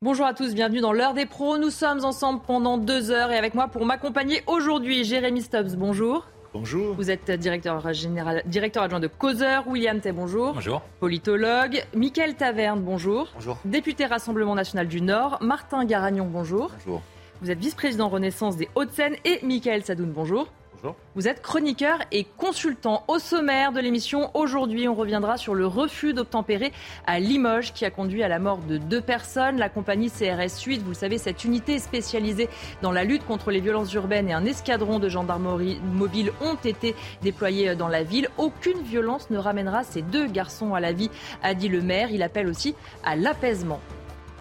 Bonjour à tous, bienvenue dans l'heure des pros. Nous sommes ensemble pendant deux heures et avec moi pour m'accompagner aujourd'hui, Jérémy Stubbs, bonjour. Bonjour. Vous êtes directeur, général, directeur adjoint de Causeur. William Tay, bonjour. Bonjour. Politologue. Mickaël Taverne, bonjour. Bonjour. Député Rassemblement National du Nord. Martin Garagnon, bonjour. Bonjour. Vous êtes vice-président Renaissance des Hauts-de-Seine. Et Mickaël Sadoun, bonjour. Vous êtes chroniqueur et consultant au sommaire de l'émission. Aujourd'hui, on reviendra sur le refus d'obtempérer à Limoges qui a conduit à la mort de deux personnes. La compagnie CRS 8, vous le savez, cette unité spécialisée dans la lutte contre les violences urbaines et un escadron de gendarmerie mobile ont été déployés dans la ville. Aucune violence ne ramènera ces deux garçons à la vie, a dit le maire. Il appelle aussi à l'apaisement.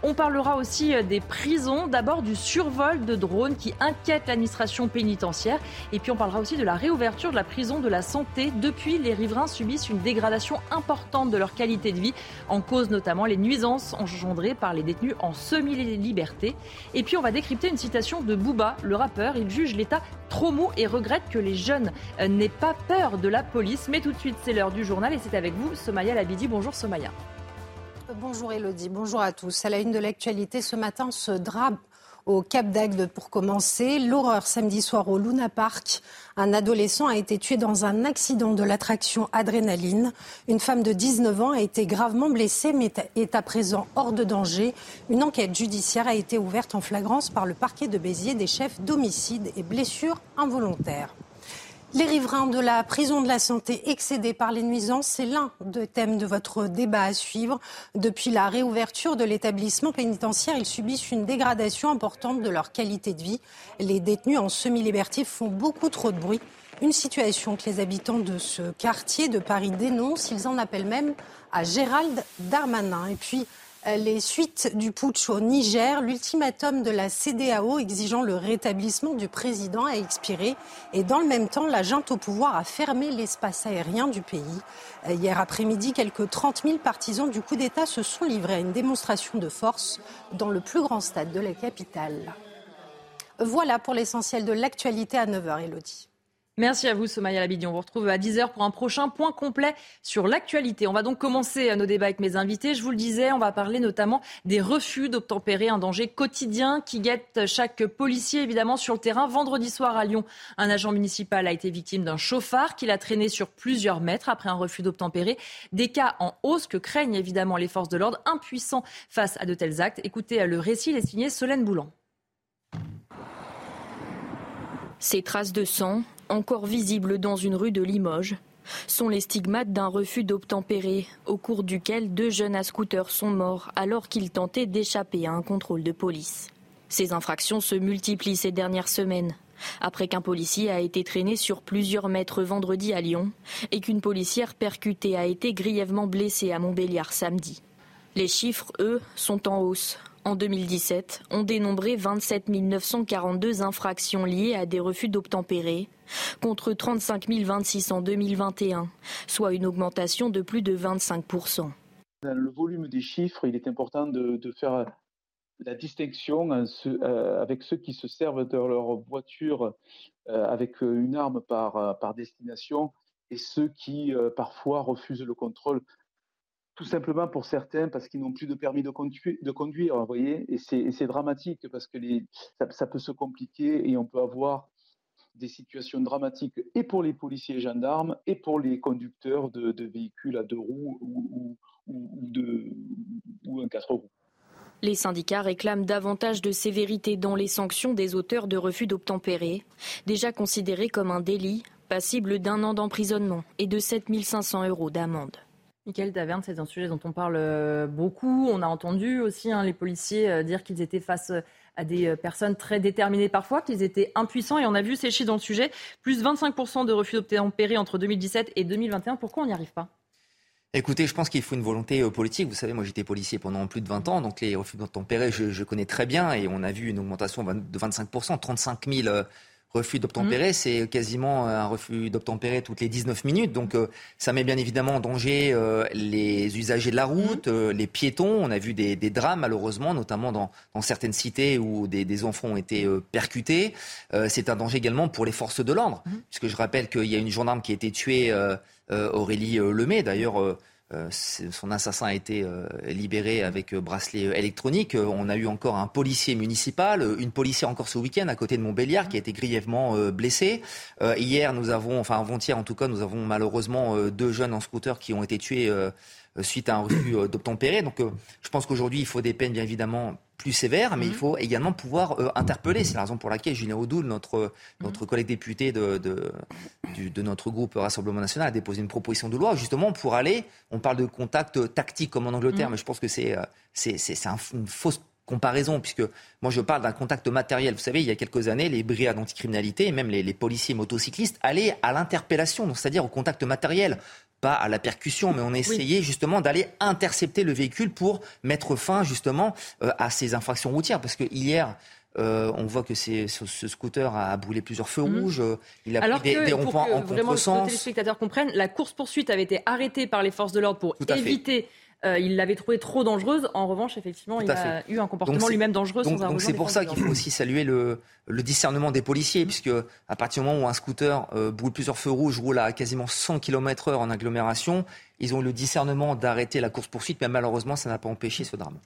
On parlera aussi euh, des prisons, d'abord du survol de drones qui inquiète l'administration pénitentiaire. Et puis on parlera aussi de la réouverture de la prison de la santé. Depuis, les riverains subissent une dégradation importante de leur qualité de vie, en cause notamment les nuisances engendrées par les détenus en semi-liberté. Et puis on va décrypter une citation de Booba, le rappeur. Il juge l'État trop mou et regrette que les jeunes euh, n'aient pas peur de la police. Mais tout de suite, c'est l'heure du journal et c'est avec vous, Somaya Labidi. Bonjour Somaya. Bonjour Elodie, bonjour à tous. À la une de l'actualité ce matin, ce drame au Cap d'Agde pour commencer. L'horreur samedi soir au Luna Park. Un adolescent a été tué dans un accident de l'attraction Adrénaline. Une femme de 19 ans a été gravement blessée mais est à présent hors de danger. Une enquête judiciaire a été ouverte en flagrance par le parquet de Béziers des chefs d'homicide et blessures involontaires. Les riverains de la prison de la santé excédés par les nuisances, c'est l'un des thèmes de votre débat à suivre. Depuis la réouverture de l'établissement pénitentiaire, ils subissent une dégradation importante de leur qualité de vie. Les détenus en semi-liberté font beaucoup trop de bruit. Une situation que les habitants de ce quartier de Paris dénoncent. Ils en appellent même à Gérald Darmanin. Et puis, les suites du putsch au Niger, l'ultimatum de la CDAO exigeant le rétablissement du président a expiré et dans le même temps, la junte au pouvoir a fermé l'espace aérien du pays. Hier après-midi, quelques 30 000 partisans du coup d'État se sont livrés à une démonstration de force dans le plus grand stade de la capitale. Voilà pour l'essentiel de l'actualité à 9h, Elodie. Merci à vous, Somaya Labidi. On vous retrouve à 10h pour un prochain point complet sur l'actualité. On va donc commencer nos débats avec mes invités. Je vous le disais, on va parler notamment des refus d'obtempérer, un danger quotidien qui guette chaque policier, évidemment, sur le terrain. Vendredi soir à Lyon, un agent municipal a été victime d'un chauffard qu'il a traîné sur plusieurs mètres après un refus d'obtempérer. Des cas en hausse que craignent évidemment les forces de l'ordre, impuissants face à de tels actes. Écoutez le récit, il est signé Solène Boulan. Ces traces de sang, encore visibles dans une rue de Limoges, sont les stigmates d'un refus d'obtempérer, au cours duquel deux jeunes à scooter sont morts alors qu'ils tentaient d'échapper à un contrôle de police. Ces infractions se multiplient ces dernières semaines, après qu'un policier a été traîné sur plusieurs mètres vendredi à Lyon et qu'une policière percutée a été grièvement blessée à Montbéliard samedi. Les chiffres, eux, sont en hausse. En 2017, on dénombrait 27 942 infractions liées à des refus d'obtempérer, contre 35 026 en 2021, soit une augmentation de plus de 25% Dans le volume des chiffres, il est important de, faire la distinction avec ceux qui se servent de leur voiture euh, avec une arme par, par destination et ceux qui euh, parfois refusent le contrôle tout simplement pour certains parce qu'ils n'ont plus de permis de conduire, vous voyez, et c'est dramatique parce que ça, peut se compliquer et on peut avoir des situations dramatiques et pour les policiers et gendarmes et pour les conducteurs de, véhicules à deux roues ou, un quatre roues. Les syndicats réclament davantage de sévérité dans les sanctions des auteurs de refus d'obtempérer, déjà considérés comme un délit, passible d'un an d'emprisonnement et de 7 500 euros d'amende. Michael Taverne, c'est un sujet dont on parle euh, beaucoup. On a entendu aussi hein, les policiers euh, dire qu'ils étaient face euh, à des personnes très déterminées parfois, qu'ils étaient impuissants. Et on a vu ces chiffres dans le sujet. Plus 25% de refus d'obtempérer entre 2017 et 2021. Pourquoi on n'y arrive pas? Écoutez, je pense qu'il faut une volonté politique. Vous savez, moi j'étais policier pendant plus de 20 ans, donc les refus d'obtempérer, je, je, connais très bien. Et on a vu une augmentation de 25%, 35 000 refus d'obtempérer, mmh. c'est quasiment un refus d'obtempérer toutes les 19 minutes. Donc euh, ça met bien évidemment en danger euh, les usagers de la route, mmh. euh, les piétons. On a vu des, drames malheureusement, notamment dans, certaines cités où des, enfants ont été percutés. c'est un danger également pour les forces de l'ordre, mmh. puisque je rappelle qu'il y a une gendarme qui a été tuée, Aurélie Lemay d'ailleurs son assassin a été libéré avec bracelet électronique. On a eu encore un policier municipal, une policière encore ce week-end à côté de Montbéliard qui a été grièvement blessée. hier, nous avons, enfin avant-hier en tout cas, nous avons malheureusement deux jeunes en scooter qui ont été tués suite à un refus d'obtempérer. Donc je pense qu'aujourd'hui, il faut des peines bien évidemment plus sévère, mais il mhm. faut également pouvoir euh, interpeller. C'est la raison pour laquelle Julien Audoul, notre, mhm. notre collègue député de, de, de, notre groupe Rassemblement National, a déposé une proposition de loi justement pour aller, on parle de contact tactique comme en Angleterre, mhm. mais je pense que c'est euh, c'est une fausse comparaison, puisque moi je parle d'un contact matériel. Vous savez, il y a quelques années, les brigades anticriminalité et même les, les policiers motocyclistes allaient à l'interpellation, c'est-à-dire au contact matériel pas à la percussion, mais on a essayé justement d'aller intercepter le véhicule pour mettre fin justement euh, à ces infractions routières. Parce que hier, euh, on voit que ce, scooter a brûlé plusieurs feux mmh. rouges. Euh, il a Alors pris des, des ronds-points en vraiment Que les téléspectateurs comprennent, la course-poursuite avait été arrêtée par les forces de l'ordre pour éviter euh, il l'avait trouvée trop dangereuse. En revanche, effectivement, il a eu un comportement lui-même dangereux donc, sans Donc c'est pour ça qu'il faut aussi saluer le, discernement des policiers, puisque à partir du moment où un scooter euh, brûle plusieurs feux rouges, roule à quasiment 100 km/h en agglomération, ils ont eu le discernement d'arrêter la course-poursuite, mais malheureusement, ça n'a pas empêché ce drame.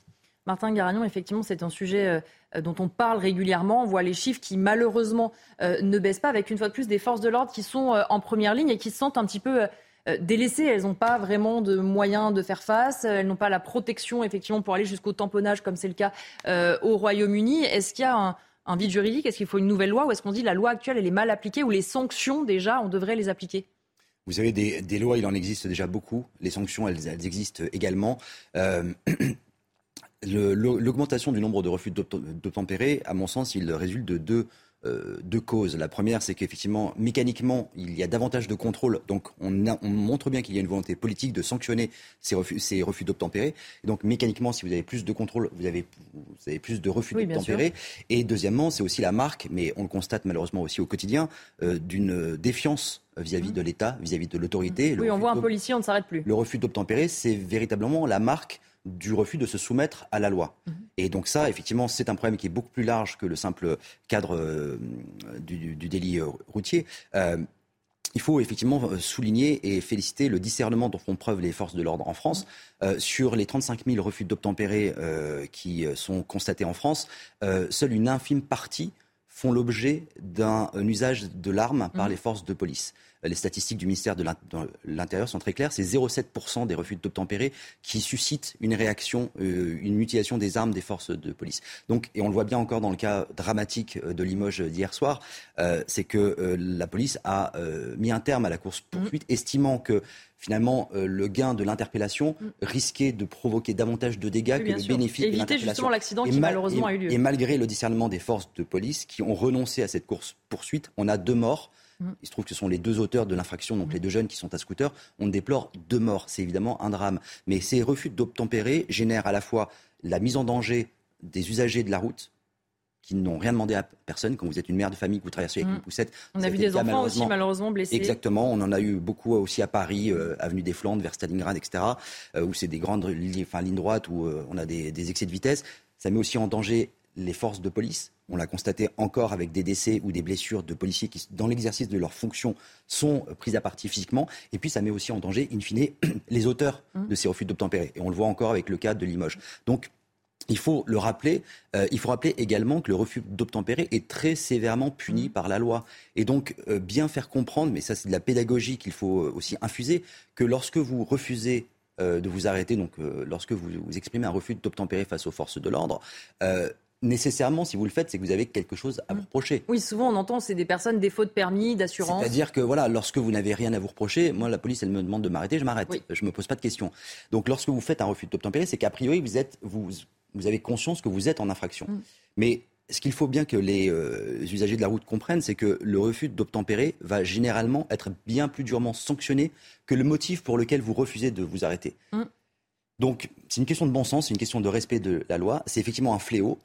Martin Garagnon, effectivement, c'est un sujet euh, dont on parle régulièrement. On voit les chiffres qui, malheureusement, ne baissent pas, avec une fois de plus des forces de l'ordre qui sont en première ligne et qui se sentent un petit peu euh, délaissées. Elles n'ont pas vraiment de moyens de faire face. Elles n'ont pas la protection, effectivement, pour aller jusqu'au tamponnage, comme c'est le cas euh, au Royaume-Uni. Est-ce qu'il y a un, vide juridique? Est-ce qu'il faut une nouvelle loi? Ou est-ce qu'on dit la loi actuelle, elle est mal appliquée Ou les sanctions, déjà, on devrait les appliquer? Vous avez des, lois, il en existe déjà beaucoup. Les sanctions, elles, existent également. Euh, l'augmentation du nombre de refus d'obtempérer, à mon sens, il résulte de deux euh, deux causes. La première, c'est qu'effectivement, mécaniquement, il y a davantage de contrôle. Donc, on, montre bien qu'il y a une volonté politique de sanctionner ces refus, ces refus d'obtempérer. donc, mécaniquement, si vous avez plus de contrôle, vous avez, plus de refus d'obtempérer. Et deuxièmement, c'est aussi la marque, mais on le constate malheureusement aussi au quotidien, euh, d'une défiance vis-à-vis mmh. de l'État, vis-à-vis de l'autorité. Oui, on voit un policier, on ne s'arrête plus. Le refus d'obtempérer, c'est véritablement la marque du refus de se soumettre à la loi. Mhm. Et donc ça, effectivement, c'est un problème qui est beaucoup plus large que le simple cadre euh, du, délit euh, routier. Euh, il faut effectivement souligner et féliciter le discernement dont font preuve les forces de l'ordre en France. Sur les 35 000 refus d'obtempérer qui sont constatés en France, seule une infime partie font l'objet d'un usage de l'arme par mhm. les forces de police les statistiques du ministère de l'Intérieur sont très claires. C'est 0,7% des refus d'obtempérer qui suscitent une réaction, euh, une mutilation des armes des forces de police. Donc, et on le voit bien encore dans le cas dramatique euh, de Limoges d'hier soir, euh, c'est que la police a mis un terme à la course-poursuite, mmh. estimant que finalement le gain de l'interpellation mmh. risquait de provoquer davantage de dégâts que le bénéfice de l'interpellation. justement l'accident qui malheureusement a eu lieu. Et malgré le discernement des forces de police qui ont renoncé à cette course-poursuite, on a deux morts Mm. Il se trouve que ce sont les deux auteurs de l'infraction, donc mm. les deux jeunes qui sont à scooter. On déplore deux morts. C'est évidemment un drame. Mais ces refus d'obtempérer génèrent à la fois la mise en danger des usagers de la route, qui n'ont rien demandé à personne. Quand vous êtes une mère de famille, que vous traversez avec mm. une poussette. On a vu des enfants aussi malheureusement blessés. Exactement. On en a eu beaucoup aussi à Paris, euh, avenue des Flandres, vers Stalingrad, etc., euh, où c'est des grandes lignes, enfin, lignes droites, où euh, on a des excès de vitesse. Ça met aussi en danger les forces de police. On l'a constaté encore avec des décès ou des blessures de policiers qui, dans l'exercice de leurs fonctions, sont pris à partie physiquement. Et puis, ça met aussi en danger, in fine, les auteurs mmh. de ces refus d'obtempérer. Et on le voit encore avec le cas de Limoges. Donc, il faut le rappeler. Euh, il faut rappeler également que le refus d'obtempérer est très sévèrement puni mmh. par la loi. Et donc, euh, bien faire comprendre, mais ça, c'est de la pédagogie qu'il faut euh, aussi infuser, que lorsque vous refusez de vous arrêter, donc lorsque vous, vous, exprimez un refus d'obtempérer face aux forces de l'ordre, nécessairement, si vous le faites, c'est que vous avez quelque chose à vous reprocher. Oui, souvent on entend c'est des personnes défaut de permis, d'assurance. C'est-à-dire que voilà, lorsque vous n'avez rien à vous reprocher, moi la police elle me demande de m'arrêter, je m'arrête, je me pose pas de questions. Donc lorsque vous faites un refus d'obtempérer, c'est qu'a priori vous êtes vous vous avez conscience que vous êtes en infraction. Mm. Mais ce qu'il faut bien que les euh, usagers de la route comprennent, c'est que le refus d'obtempérer va généralement être bien plus durement sanctionné que le motif pour lequel vous refusez de vous arrêter. Mm. Donc, c'est une question de bon sens, c'est une question de respect de la loi. C'est effectivement un fléau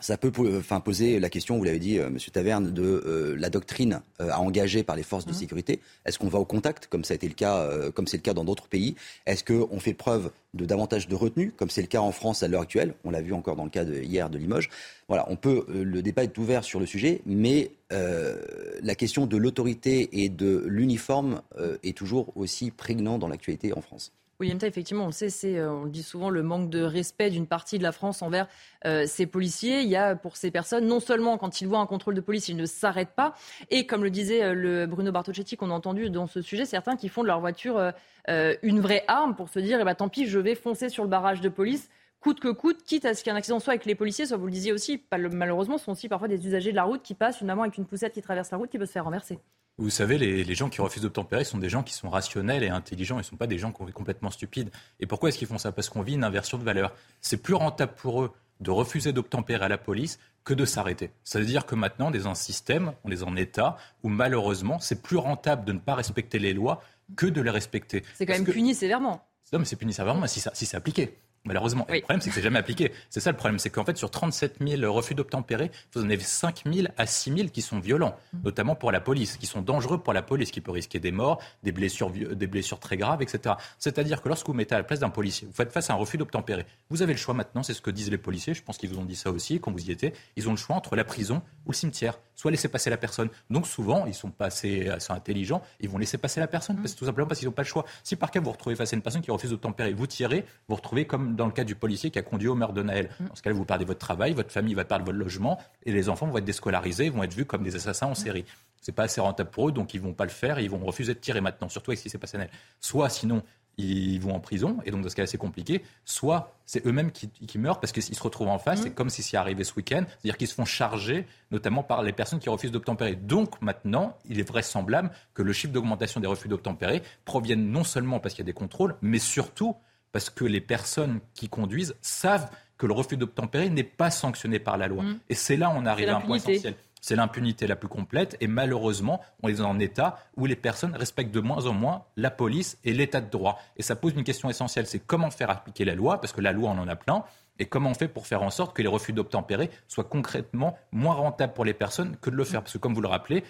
ça peut enfin, poser la question, vous l'avez dit. Euh, Monsieur Taverne, de euh, la doctrine euh, à engager par les forces de mmh. sécurité. Est-ce qu'on va au contact, comme ça a été le cas, comme c'est le cas dans d'autres pays? Est-ce qu'on fait preuve de davantage de retenue, comme c'est le cas en France à l'heure actuelle? On l'a vu encore dans le cas de, hier de Limoges. Voilà, on peut, le débat est ouvert sur le sujet, mais la question de l'autorité et de l'uniforme est toujours aussi prégnant dans l'actualité en France. William effectivement, on le sait, euh, on le dit souvent, le manque de respect d'une partie de la France envers euh, ses policiers. Il y a pour ces personnes, non seulement quand ils voient un contrôle de police, ils ne s'arrêtent pas, et comme le disait euh, le Bruno Bartocchetti qu'on a entendu dans ce sujet, certains qui font de leur voiture une vraie arme pour se dire, eh ben, tant pis, je vais foncer sur le barrage de police coûte que coûte, quitte à ce qu'il y ait un accident soit avec les policiers, soit vous le disiez aussi, malheureusement, ce sont aussi parfois des usagers de la route qui passent, une avec une poussette qui traverse la route qui peut se faire renverser. Vous savez, les, gens qui refusent d'obtempérer sont des gens qui sont rationnels et intelligents. Ils ne sont pas des gens complètement stupides. Et pourquoi est-ce qu'ils font ça? Parce qu'on vit une inversion de valeur. C'est plus rentable pour eux de refuser d'obtempérer à la police que de s'arrêter. Ça veut dire que maintenant, on est dans un système, on est en état où malheureusement, c'est plus rentable de ne pas respecter les lois que de les respecter. C'est quand même puni sévèrement. Non, mais c'est puni sévèrement si, si c'est appliqué. Malheureusement. Le problème, c'est que c'est jamais appliqué. C'est ça le problème. C'est qu'en fait, sur 37 000 refus d'obtempérer, vous en avez 5 000 à 6 000 qui sont violents, mm. notamment pour la police, qui sont dangereux pour la police, qui peut risquer des morts, des blessures, des blessures très graves, etc. C'est-à-dire que lorsque vous mettez à la place d'un policier, vous faites face à un refus d'obtempérer, vous avez le choix maintenant, c'est ce que disent les policiers, je pense qu'ils vous ont dit ça aussi quand vous y étiez, ils ont le choix entre la prison ou le cimetière. Soit laisser passer la personne. Donc souvent, ils sont pas assez, intelligents, ils vont laisser passer la personne, parce, tout simplement parce qu'ils n'ont pas le choix. Si par cas vous retrouvez face à une personne qui refuse d'obtempérer, vous tirez, vous retrouvez comme dans le cas du policier qui a conduit au meurtre de Naël. Mm. Dans ce cas-là, vous perdez votre travail, votre famille va perdre votre logement et les enfants vont être déscolarisés, vont être vus comme des assassins en série. C'est pas assez rentable pour eux, donc ils vont pas le faire et ils vont refuser de tirer maintenant, surtout avec ce qui s'est passé à Naël. Soit sinon, ils vont en prison, et donc dans ce cas-là, c'est compliqué. Soit c'est eux-mêmes qui, meurent parce qu'ils se retrouvent en face, mm. c'est comme si c'est arrivé ce week-end, c'est-à-dire qu'ils se font charger, notamment par les personnes qui refusent d'obtempérer. Donc maintenant, il est vraisemblable que le chiffre d'augmentation des refus d'obtempérer provienne non seulement parce qu'il y a des contrôles, mais surtout parce que les personnes qui conduisent savent que le refus d'obtempérer n'est pas sanctionné par la loi. Mm. Et c'est là où on arrive à un point essentiel. C'est l'impunité la plus complète et malheureusement, on est dans un état où les personnes respectent de moins en moins la police et l'état de droit. Et ça pose une question essentielle, c'est comment faire appliquer la loi, parce que la loi, on en a plein, et comment on fait pour faire en sorte que les refus d'obtempérer soient concrètement moins rentables pour les personnes que de le faire. Parce que comme vous le rappelez,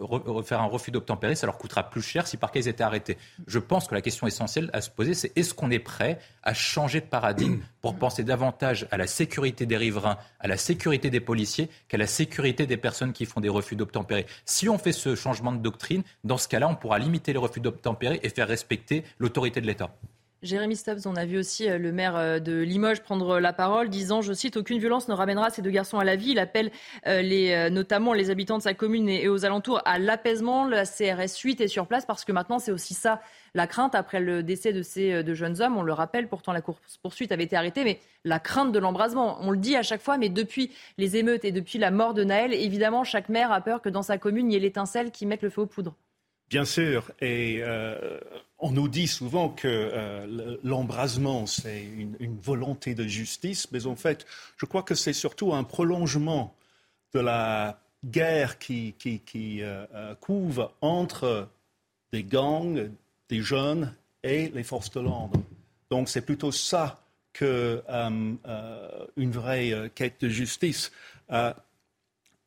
refaire un refus d'obtempérer, ça leur coûtera plus cher si par cas ils étaient arrêtés. Je pense que la question essentielle à se poser, c'est est-ce qu'on est prêt à changer de paradigme pour penser davantage à la sécurité des riverains, à la sécurité des policiers, qu'à la sécurité des personnes qui font des refus d'obtempérer? Si on fait ce changement de doctrine, dans ce cas-là, on pourra limiter les refus d'obtempérer et faire respecter l'autorité de l'État. Jérémy Stubbs, on a vu aussi euh, le maire euh, de Limoges prendre la parole, disant, je cite, aucune violence ne ramènera ces deux garçons à la vie. Il appelle euh, notamment les habitants de sa commune et, aux alentours à l'apaisement. La CRS 8 est sur place parce que maintenant c'est aussi ça la crainte après le décès de ces deux jeunes hommes. On le rappelle, pourtant la poursuite avait été arrêtée, mais la crainte de l'embrasement, on le dit à chaque fois, mais depuis les émeutes et depuis la mort de Naël, évidemment, chaque maire a peur que dans sa commune il y ait l'étincelle qui mette le feu aux poudres. Bien sûr, et euh, on nous dit souvent que euh, l'embrasement, c'est une, volonté de justice, mais en fait, je crois que c'est surtout un prolongement de la guerre qui, qui, euh, couvre entre des gangs, des jeunes et les forces de l'ordre. Donc c'est plutôt ça qu'une vraie quête de justice.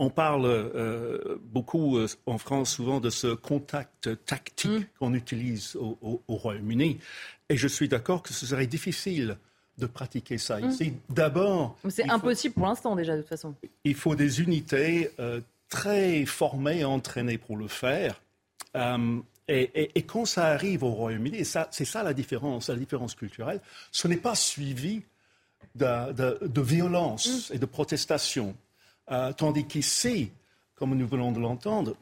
On parle euh, beaucoup euh, en France souvent de ce contact tactique mm. qu'on utilise au, Royaume-Uni. Et je suis d'accord que ce serait difficile de pratiquer ça mm. ici. D'abord. C'est impossible pour l'instant déjà, de toute façon. Il faut des unités euh, très formées, entraînées pour le faire. et, quand ça arrive au Royaume-Uni, c'est ça la différence, la différence culturelle, ce n'est pas suivi de, violence mm. et de protestation. Euh, tandis qu'ici, comme nous venons de l'entendre,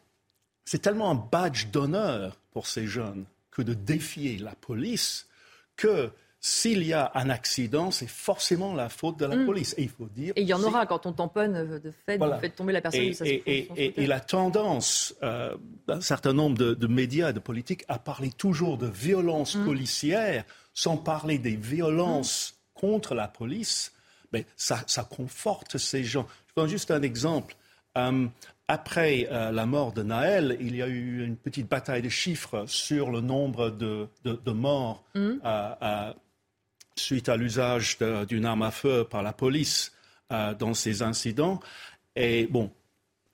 c'est tellement un badge d'honneur pour ces jeunes que de défier la police que s'il y a un accident, c'est forcément la faute de la mm. police. Et il faut dire. Et il y en aura quand on tamponne euh, de fait, vous faites tomber la personne. Et, la tendance euh, d'un certain nombre de, médias et de politiques à parler toujours de violence mm. policière sans parler des violences mm. contre la police, mais ça, ça conforte ces gens juste un exemple. Euh, après euh, la mort de Naël, il y a eu une petite bataille de chiffres sur le nombre de, morts mm. euh, suite à l'usage d'une arme à feu par la police dans ces incidents. Et bon,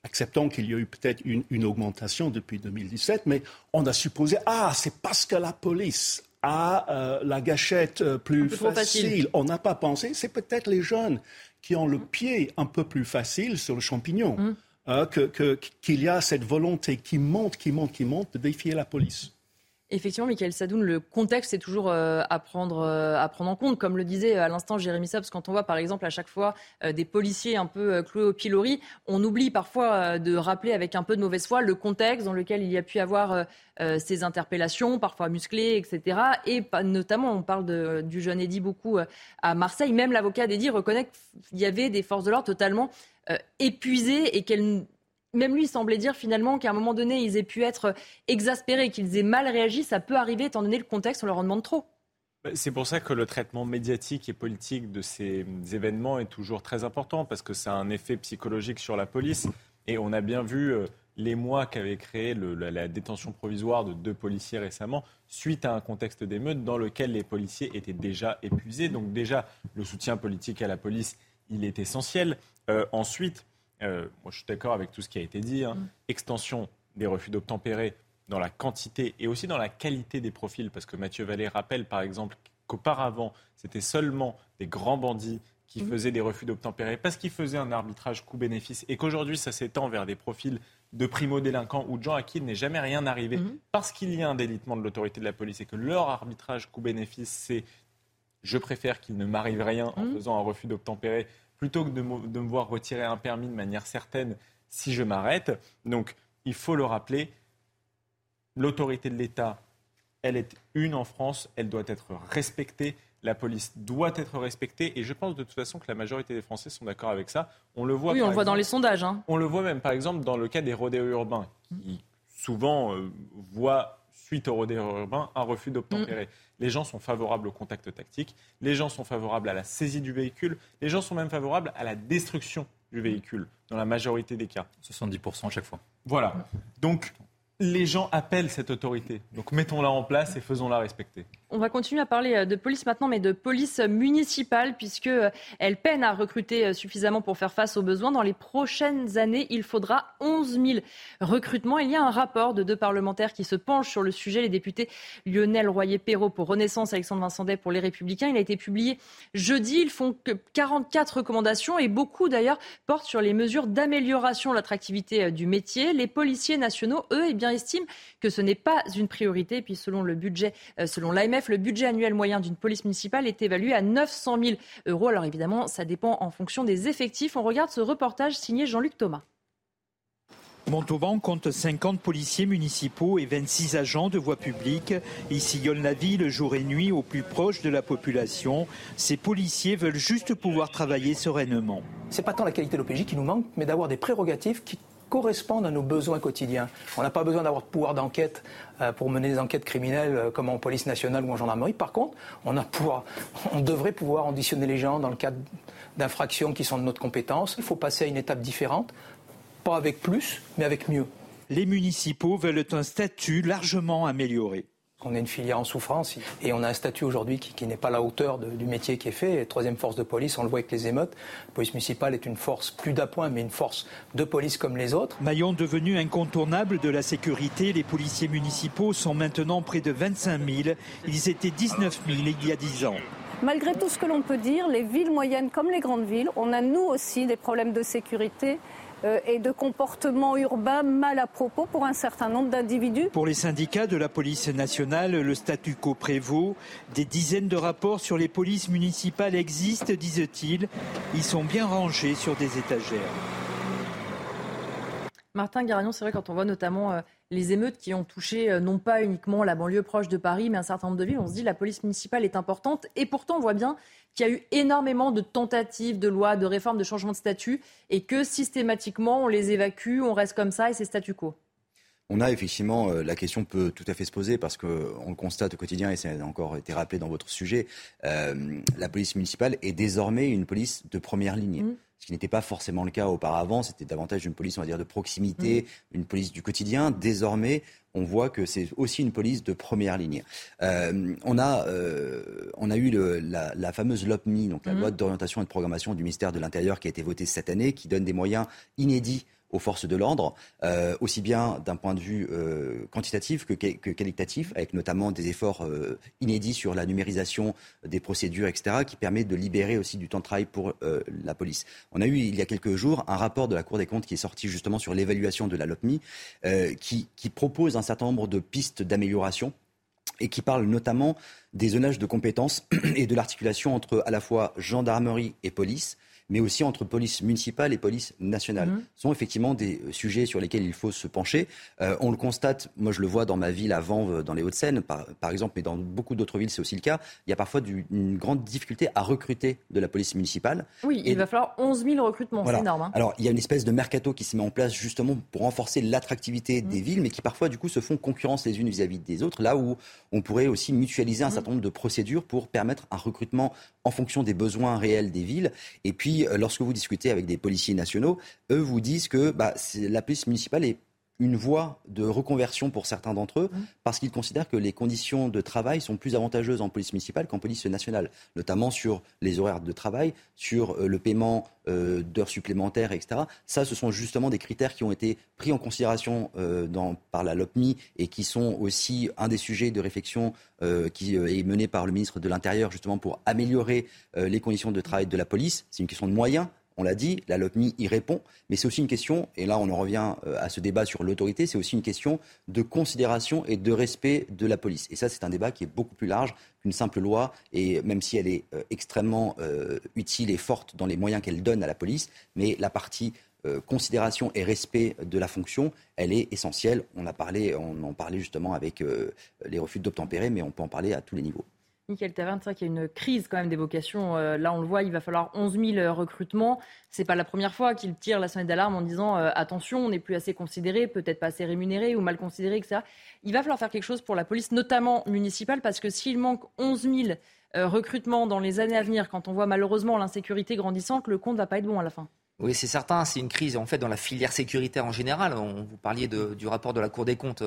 acceptons qu'il y a eu peut-être une, une, augmentation depuis 2017, mais on a supposé, ah, c'est parce que la police a la gâchette plus facile. On n'a pas pensé, c'est peut-être les jeunes qui ont le pied un peu plus facile sur le champignon, mm. hein, qu'il y a cette volonté qui monte, qui monte, qui monte de défier la police. Effectivement, Michael Sadoun, le contexte est toujours euh, à, prendre, euh, à en compte. Comme le disait à l'instant Jérémy Saps, quand on voit par exemple à chaque fois euh, des policiers un peu cloués au pilori, on oublie parfois de rappeler avec un peu de mauvaise foi le contexte dans lequel il y a pu avoir ces interpellations, parfois musclées, etc. Et notamment, on parle du jeune Eddy beaucoup à Marseille. Même l'avocat d'Eddy reconnaît qu'il y avait des forces de l'ordre totalement épuisées et qu'elles même lui semblait dire finalement qu'à un moment donné, ils aient pu être exaspérés, qu'ils aient mal réagi. Ça peut arriver étant donné le contexte, on leur en demande trop. Bah, c'est pour ça que le traitement médiatique et politique de ces événements est toujours très important, parce que ça a un effet psychologique sur la police. Et on a bien vu euh, les mois qu'avait créé la, détention provisoire de deux policiers récemment, suite à un contexte d'émeute dans lequel les policiers étaient déjà épuisés. Donc déjà, le soutien politique à la police, il est essentiel. Euh, ensuite, euh, moi, je suis d'accord avec tout ce qui a été dit. Hein. Mm. Extension des refus d'obtempérer dans la quantité et aussi dans la qualité des profils, parce que Mathieu Vallée rappelle, par exemple, qu'auparavant, c'était seulement des grands bandits qui mm. faisaient des refus d'obtempérer parce qu'ils faisaient un arbitrage coût-bénéfice et qu'aujourd'hui, ça s'étend vers des profils de primo-délinquants ou de gens à qui il n'est jamais rien arrivé mm. parce qu'il y a un délitement de l'autorité de la police et que leur arbitrage coût-bénéfice, c'est je préfère qu'il ne m'arrive rien en faisant un refus d'obtempérer plutôt que de me, voir retirer un permis de manière certaine si je m'arrête. Donc, il faut le rappeler, l'autorité de l'État, elle est une en France, elle doit être respectée. La police doit être respectée et je pense de toute façon que la majorité des Français sont d'accord avec ça. On le voit. Oui, on le voit dans les sondages. Hein. On le voit même, par exemple, dans le cas des rodéos urbains, qui souvent euh, voient suite au rodéo urbain, un refus d'obtempérer. Mm. Les gens sont favorables au contact tactique, les gens sont favorables à la saisie du véhicule, les gens sont même favorables à la destruction du véhicule, dans la majorité des cas. 70% à chaque fois. Voilà. Donc, les gens appellent cette autorité. Donc, mettons-la en place et faisons-la respecter. On va continuer à parler euh, de police maintenant, mais de police municipale, puisqu'elle euh, peine à recruter euh, suffisamment pour faire face aux besoins. Dans les prochaines années, il faudra 11 000 recrutements. Il y a un rapport de deux parlementaires qui se penchent sur le sujet, les députés Lionel Royer-Perrault pour Renaissance, Alexandre Vincent pour Les Républicains. Il a été publié jeudi. Ils font que 44 recommandations et beaucoup d'ailleurs portent sur les mesures d'amélioration de l'attractivité du métier. Les policiers nationaux, eux, eh estiment que ce n'est pas une priorité. Et puis, selon le budget, selon l'AMF, le budget annuel moyen d'une police municipale est évalué à 900 000 euros. Alors évidemment, ça dépend en fonction des effectifs. On regarde ce reportage signé Jean-Luc Thomas. Montauban compte 50 policiers municipaux et 26 agents de voie publique. Ils sillonnent la ville jour et nuit au plus proche de la population. Ces policiers veulent juste pouvoir travailler sereinement. C'est pas tant la qualité de l'OPJ qui nous manque, mais d'avoir des prérogatives qui correspondent à nos besoins quotidiens. On n'a pas besoin d'avoir de pouvoir d'enquête euh, pour mener des enquêtes criminelles euh, comme en police nationale ou en gendarmerie. Par contre, on, devrait pouvoir auditionner les gens dans le cadre d'infractions qui sont de notre compétence. Il faut passer à une étape différente, pas avec plus, mais avec mieux. Les municipaux veulent un statut largement amélioré. On est une filière en souffrance et on a un statut aujourd'hui qui, n'est pas à la hauteur du métier qui est fait. troisième force de police, on le voit avec les émeutes. La police municipale est une force plus d'appoint, mais une force de police comme les autres. Maillon devenu incontournable de la sécurité, les policiers municipaux sont maintenant près de 25 000. Ils étaient 19 000 il y a 10 ans. Malgré tout ce que l'on peut dire, les villes moyennes comme les grandes villes, on a nous aussi des problèmes de sécurité et de comportements urbains mal à propos pour un certain nombre d'individus. Pour les syndicats de la police nationale, le statu quo prévaut. Des dizaines de rapports sur les polices municipales existent, disent-ils. Ils sont bien rangés sur des étagères. Martin Garagnon, c'est vrai quand on voit notamment euh, les émeutes qui ont touché euh, non pas uniquement la banlieue proche de Paris, mais un certain nombre de villes, on se dit la police municipale est importante. Et pourtant, on voit bien qu'il y a eu énormément de tentatives de lois, de réformes, de changements de statut, et que systématiquement, on les évacue, on reste comme ça, et c'est statu quo. On a effectivement, euh, la question peut tout à fait se poser parce qu'on le constate au quotidien et ça a encore été rappelé dans votre sujet, la police municipale est désormais une police de première ligne. Mmh ce qui n'était pas forcément le cas auparavant. C'était davantage une police, on va dire, de proximité, mm. une police du quotidien. Désormais, on voit que c'est aussi une police de première ligne. Euh, on, a, euh, on a eu la, fameuse LOPMI, donc la mm. loi d'orientation et de programmation du ministère de l'Intérieur, qui a été votée cette année, qui donne des moyens inédits aux forces de l'ordre, euh, aussi bien d'un point de vue euh, quantitatif que, qualitatif, avec notamment des efforts euh, inédits sur la numérisation des procédures, etc., qui permet de libérer aussi du temps de travail pour la police. On a eu il y a quelques jours un rapport de la Cour des comptes qui est sorti justement sur l'évaluation de la LOPMI, qui, qui propose un certain nombre de pistes d'amélioration et qui parle notamment des zonages de compétences et de l'articulation entre à la fois gendarmerie et police mais aussi entre police municipale et police nationale. Mhm. Ce sont effectivement des euh, sujets sur lesquels il faut se pencher. Euh, on le constate, moi je le vois dans ma ville à Vanves, dans les Hauts-de-Seine, par, exemple, mais dans beaucoup d'autres villes, c'est aussi le cas. Il y a parfois une grande difficulté à recruter de la police municipale. Oui, il va falloir 11 000 recrutements, c'est énorme. Hein. Alors, il y a une espèce de mercato qui se met en place justement pour renforcer l'attractivité mhm. des villes, mais qui parfois, du coup, se font concurrence les unes vis-à-vis des autres, là où on pourrait aussi mutualiser un mhm. certain nombre de procédures pour permettre un recrutement en fonction des besoins réels des villes. Et puis, euh, lorsque vous discutez avec des policiers nationaux, eux vous disent que bah, la police municipale est une voie de reconversion pour certains d'entre eux, mmh. parce qu'ils considèrent que les conditions de travail sont plus avantageuses en police municipale qu'en police nationale, notamment sur les horaires de travail, sur euh, le paiement euh, d'heures supplémentaires, etc. Ça, ce sont justement des critères qui ont été pris en considération euh, dans, par la LOPMI et qui sont aussi un des sujets de réflexion qui est mené par le ministre de l'Intérieur, justement pour améliorer les conditions de travail de la police. C'est une question de moyens on l'a dit, la LOPMI y répond, mais c'est aussi une question, et là on en revient euh, à ce débat sur l'autorité, c'est aussi une question de considération et de respect de la police. Et ça, c'est un débat qui est beaucoup plus large qu'une simple loi, et même si elle est euh, extrêmement euh, utile et forte dans les moyens qu'elle donne à la police, mais la partie considération et respect de la fonction, elle est essentielle. On, a parlé, on en parlait justement avec les refus d'obtempérer, mais on peut en parler à tous les niveaux. Michael Taverne, c'est vrai qu'il y a une crise quand même des vocations. Euh, là, on le voit, il va falloir 11 000 euh, recrutements. C'est pas la première fois qu'il tire la sonnette d'alarme en disant euh, attention, on n'est plus assez considéré, peut-être pas assez rémunéré ou mal considéré, etc. Il va falloir faire quelque chose pour la police, notamment municipale, parce que s'il manque 11 000 recrutements dans les années à venir, quand on voit malheureusement l'insécurité grandissante, le compte va pas être bon à la fin. Oui, c'est certain. C'est une crise en fait dans la filière sécuritaire en général. On, vous parliez du rapport de la Cour des comptes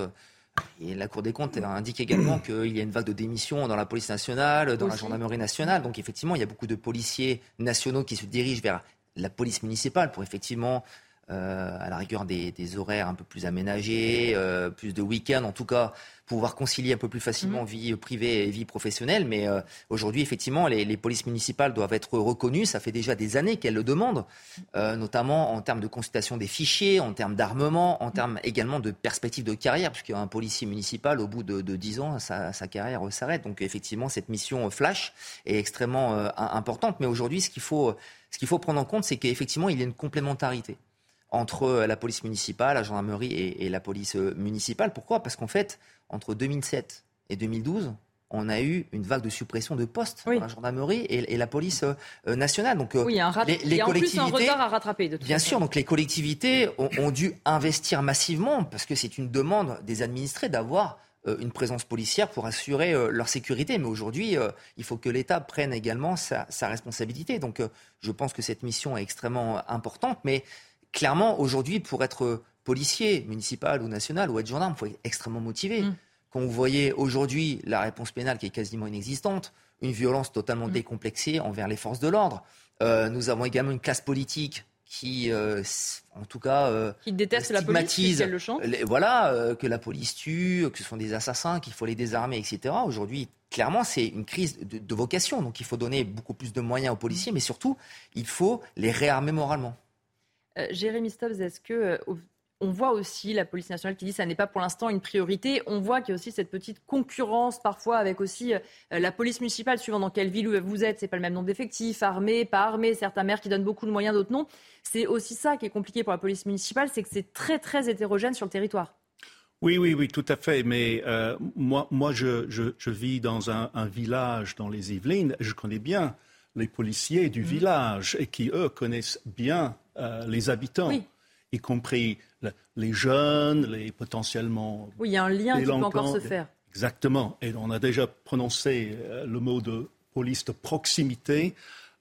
et la Cour des comptes indique également qu'il y a une vague de démissions dans la police nationale, dans la gendarmerie nationale. Donc effectivement, il y a beaucoup de policiers nationaux qui se dirigent vers la police municipale pour effectivement à la rigueur des, horaires un peu plus aménagés, euh, plus de week-ends, en tout cas pouvoir concilier un peu plus facilement mhm. vie privée et vie professionnelle. Mais euh, aujourd'hui, effectivement, les, polices municipales doivent être reconnues. Ça fait déjà des années qu'elles le demandent, notamment en termes de consultation des fichiers, en termes d'armement, en termes également de perspectives de carrière, puisqu'un policier municipal, au bout de, de 10 ans, sa, sa carrière s'arrête. Donc effectivement, cette mission flash est extrêmement importante. Mais aujourd'hui, ce qu'il faut, ce qu'il faut prendre en compte, c'est qu'effectivement, il y a une complémentarité entre la police municipale, la gendarmerie et, la police euh, municipale. Pourquoi? Parce qu'en fait, entre 2007 et 2012, on a eu une vague de suppression de postes dans la gendarmerie et, la police euh, nationale. Donc, euh, oui, il y a, un, les, en plus un retard à rattraper. De bien sûr, donc les collectivités ont, dû investir massivement parce que c'est une demande des administrés d'avoir une présence policière pour assurer leur sécurité. Mais aujourd'hui, il faut que l'État prenne également sa, sa responsabilité. Donc, je pense que cette mission est extrêmement importante, mais clairement, aujourd'hui, pour être policier, municipal ou national, ou être gendarme, il faut être extrêmement motivé. Mm. Quand vous voyez aujourd'hui la réponse pénale qui est quasiment inexistante, une violence totalement mm. décomplexée envers les forces de l'ordre, euh, nous avons également une classe politique qui, euh, en tout cas, euh, qui déteste la police, le chante. voilà, que la police tue, que ce sont des assassins, qu'il faut les désarmer, etc. Aujourd'hui, clairement, c'est une crise de, de, vocation. Donc, il faut donner beaucoup plus de moyens aux policiers, mais surtout, il faut les réarmer moralement. Euh, Jérémy Stubbs, est-ce que euh, on voit aussi la police nationale qui dit que ça n'est pas pour l'instant une priorité. On voit qu'il y a aussi cette petite concurrence parfois avec aussi euh, la police municipale, suivant dans quelle ville vous êtes. C'est pas le même nombre d'effectifs, armés, pas armés. Certains maires qui donnent beaucoup de moyens, d'autres non. C'est aussi ça qui est compliqué pour la police municipale, c'est que c'est très très hétérogène sur le territoire. Oui, oui, oui, tout à fait. Mais moi, moi je, vis dans un, village dans les Yvelines. Je connais bien les policiers du mmh. village et qui, eux, connaissent bien euh, les habitants, y compris les jeunes, les potentiellement. Oui, il y a un lien qui peut encore se faire. Exactement. Et on a déjà prononcé euh, le mot de police de proximité.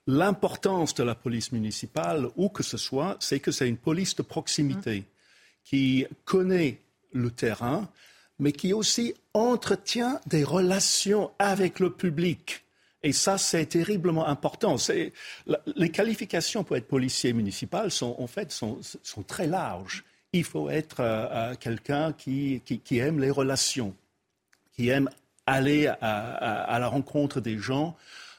L'importance de la police municipale, où que ce soit, c'est que c'est une police de proximité qui connaît le terrain, mais qui aussi entretient des relations avec le public. Et ça, c'est terriblement important. les qualifications pour être policier municipal sont en fait sont, très larges. Il faut être euh, euh, quelqu'un qui, aime les relations, qui aime aller à, la rencontre des gens.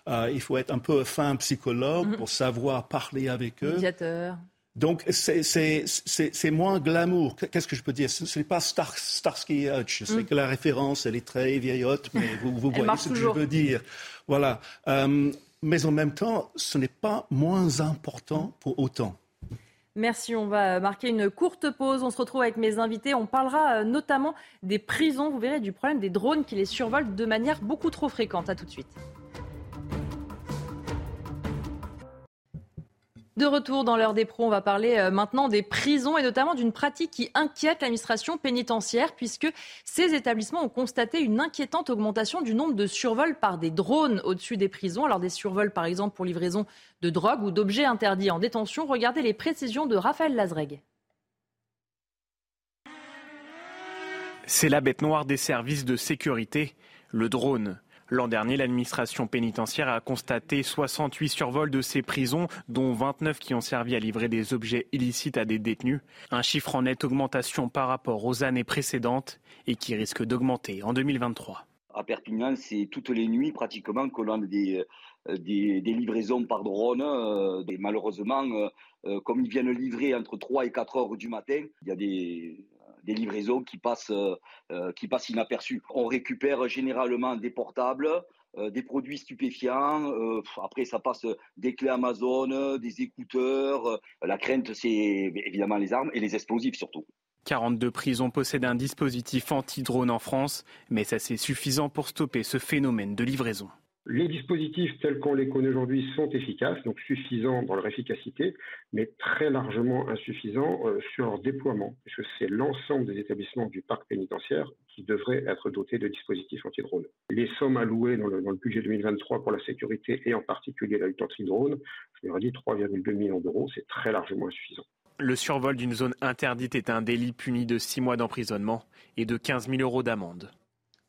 Euh, il faut être un peu fin psychologue mm-hmm. pour savoir parler avec eux. Médiateur. Donc, c'est moins glamour. Qu'est-ce que je peux dire? Ce n'est pas Star, Starsky Hutch. Je sais mm. que la référence, elle est très vieillotte, mais vous, vous voyez ce que je veux dire. Voilà. Euh, mais en même temps, ce n'est pas moins important pour autant. Merci, on va marquer une courte pause. On se retrouve avec mes invités. On parlera euh, notamment des prisons, vous verrez, du problème des drones qui les survolent de manière beaucoup trop fréquente. A tout de suite. De retour dans l'heure des pros, on va parler euh, maintenant des prisons et notamment d'une pratique qui inquiète l'administration pénitentiaire puisque ces établissements ont constaté une inquiétante augmentation du nombre de survols par des drones au-dessus des prisons. Alors des survols par exemple pour livraison de drogue ou d'objets interdits en détention. Regardez les précisions de Raphaël Lazreg. C'est la bête noire des services de sécurité, le drone. L'an dernier, l'administration pénitentiaire a constaté 68 survols de ces prisons, dont 29 qui ont servi à livrer des objets illicites à des détenus. Un chiffre en nette augmentation par rapport aux années précédentes et qui risque d'augmenter en 2023. À Perpignan, c'est toutes les nuits pratiquement que l'on a des, euh, livraisons par drone. Euh, malheureusement, euh, comme ils viennent livrer entre 3 et 4 heures du matin, il y a des, des livraisons qui passent, euh, euh, qui passent inaperçues. On récupère généralement des portables, euh, des produits stupéfiants. après, ça passe des clés Amazon, des écouteurs. la crainte, c'est évidemment les armes et les explosifs surtout. 42 prisons possèdent un dispositif anti-drone en France, mais ça c'est suffisant pour stopper ce phénomène de livraison. Les dispositifs tels qu'on les connaît aujourd'hui sont efficaces, donc suffisants dans leur efficacité, mais très largement insuffisants euh, sur leur déploiement, puisque c'est l'ensemble des établissements du parc pénitentiaire qui devraient être dotés de dispositifs anti-drone. Les sommes allouées dans le, dans le, budget 2023 pour la sécurité et en particulier la lutte anti-drone, je leur ai dit 3,2 millions d'euros, c'est très largement insuffisant. Le survol d'une zone interdite est un délit puni de 6 mois d'emprisonnement et de 15 000 euros d'amende.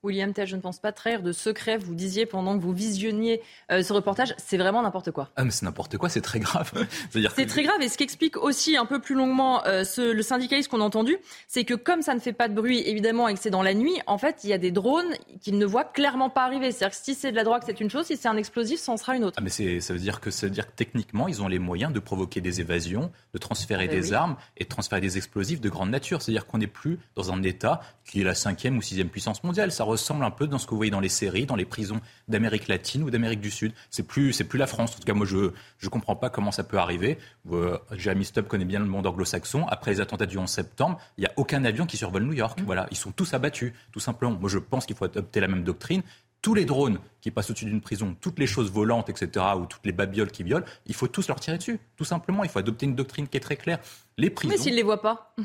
William Tell, je ne pense pas trahir de secret. Vous disiez pendant que vous visionniez euh, ce reportage, c'est vraiment n'importe quoi. Ah, mais c'est n'importe quoi, c'est très grave. c'est très grave. Et ce qui explique aussi un peu plus longuement euh, ce, le syndicaliste qu'on a entendu, c'est que comme ça ne fait pas de bruit, évidemment, et que c'est dans la nuit, en fait, il y a des drones qu'ils ne voient clairement pas arriver. C'est-à-dire que si c'est de la drogue, c'est une chose. Si c'est un explosif, ça en sera une autre. Ah, mais ça veut dire que ça veut dire que techniquement, ils ont les moyens de provoquer des évasions, de transférer eh des armes et de transférer des explosifs de grande nature. C'est-à-dire qu'on n'est plus dans un État qui est la cinquième ou sixième puissance mondiale. Ça ressemble un peu dans ce que vous voyez dans les séries, dans les prisons d'Amérique latine ou d'Amérique du Sud. C'est plus, c'est plus la France. En tout cas, moi, je je comprends pas comment ça peut arriver. Euh, Jamie Stubb connaît bien le monde anglo-saxon. Après les attentats du 11 septembre, il n'y a aucun avion qui survole New York. Mmh. Voilà, ils sont tous abattus, tout simplement. Moi, je pense qu'il faut adopter la même doctrine tous les drones qui passent au-dessus d'une prison, toutes les choses volantes, etc., ou toutes les babioles qui violent, il faut tous leur tirer dessus, tout simplement. Il faut adopter une doctrine qui est très claire. Les prisons. Mais s'ils ne les voient pas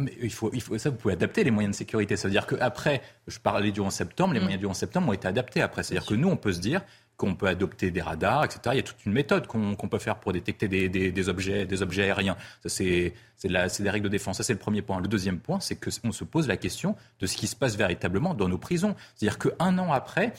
mais il faut, il faut, ça, vous pouvez adapter les moyens de sécurité. Ça veut dire qu'après, je parlais du 11 septembre, les mm. moyens du 11 septembre ont été adaptés après. C'est-à-dire que nous, on peut se dire, qu'on peut adopter des radars, etc. Il y a toute une méthode qu'on peut faire pour détecter des, objets, des objets aériens. C'est des règles de défense. Ça, c'est le premier point. Le deuxième point, c'est qu'on se pose la question de ce qui se passe véritablement dans nos prisons. C'est-à-dire qu'un an après,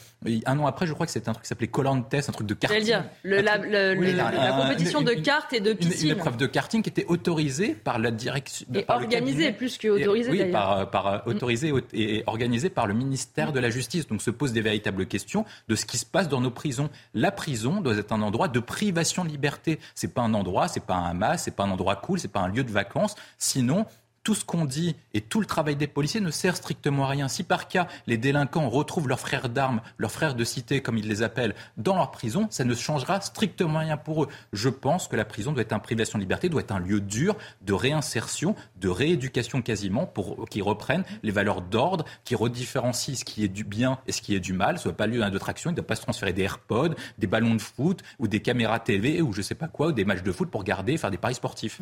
un an après, je crois que c'était un truc qui s'appelait Colantes, un truc de karting. dire, le, la, la, compétition de cartes et de piscine. Une, épreuve de karting qui était autorisée par la direction. Et organisée plus que autorisée. Oui, par, par mm. autorisée et organisée par le ministère de la Justice. Donc se posent des véritables questions de ce qui se passe dans nos prisons la prison doit être un endroit de privation de liberté. C'est pas un endroit, c'est pas un hamas, c'est pas un endroit cool, c'est pas un lieu de vacances. Sinon, tout ce qu'on dit et tout le travail des policiers ne sert strictement à rien. Si par cas les délinquants retrouvent leurs frères d'armes, leurs frères de cité comme ils les appellent, dans leur prison, ça ne changera strictement rien pour eux. Je pense que la prison doit être un privation de liberté, doit être un lieu dur de réinsertion, de rééducation quasiment pour qu'ils reprennent les valeurs d'ordre, qui redifférencient ce qui est du bien et ce qui est du mal. Ce ne soit pas lieu d'attraction, il ne doit pas se transférer des AirPods, des ballons de foot ou des caméras TV ou je sais pas quoi, ou des matchs de foot pour garder, faire des paris sportifs.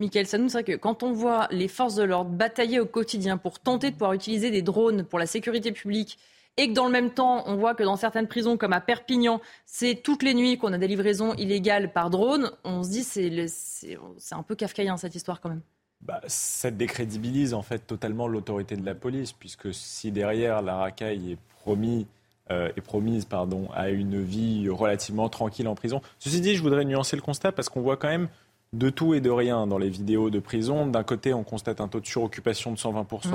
Michael nous c'est vrai que quand on voit les forces de l'ordre batailler au quotidien pour tenter de pouvoir utiliser des drones pour la sécurité publique, et que dans le même temps, on voit que dans certaines prisons, comme à Perpignan, c'est toutes les nuits qu'on a des livraisons illégales par drone, on se dit c'est c'est un peu kafkaïen cette histoire quand même. Bah, ça décrédibilise en fait totalement l'autorité de la police, puisque si derrière la racaille est promis euh, est promise pardon, à une vie relativement tranquille en prison. Ceci dit, je voudrais nuancer le constat parce qu'on voit quand même de tout et de rien dans les vidéos de prison. D'un côté, on constate un taux de suroccupation de 120%, ce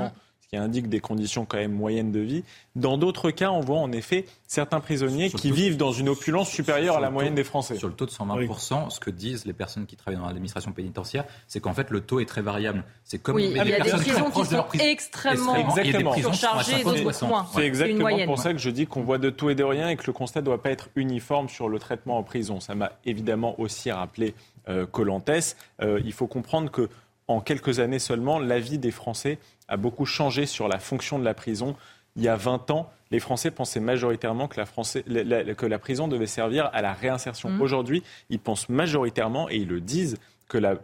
qui indique des conditions quand même moyennes de vie. Dans d'autres cas, on voit en effet certains prisonniers qui vivent dans une opulence supérieure à la moyenne des Français. Sur le taux de 120%, ce que disent les personnes qui travaillent dans l'administration pénitentiaire, c'est qu'en fait le taux est très variable. C'est comme oui, il y a des prisons qui sont extrêmement exactement. surchargées. C'est exactement pour ça que je dis qu'on voit de tout et de rien et que le constat ne doit pas être uniforme sur le traitement en prison. Ça m'a évidemment aussi rappelé euh, Colantes. Euh, il faut comprendre que en quelques années seulement, la vie des Français a beaucoup changé sur la fonction de la prison. Il y a 20 ans, les Français pensaient majoritairement que la, prison devait servir à la réinsertion. Mmh. Aujourd'hui, ils pensent majoritairement, et ils le disent, que la,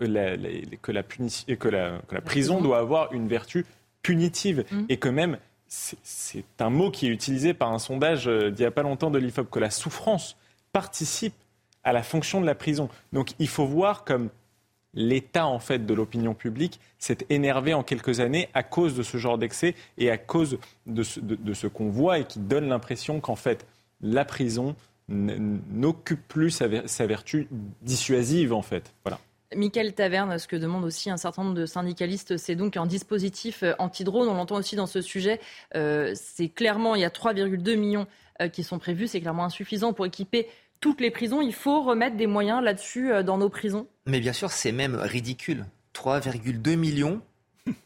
prison doit avoir une vertu punitive mmh. et que même, c'est un mot qui est utilisé par un sondage euh, d'il n'y a pas longtemps de l'IFOP, que la souffrance participe à la fonction de la prison. Donc il faut voir comme l'état en fait de l'opinion publique s'est énervé en quelques années à cause de ce genre d'excès et à cause de ce, qu'on voit et qui donne l'impression qu'en fait la prison n'occupe plus sa, vertu dissuasive en fait. Voilà. Michael Taverne, ce que demande aussi un certain nombre de syndicalistes, c'est donc un dispositif euh, anti-drone. On l'entend aussi dans ce sujet. Euh, c'est clairement, il y a 3,2 millions euh, qui sont prévus. C'est clairement insuffisant pour équiper toutes les prisons. Il faut remettre des moyens là-dessus euh, dans nos prisons. Mais bien sûr, c'est même ridicule. 3,2 millions.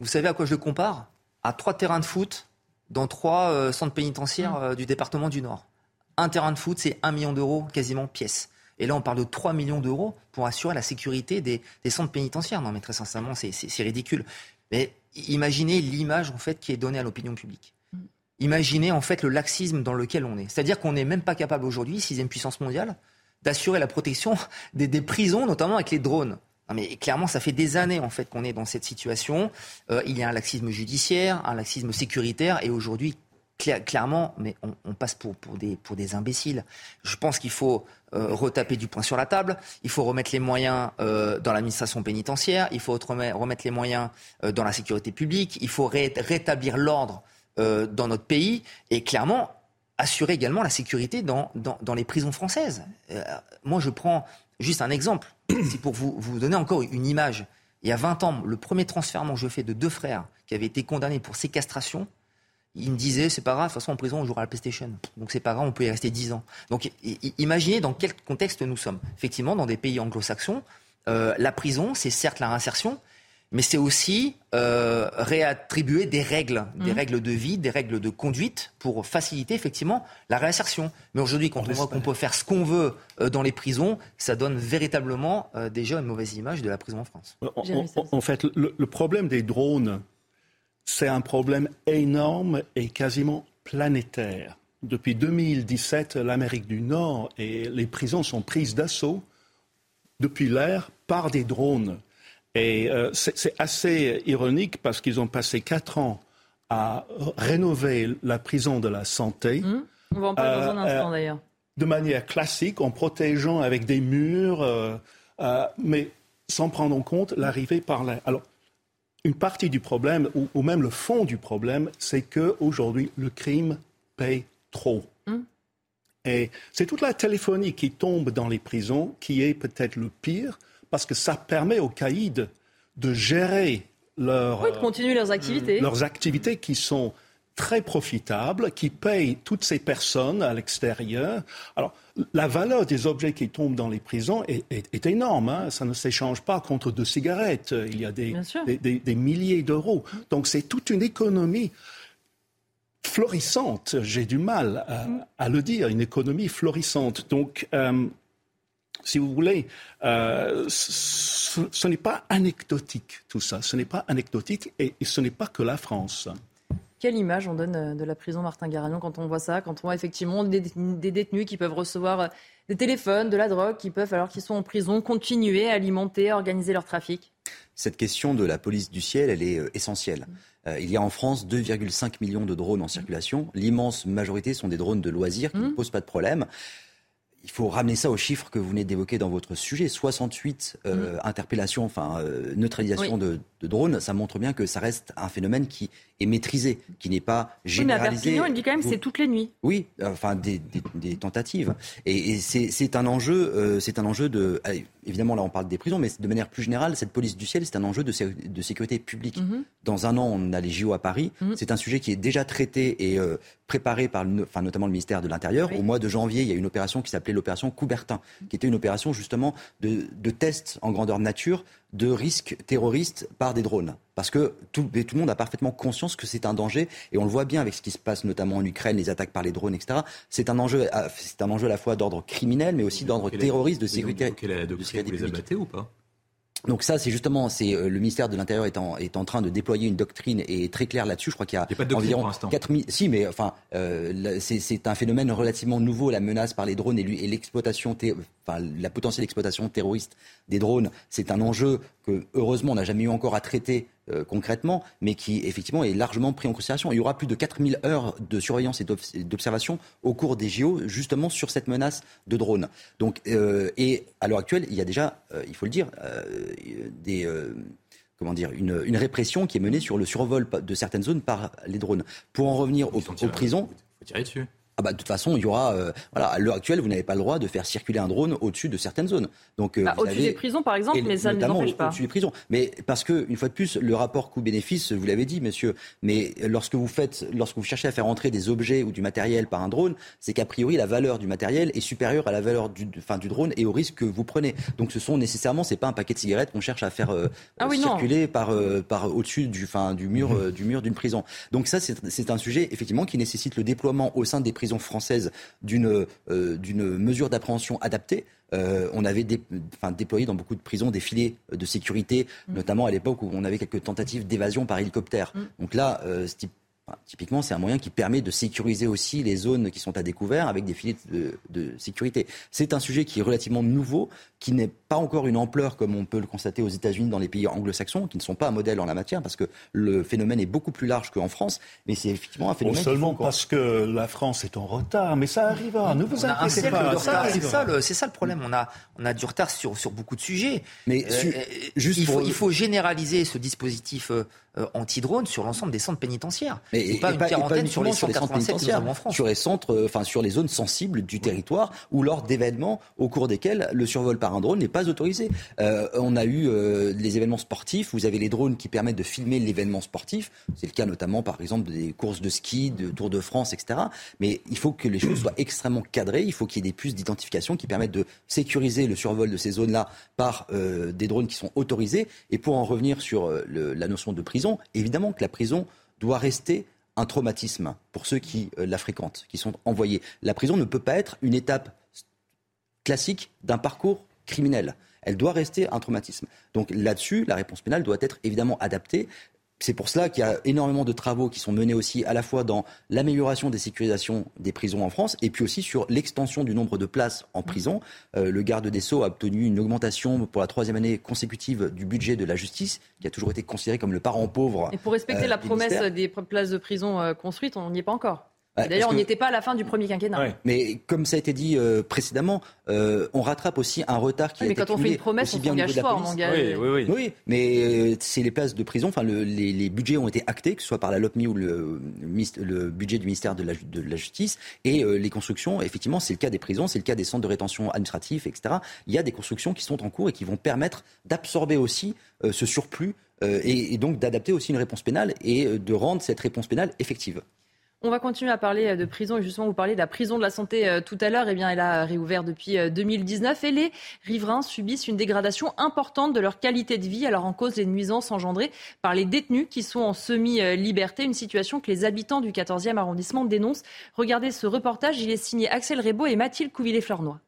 Vous savez à quoi je le compare? À trois terrains de foot dans trois euh, centres pénitentiaires euh, du département du Nord. Un terrain de foot, c'est 1 million d'euros quasiment pièce. Et là, on parle de 3 millions d'euros pour assurer la sécurité des, centres pénitentiaires. Non, mais très sincèrement, c'est ridicule. Mais imaginez l'image en fait qui est donnée à l'opinion publique. Imaginez en fait le laxisme dans lequel on est. C'est-à-dire qu'on n'est même pas capable aujourd'hui, sixième puissance mondiale, d'assurer la protection des, prisons, notamment avec les drones. mais clairement, ça fait des années en fait qu'on est dans cette situation. Euh, il y a un laxisme judiciaire, un laxisme sécuritaire, et aujourd'hui, clairement, mais on, passe pour, des, pour des imbéciles. Je pense qu'il faut euh, retaper du poing sur la table. Il faut remettre les moyens euh, dans l'administration pénitentiaire. Il faut remettre les moyens dans la sécurité publique. Il faut rétablir l'ordre euh, dans notre pays et clairement assurer également la sécurité dans, dans, les prisons françaises. Euh, moi, je prends juste un exemple. C'est pour vous, vous donner encore une image. Il y a 20 ans, le premier transfert que je fais de deux frères qui avaient été condamnés pour séquestration, ils me disaient, c'est pas grave, de toute façon, en prison, on jouera à la PlayStation. Donc, c'est pas grave, on peut y rester 10 ans. Donc, imaginez dans quel contexte nous sommes. Effectivement, dans des pays anglo-saxons, euh, la prison, c'est certes la réinsertion, mais c'est aussi euh, réattribuer des règles, des mmh. règles de vie, des règles de conduite pour faciliter effectivement la réinsertion. Mais aujourd'hui, quand on, voit qu'on peut faire ce qu'on veut euh, dans les prisons, ça donne véritablement euh, déjà une mauvaise image de la prison en France. En, fait, le, problème des drones, c'est un problème énorme et quasiment planétaire. Depuis 2017, l'Amérique du Nord et les prisons sont prises d'assaut depuis l'air par des drones. Et euh, c'est assez ironique parce qu'ils ont passé quatre ans à rénover la prison de la santé. Mmh. On va en parler dans un euh, instant euh, d'ailleurs. De manière classique, en protégeant avec des murs, mais sans prendre en compte l'arrivée par l'air. Alors, une partie du problème, ou, même le fond du problème, c'est qu'aujourd'hui, le crime paye trop. Mmh. Et c'est toute la téléphonie qui tombe dans les prisons qui est peut-être le pire parce que ça permet aux caïds de gérer leur, oui, de continuer leurs activités. Euh, leurs activités qui sont très profitables, qui payent toutes ces personnes à l'extérieur. Alors, la valeur des objets qui tombent dans les prisons est, énorme. Hein. Ça ne s'échange pas contre deux cigarettes. Il y a des, des, milliers d'euros. Donc, c'est toute une économie florissante. J'ai du mal à, le dire, une économie florissante. Donc, euh, si vous voulez, euh, ce, n'est pas anecdotique tout ça. Ce n'est pas anecdotique et, ce n'est pas que la France. Quelle image on donne euh, de la prison Martin Garagnon quand on voit ça, quand on voit effectivement des, détenus qui peuvent recevoir euh, des téléphones, de la drogue, qui peuvent, alors qu'ils sont en prison, continuer à alimenter, à organiser leur trafic? Cette question de la police du ciel, elle est essentielle. il y a en France 2,5 millions de drones en circulation. L'immense majorité sont des drones de loisirs qui mmh. ne posent pas de problème il faut ramener ça aux chiffres que vous venez d'évoquer dans votre sujet. 68 euh, mm. interpellations, enfin euh, neutralisation de, drones, ça montre bien que ça reste un phénomène qui est maîtrisé, qui n'est pas généralisé. Oui, mais à il dit quand même c'est toutes les nuits. Oui, enfin des, tentatives. Et, c'est un enjeu, euh, c'est un enjeu de. évidemment, là, on parle des prisons, mais de manière plus générale, cette police du ciel, c'est un enjeu de, de sécurité publique. Mhm. Dans un an, on a les JO à Paris. Mhm. C'est un sujet qui est déjà traité et euh, préparé par enfin, notamment le ministère de l'Intérieur. Au mois de janvier, il y a une opération qui s'appelait l'opération Coubertin, qui était une opération justement de, de test en grandeur nature de risques terroristes par des drones. Parce que tout, tout, le monde a parfaitement conscience que c'est un danger, et on le voit bien avec ce qui se passe notamment en Ukraine, les attaques par les drones, etc. C'est un enjeu, c'est un enjeu à la fois d'ordre criminel, mais aussi d'ordre terroriste, de sécurité. Vous les abattez ou pas? Donc ça, c'est justement, c'est euh, le ministère de l'Intérieur est en, est en train de déployer une doctrine et très claire là-dessus. Je crois qu'il y a, pas de environ 4000. Si, mais enfin, euh, c'est un phénomène relativement nouveau, la menace par les drones et l'exploitation, enfin, la potentielle exploitation terroriste des drones. C'est un enjeu que heureusement on n'a jamais eu encore à traiter euh, concrètement, mais qui effectivement est largement pris en considération. Il y aura plus de 4000 heures de surveillance et d'observation au cours des JO, justement sur cette menace de drones. Donc, euh, et à l'heure actuelle, il y a déjà, euh, il faut le dire, des comment dire, une, une, répression qui est menée sur le survol de certaines zones par les drones. Pour en revenir aux, aux prisons. Faut tirer dessus. Ah bah, de toute façon, il y aura. Euh, voilà, à l'heure actuelle, vous n'avez pas le droit de faire circuler un drone au-dessus de certaines zones. Donc, euh, bah, au-dessus des prisons, par exemple, mais ça ne empêche pas. Au-dessus des prisons. Mais parce que, une fois de plus, le rapport coût-bénéfice, vous l'avez dit, monsieur, mais lorsque vous faites, lorsque vous cherchez à faire entrer des objets ou du matériel par un drone, c'est qu'a priori, la valeur du matériel est supérieure à la valeur du, fin, du drone et au risque que vous prenez. Donc, ce sont nécessairement, c'est pas un paquet de cigarettes qu'on cherche à faire euh, ah circuler par, par au-dessus du, fin, du mur, mmh. du mur d'une prison. Donc, ça, c'est un sujet, effectivement, qui nécessite le déploiement au sein des prisons françaises d'une euh, d'une mesure d'appréhension adaptée. Euh, on avait déployé dans beaucoup de prisons des filets de sécurité, mmh. notamment à l'époque où on avait quelques tentatives d'évasion par hélicoptère. Mmh. Donc là, euh, ce type typiquement, c'est un moyen qui permet de sécuriser aussi les zones qui sont à découvert avec des filets de, sécurité. C'est un sujet qui est relativement nouveau, qui n'est pas encore une ampleur comme on peut le constater aux États-Unis, dans les pays anglo-saxons, qui ne sont pas un modèle en la matière, parce que le phénomène est beaucoup plus large qu'en France. Mais c'est effectivement un phénomène. Non seulement parce que la France est en retard, mais ça arrivera. Ne vous inquiétez pas. C'est ça, le, ça le problème. On a, on a du retard sur, sur beaucoup de sujets. Mais euh, juste il, faut, il faut généraliser ce dispositif. Euh, euh, anti-drone sur l'ensemble des centres pénitentiaires. Mais pas une quarantaine sur les centres pénitentiaires, en France. Sur les centres, euh, enfin sur les zones sensibles du territoire ou lors d'événements au cours desquels le survol par un drone n'est pas autorisé. Euh, on a eu les événements sportifs. Vous avez les drones qui permettent de filmer l'événement sportif. C'est le cas notamment, par exemple, des courses de ski, de Tour de France, etc. Mais il faut que les choses soient extrêmement cadrées. Il faut qu'il y ait des puces d'identification qui permettent de sécuriser le survol de ces zones-là par des drones qui sont autorisés. Et pour en revenir sur la notion de évidemment que la prison doit rester un traumatisme pour ceux qui euh, la fréquentent, qui sont envoyés. La prison ne peut pas être une étape classique d'un parcours criminel. Elle doit rester un traumatisme. Donc là-dessus, la réponse pénale doit être évidemment adaptée c'est pour cela qu'il y a énormément de travaux qui sont menés aussi à la fois dans l'amélioration des sécurisations des prisons en France et puis aussi sur l'extension du nombre de places en prison. Euh, le garde des Sceaux a obtenu une augmentation pour la troisième année consécutive du budget de la justice, qui a toujours été considéré comme le parent pauvre. Et pour respecter euh, la promesse des places de prison euh, construites, on n'y est pas encore. D'ailleurs, on n'y était pas à la fin du premier quinquennat. Mais comme ça a été dit euh, précédemment, euh, on rattrape aussi un retard qui oui, a été Mais quand on fait une promesse, on s'engage fort, mon gars. Oui, oui, oui. mais euh, c'est les places de prison. Enfin, le, les, les, budgets ont été actés, que ce soit par la LOPMI ou le, le budget du ministère de la, de la Justice. Et les constructions, effectivement, c'est le cas des prisons, c'est le cas des centres de rétention administratifs, etc. Il y a des constructions qui sont en cours et qui vont permettre d'absorber aussi ce surplus et, et donc d'adapter aussi une réponse pénale et de rendre cette réponse pénale effective. On va continuer à parler euh, de prison et justement vous parler de la prison de la santé euh, tout à l'heure. Eh bien, elle a réouvert depuis 2019 euh, et les riverains subissent une dégradation importante de leur qualité de vie. Alors en cause les nuisances engendrées par les détenus qui sont en semi-liberté, une situation que les habitants du 14e arrondissement dénoncent. Regardez ce reportage, il est signé Axel Rebaud et Mathilde Couvillé-Fleurnois.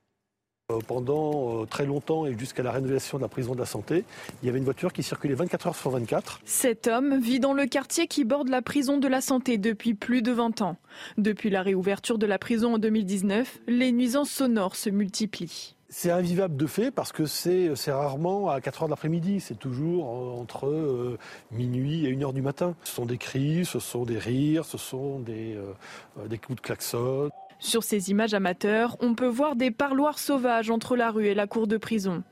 Euh, pendant euh, très longtemps et jusqu'à la rénovation de la prison de la santé, il y avait une voiture qui circulait 24 heures sur 24. Cet homme vit dans le quartier qui borde la prison de la santé depuis plus de 20 ans. Depuis la réouverture de la prison en 2019, les nuisances sonores se multiplient. C'est invivable de fait parce que c'est rarement à 4 heures de l'après-midi, c'est toujours entre minuit et 1 heure du matin. Ce sont des cris, ce sont des rires, ce sont des, euh, des coups de klaxon. Sur ces images amateurs, on peut voir des parloirs sauvages entre la rue et la cour de prison.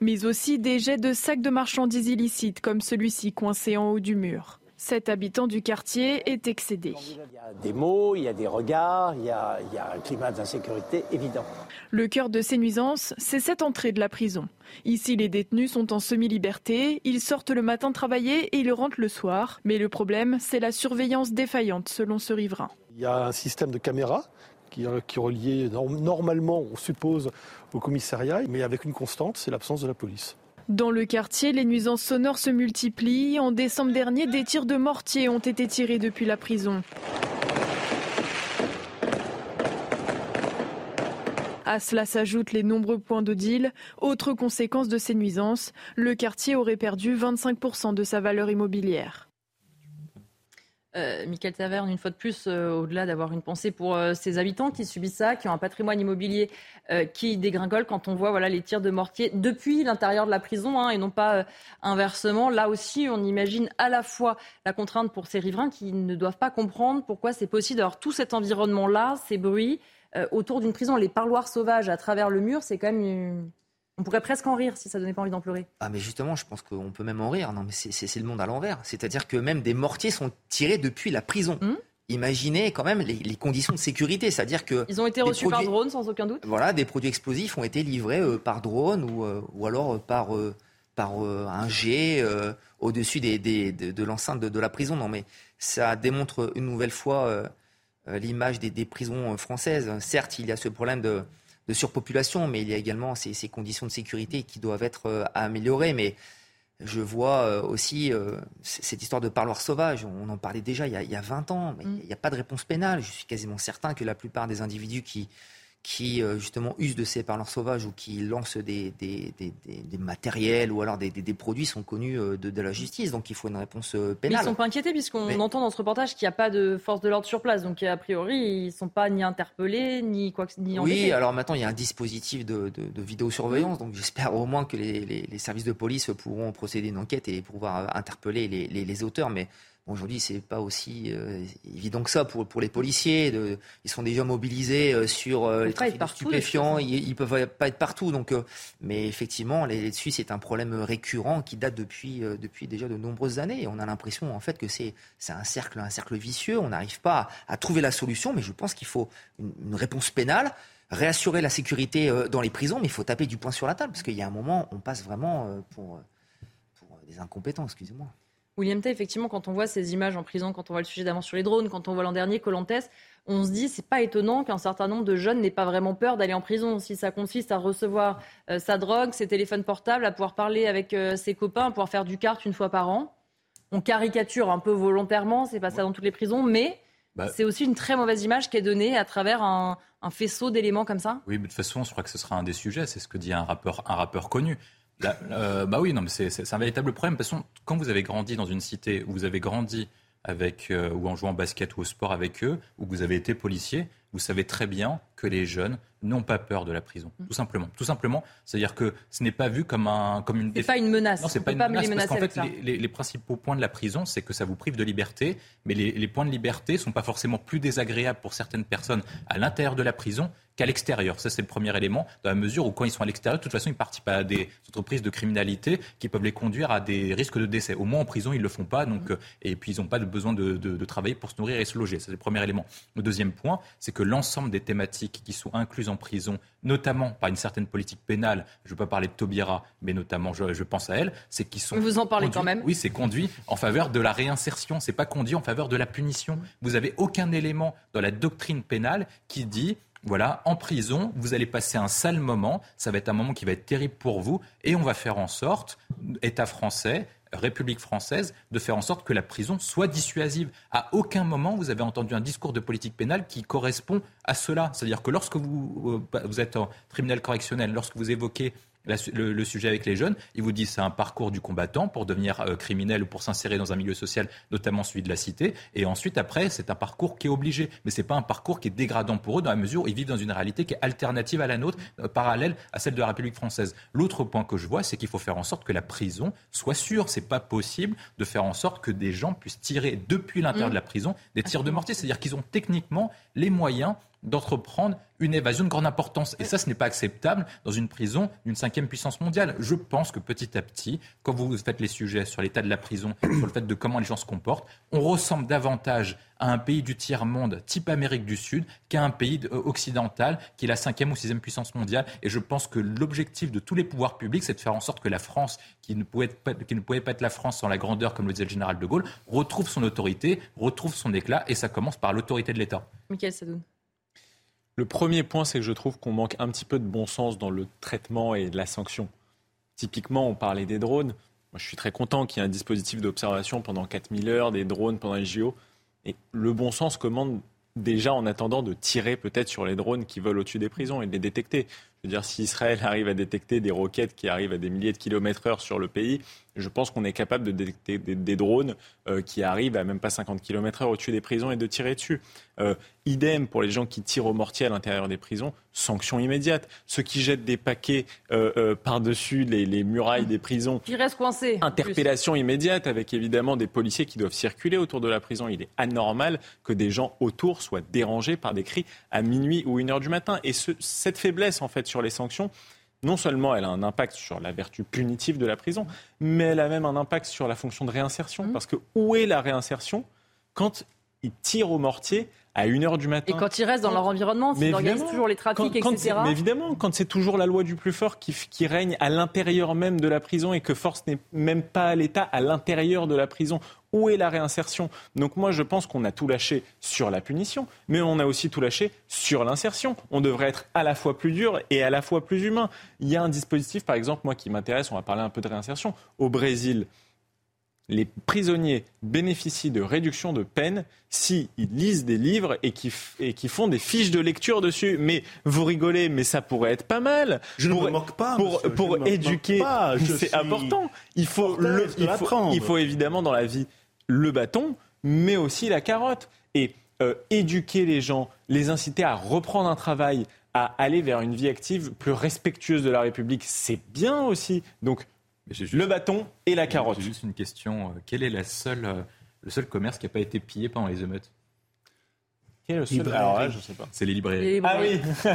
Mais aussi des jets de sacs de marchandises illicites comme celui-ci coincé en haut du mur. Cet habitant du quartier est excédé. Il y a des mots, il y a des regards, il y a, il y a un climat d'insécurité évident. Le cœur de ces nuisances, c'est cette entrée de la prison. Ici, les détenus sont en semi-liberté, ils sortent le matin travailler et ils rentrent le soir. Mais le problème, c'est la surveillance défaillante, selon ce riverain. Il y a un système de caméras qui, qui est relié normalement, on suppose, au commissariat, mais avec une constante, c'est l'absence de la police. Dans le quartier, les nuisances sonores se multiplient. En décembre dernier, des tirs de mortier ont été tirés depuis la prison. À cela s'ajoutent les nombreux points de deal. Autre conséquence de ces nuisances, le quartier aurait perdu 25% de sa valeur immobilière. Euh, Michael Taverne, une fois de plus, euh, au-delà d'avoir une pensée pour euh, ces habitants qui subissent ça, qui ont un patrimoine immobilier qui dégringole quand on voit voilà, les tirs de mortier depuis l'intérieur de la prison hein, et non pas inversement. Là aussi, on imagine à la fois la contrainte pour ces riverains qui ne doivent pas comprendre pourquoi c'est possible d'avoir tout cet environnement-là, ces bruits autour d'une prison, les parloirs sauvages à travers le mur, c'est quand même une on pourrait presque en rire si ça donnait pas envie d'en pleurer. Ah mais justement, je pense qu'on peut même en rire. Non mais c'est le monde à l'envers. C'est-à-dire que même des mortiers sont tirés depuis la prison. Hum Imaginez quand même les, conditions de sécurité, c'est-à-dire que ils ont été reçus par drone sans aucun doute. Voilà, des produits explosifs ont été livrés euh, par drone ou, euh, ou alors euh, par par un jet au-dessus des, de, l'enceinte de, la prison. Non mais ça démontre une nouvelle fois l'image des, des, prisons françaises. Certes, il y a ce problème de de surpopulation, mais il y a également ces, conditions de sécurité qui doivent être euh, améliorées. Mais je vois euh, aussi euh, cette histoire de parloir sauvage. On en parlait déjà il y a, il y a 20 ans, mais mm. il n'y a pas de réponse pénale. Je suis quasiment certain que la plupart des individus qui, qui euh, justement usent de ces parleurs sauvages ou qui lancent des, des, matériels ou alors des, produits sont connus euh, de, la justice. Donc il faut une réponse pénale. Euh, Mais ils ne sont pas inquiétés puisqu'on entend dans ce reportage qu'il n'y a pas de force de l'ordre sur place. Donc a priori, ils ne sont pas ni interpellés, ni quoi que ni Oui, alors maintenant il y a un dispositif de, vidéosurveillance. Donc j'espère au moins que les, services de police pourront procéder à une enquête et pouvoir interpeller les, les auteurs. Mais Aujourd'hui, c'est pas aussi euh, évident que ça pour, pour les policiers. De, ils sont déjà mobilisés euh, sur euh, les trafics stupéfiants. Ils, ne peuvent pas être partout. Donc, mais effectivement, là-dessus, c'est un problème récurrent qui date depuis, depuis déjà de nombreuses années. Et on a l'impression, en fait, que c'est un cercle, un cercle vicieux. On n'arrive pas à, trouver la solution. Mais je pense qu'il faut une, réponse pénale réassurer la sécurité dans les prisons, mais il faut taper du poing sur la table, parce qu'il y a un moment, on passe vraiment pour, pour des incompétents, excusez-moi. William Tay, effectivement, quand on voit ces images en prison, quand on voit le sujet d'avant sur les drones, quand on voit l'an dernier Colantes, on se dit c'est pas étonnant qu'un certain nombre de jeunes n'aient pas vraiment peur d'aller en prison. Si ça consiste à recevoir euh, sa drogue, ses téléphones portables, à pouvoir parler avec euh, ses copains, à pouvoir faire du kart une fois par an. On caricature un peu volontairement, c'est pas ça dans toutes les prisons, mais bah c'est aussi une très mauvaise image qui est donnée à travers un, faisceau d'éléments comme ça. Oui, mais de toute façon, je crois que ce sera un des sujets. C'est ce que dit un rappeur, un rappeur connu. Euh, bah oui, non, c'est un véritable problème. Parce que quand vous avez grandi dans une cité où vous avez grandi avec, euh, ou en jouant au basket ou au sport avec eux, ou que vous avez été policier, vous savez très bien que les jeunes n'ont pas peur de la prison, tout simplement. Tout simplement, c'est-à-dire que ce n'est pas vu comme un comme une. C'est pas une menace. Non, c'est pas une menace. parce qu'en fait, les, les, principaux points de la prison, c'est que ça vous prive de liberté, mais les, les points de liberté sont pas forcément plus désagréables pour certaines personnes à l'intérieur de la prison qu'à l'extérieur. Ça, c'est le premier élément, dans la mesure où quand ils sont à l'extérieur, de toute façon, ils participent à des entreprises de criminalité qui peuvent les conduire à des risques de décès. Au moins en prison, ils ne le font pas, donc, euh, et puis ils n'ont pas besoin de, de, de, travailler pour se nourrir et se loger. C'est le premier élément. Le deuxième point, c'est que l'ensemble des thématiques qui sont incluses en prison, notamment par une certaine politique pénale, je ne veux pas parler de Taubira, mais notamment je, je pense à elle, c'est qu'ils sont. Vous en parlez quand même? Oui, c'est conduit en faveur de la réinsertion, c'est pas conduit en faveur de la punition. Vous n'avez aucun élément dans la doctrine pénale qui dit voilà, en prison, vous allez passer un sale moment, ça va être un moment qui va être terrible pour vous, et on va faire en sorte, État français, République française, de faire en sorte que la prison soit dissuasive. À aucun moment, vous avez entendu un discours de politique pénale qui correspond à cela. C'est-à-dire que lorsque vous, euh, vous êtes en tribunal correctionnel, lorsque vous évoquez le, sujet avec les jeunes. Ils vous disent c'est un parcours du combattant pour devenir euh, criminel ou pour s'insérer dans un milieu social, notamment celui de la cité. Et ensuite, après, c'est un parcours qui est obligé. Mais c'est pas un parcours qui est dégradant pour eux dans la mesure où ils vivent dans une réalité qui est alternative à la nôtre, euh, parallèle à celle de la République française. L'autre point que je vois, c'est qu'il faut faire en sorte que la prison soit sûre. C'est pas possible de faire en sorte que des gens puissent tirer depuis l'intérieur mmh. de la prison des tirs de mortier. C'est-à-dire qu'ils ont techniquement les moyens d'entreprendre une évasion de grande importance. Et ça, ce n'est pas acceptable dans une prison d'une cinquième puissance mondiale. Je pense que petit à petit, quand vous faites les sujets sur l'état de la prison, sur le fait de comment les gens se comportent, on ressemble davantage à un pays du tiers-monde type Amérique du Sud qu'à un pays occidental qui est la cinquième ou sixième puissance mondiale. Et je pense que l'objectif de tous les pouvoirs publics, c'est de faire en sorte que la France, qui ne, pouvait pas, qui ne pouvait pas être la France sans la grandeur, comme le disait le général de Gaulle, retrouve son autorité, retrouve son éclat. Et ça commence par l'autorité de l'État. Michael Sadoun. Le premier point, c'est que je trouve qu'on manque un petit peu de bon sens dans le traitement et la sanction. Typiquement, on parlait des drones. Moi, je suis très content qu'il y ait un dispositif d'observation pendant 4000 heures, des drones pendant les JO. Et le bon sens commande déjà en attendant de tirer peut-être sur les drones qui volent au-dessus des prisons et de les détecter. Je veux dire, si Israël arrive à détecter des roquettes qui arrivent à des milliers de kilomètres heure sur le pays, je pense qu'on est capable de détecter des, drones euh, qui arrivent à même pas 50 km/h au-dessus des prisons et de tirer dessus. Euh, idem pour les gens qui tirent au mortier à l'intérieur des prisons, sanction immédiate. Ceux qui jettent des paquets euh, par-dessus les, murailles des prisons. Qui restent coincés. Interpellation immédiate avec évidemment des policiers qui doivent circuler autour de la prison. Il est anormal que des gens autour soient dérangés par des cris à minuit ou une heure du matin. Et cette faiblesse en fait sur les sanctions, non seulement elle a un impact sur la vertu punitive de la prison, mais elle a même un impact sur la fonction de réinsertion. Mmh. Parce que où est la réinsertion quand ils tirent au mortier à 1h du matin. Et quand ils restent dans leur environnement, s'ils organisent toujours les trafics, etc. Mais évidemment, quand c'est toujours la loi du plus fort qui, qui règne à l'intérieur même de la prison et que force n'est même pas à l'État à l'intérieur de la prison, où est la réinsertion? Donc moi, je pense qu'on a tout lâché sur la punition, mais on a aussi tout lâché sur l'insertion. On devrait être à la fois plus dur et à la fois plus humain. Il y a un dispositif, par exemple, moi qui m'intéresse, on va parler un peu de réinsertion. Au Brésil, les prisonniers bénéficient de réduction de peine s'ils lisent des livres et qui, et qui font des fiches de lecture dessus. Mais vous rigolez, mais ça pourrait être pas mal. Je pour, ne me moque pas. Pour, pour éduquer, c'est important. Il faut, le, il, faut, il faut évidemment dans la vie le bâton, mais aussi la carotte. Et euh, éduquer les gens, les inciter à reprendre un travail, à aller vers une vie active plus respectueuse de la République, c'est bien aussi. Donc le bâton et la carotte. J'ai juste une question. Euh, quel est la seule, euh, le seul commerce qui n'a pas été pillé pendant les émeutes? C'est les librairies. Ah oui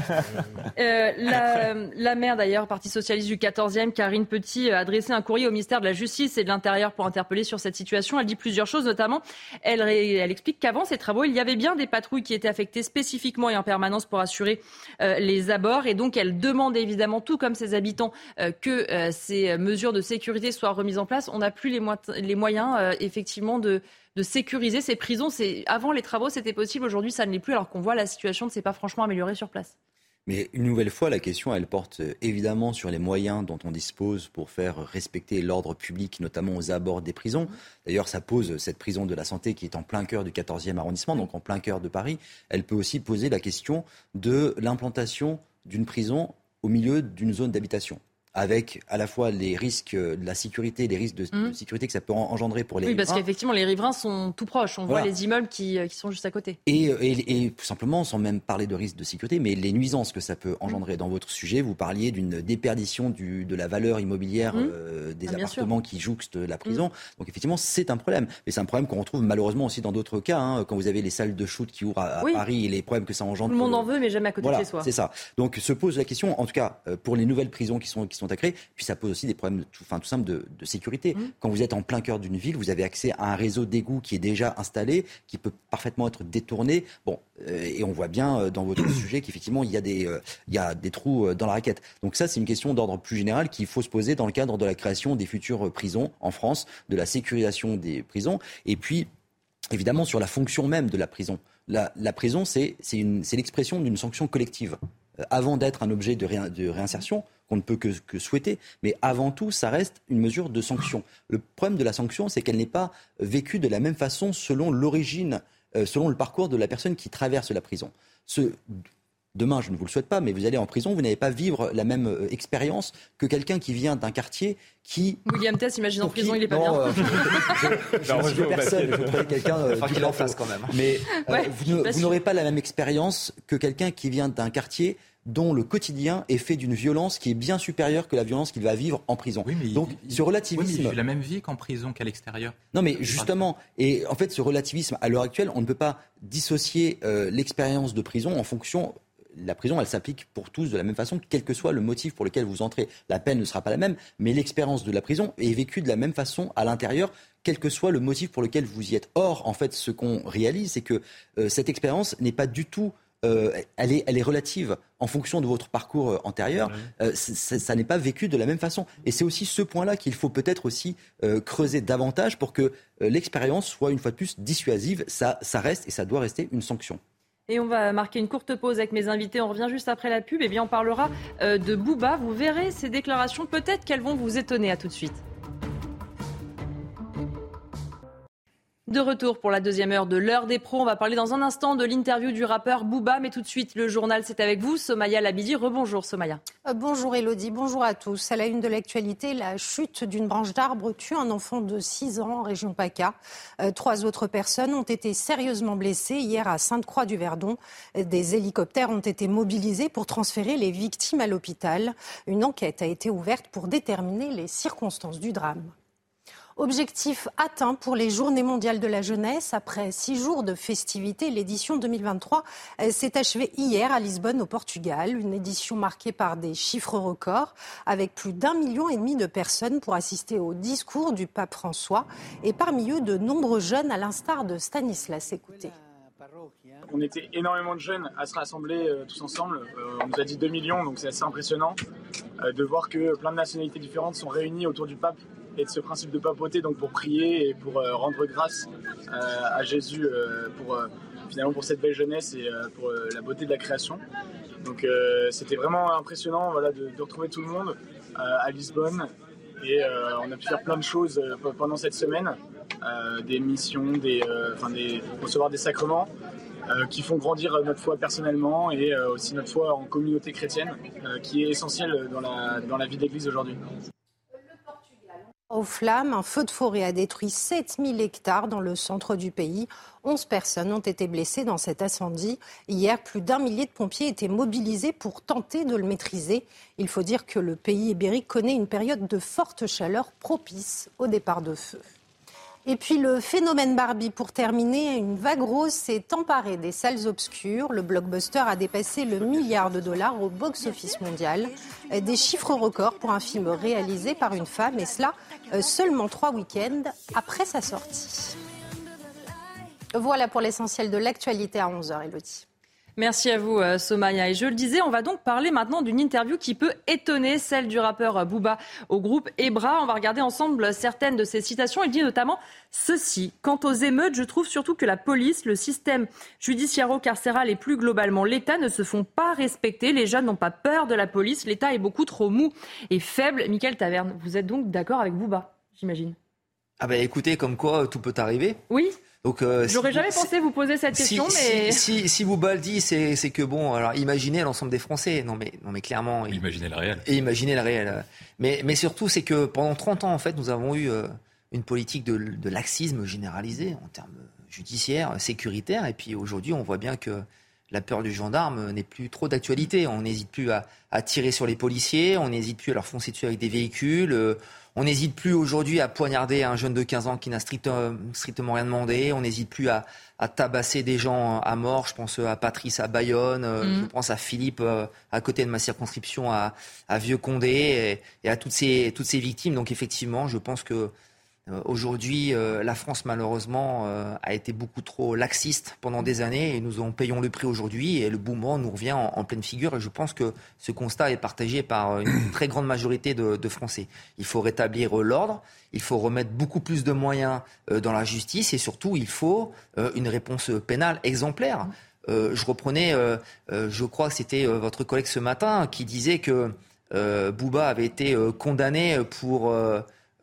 euh, la, la, maire d'ailleurs, Parti Socialiste du 14e, Karine Petit, a adressé un courrier au ministère de la Justice et de l'Intérieur pour interpeller sur cette situation. Elle dit plusieurs choses, notamment, elle, elle explique qu'avant ces travaux, il y avait bien des patrouilles qui étaient affectées spécifiquement et en permanence pour assurer euh, les abords. Et donc, elle demande évidemment, tout comme ses habitants, euh, que ces mesures de sécurité soient remises en place. On n'a plus les, les moyens, effectivement, de de sécuriser ces prisons. C'est avant les travaux, c'était possible. Aujourd'hui, ça ne l'est plus, alors qu'on voit la situation ne s'est pas franchement améliorée sur place. Mais une nouvelle fois, la question, elle porte euh, évidemment sur les moyens dont on dispose pour faire respecter l'ordre public, notamment aux abords des prisons. D'ailleurs, ça pose cette prison de la santé qui est en plein cœur du 14e arrondissement, donc en plein cœur de Paris. Elle peut aussi poser la question de l'implantation d'une prison au milieu d'une zone d'habitation avec à la fois les risques de la sécurité, les risques de, mmh. sécurité que ça peut engendrer pour les oui, parce qu'effectivement, les riverains sont tout proches. On voit les immeubles qui, euh, qui, sont juste à côté. Et, et, tout simplement, sans même parler de risques de sécurité, mais les nuisances que ça peut engendrer. Dans votre sujet, vous parliez d'une déperdition du, de la valeur immobilière mmh. euh, des ah, appartements qui jouxtent la prison. Mmh. Donc effectivement, c'est un problème. Mais c'est un problème qu'on retrouve malheureusement aussi dans d'autres cas. Hein, quand vous avez les salles de shoot qui ouvrent à, Paris et les problèmes que ça engendre. Tout le monde en veut, mais jamais à côté de chez soi. C'est ça. Donc se pose la question, en tout cas, euh, pour les nouvelles prisons qui sont, qui sont à créer, puis ça pose aussi des problèmes tout, enfin, tout simples de, sécurité. Mmh. Quand vous êtes en plein cœur d'une ville, vous avez accès à un réseau d'égouts qui est déjà installé, qui peut parfaitement être détourné. Bon, euh, et on voit bien euh, dans votre sujet qu'effectivement, il y a des, euh, il y a des trous dans la raquette. Donc ça, c'est une question d'ordre plus général qu'il faut se poser dans le cadre de la création des futures prisons en France, de la sécurisation des prisons, et puis évidemment sur la fonction même de la prison. La, la prison, c'est l'expression d'une sanction collective. avant d'être un objet de, de réinsertion, qu'on ne peut que, souhaiter. Mais avant tout, ça reste une mesure de sanction. Le problème de la sanction, c'est qu'elle n'est pas vécue de la même façon selon l'origine, euh, selon le parcours de la personne qui traverse la prison. demain, je ne vous le souhaite pas, mais vous allez en prison, vous n'allez pas vivre la même euh, expérience que quelqu'un qui vient d'un quartier qui. William Tess, imagine en prison, il est pas bien. Euh, je ne veux personne, je veux quelqu'un qui en face quand même. Mais vous n'aurez pas la même expérience que quelqu'un qui vient d'un quartier dont le quotidien est fait d'une violence qui est bien supérieure que la violence qu'il va vivre en prison. Donc ce relativisme... il fait la même vie qu'en prison qu'à l'extérieur. Non mais justement, et en fait ce relativisme, à l'heure actuelle, on ne peut pas dissocier euh, l'expérience de prison en fonction la prison, elle s'applique pour tous de la même façon, quel que soit le motif pour lequel vous entrez. La peine ne sera pas la même, mais l'expérience de la prison est vécue de la même façon à l'intérieur, quel que soit le motif pour lequel vous y êtes. Or, en fait, ce qu'on réalise, c'est que euh, cette expérience n'est pas du tout euh, elle, est, elle est relative en fonction de votre parcours euh, antérieur. Euh, ça n'est pas vécu de la même façon. Et c'est aussi ce point-là qu'il faut peut-être aussi creuser davantage pour que l'expérience soit une fois de plus dissuasive. Ça, ça reste et ça doit rester une sanction. Et on va marquer une courte pause avec mes invités. On revient juste après la pub. Et bien, on parlera de Booba. Vous verrez ces déclarations. Peut-être qu'elles vont vous étonner. À tout de suite. De retour pour la deuxième heure de l'heure des pros. On va parler dans un instant de l'interview du rappeur Booba, mais tout de suite, le journal, c'est avec vous. Somaya Labidi, rebonjour Somaya. Euh, bonjour Elodie, bonjour à tous. À la une de l'actualité, la chute d'une branche d'arbre tue un enfant de 6 ans en région PACA. Euh, trois autres personnes ont été sérieusement blessées hier à Sainte-Croix-du-Verdon. Des hélicoptères ont été mobilisés pour transférer les victimes à l'hôpital. Une enquête a été ouverte pour déterminer les circonstances du drame. Objectif atteint pour les Journées mondiales de la jeunesse. Après six jours de festivités, l'édition 2023 s'est achevée hier à Lisbonne, au Portugal. Une édition marquée par des chiffres records, avec plus d'un million et demi de personnes pour assister au discours du pape François. Et parmi eux, de nombreux jeunes, à l'instar de Stanislas. Écoutez. On était énormément de jeunes à se rassembler euh, tous ensemble. Euh, on nous a dit 2 millions, donc c'est assez impressionnant euh, de voir que plein de nationalités différentes sont réunies autour du pape et de ce principe de papoter donc pour prier et pour euh, rendre grâce euh, à Jésus euh, pour finalement pour cette belle jeunesse et pour la beauté de la création. Donc c'était vraiment impressionnant voilà, de, retrouver tout le monde à Lisbonne et on a pu faire plein de choses pendant cette semaine, des missions, des, des, recevoir des sacrements. qui font grandir notre foi personnellement et aussi notre foi en communauté chrétienne, qui est essentielle dans la, dans la vie d'Église aujourd'hui. Aux flammes, un feu de forêt a détruit 7000 hectares dans le centre du pays. 11 personnes ont été blessées dans cet incendie. Hier, plus d'un millier de pompiers étaient mobilisés pour tenter de le maîtriser. Il faut dire que le pays ibérique connaît une période de forte chaleur propice au départ de feu. Et puis le phénomène Barbie, pour terminer, une vague rose s'est emparée des salles obscures. Le blockbuster a dépassé le milliard de dollars au box-office mondial. Des chiffres records pour un film réalisé par une femme, et cela euh, seulement trois week-ends après sa sortie. Voilà pour l'essentiel de l'actualité à 11h, Elodie. Merci à vous, euh, Somaya. Et je le disais, on va donc parler maintenant d'une interview qui peut étonner, celle du rappeur Booba au groupe Ebra. On va regarder ensemble certaines de ses citations. Il dit notamment ceci. Quant aux émeutes, je trouve surtout que la police, le système judiciairo-carcéral et plus globalement l'État ne se font pas respecter. Les jeunes n'ont pas peur de la police. L'État est beaucoup trop mou et faible. Michael Taverne, vous êtes donc d'accord avec Booba, j'imagine? Ah ben écoutez, comme quoi tout peut arriver. Oui. Donc, euh, J'aurais jamais pensé vous poser cette question, mais si, si, vous Baldi, c'est que bon, alors imaginez l'ensemble des Français. Non mais non mais clairement. Imaginez le réel. Et imaginez le réel. Mais mais surtout, c'est que pendant 30 ans, en fait, nous avons eu euh, une politique de, de laxisme généralisé en termes judiciaires, sécuritaires, et puis aujourd'hui, on voit bien que la peur du gendarme n'est plus trop d'actualité. On n'hésite plus à, à, tirer sur les policiers, on n'hésite plus à leur foncer dessus avec des véhicules. Euh, on n'hésite plus aujourd'hui à poignarder un jeune de 15 ans qui n'a strictement rien demandé. On n'hésite plus à, tabasser des gens à mort. Je pense à Patrice à Bayonne. Euh, mm. Je pense à Philippe euh, à côté de ma circonscription à, Vieux-Condé et, à toutes ces, toutes ces victimes. Donc effectivement, je pense que euh, aujourd'hui, euh, la France, malheureusement, euh, a été beaucoup trop laxiste pendant des années et nous en payons le prix aujourd'hui et le boomant nous revient en, pleine figure. Et je pense que ce constat est partagé par une très grande majorité de, de Français. Il faut rétablir l'ordre, il faut remettre beaucoup plus de moyens dans la justice et surtout, il faut une réponse pénale exemplaire. je reprenais, je crois que c'était votre collègue ce matin qui disait que Bouba avait été condamné pour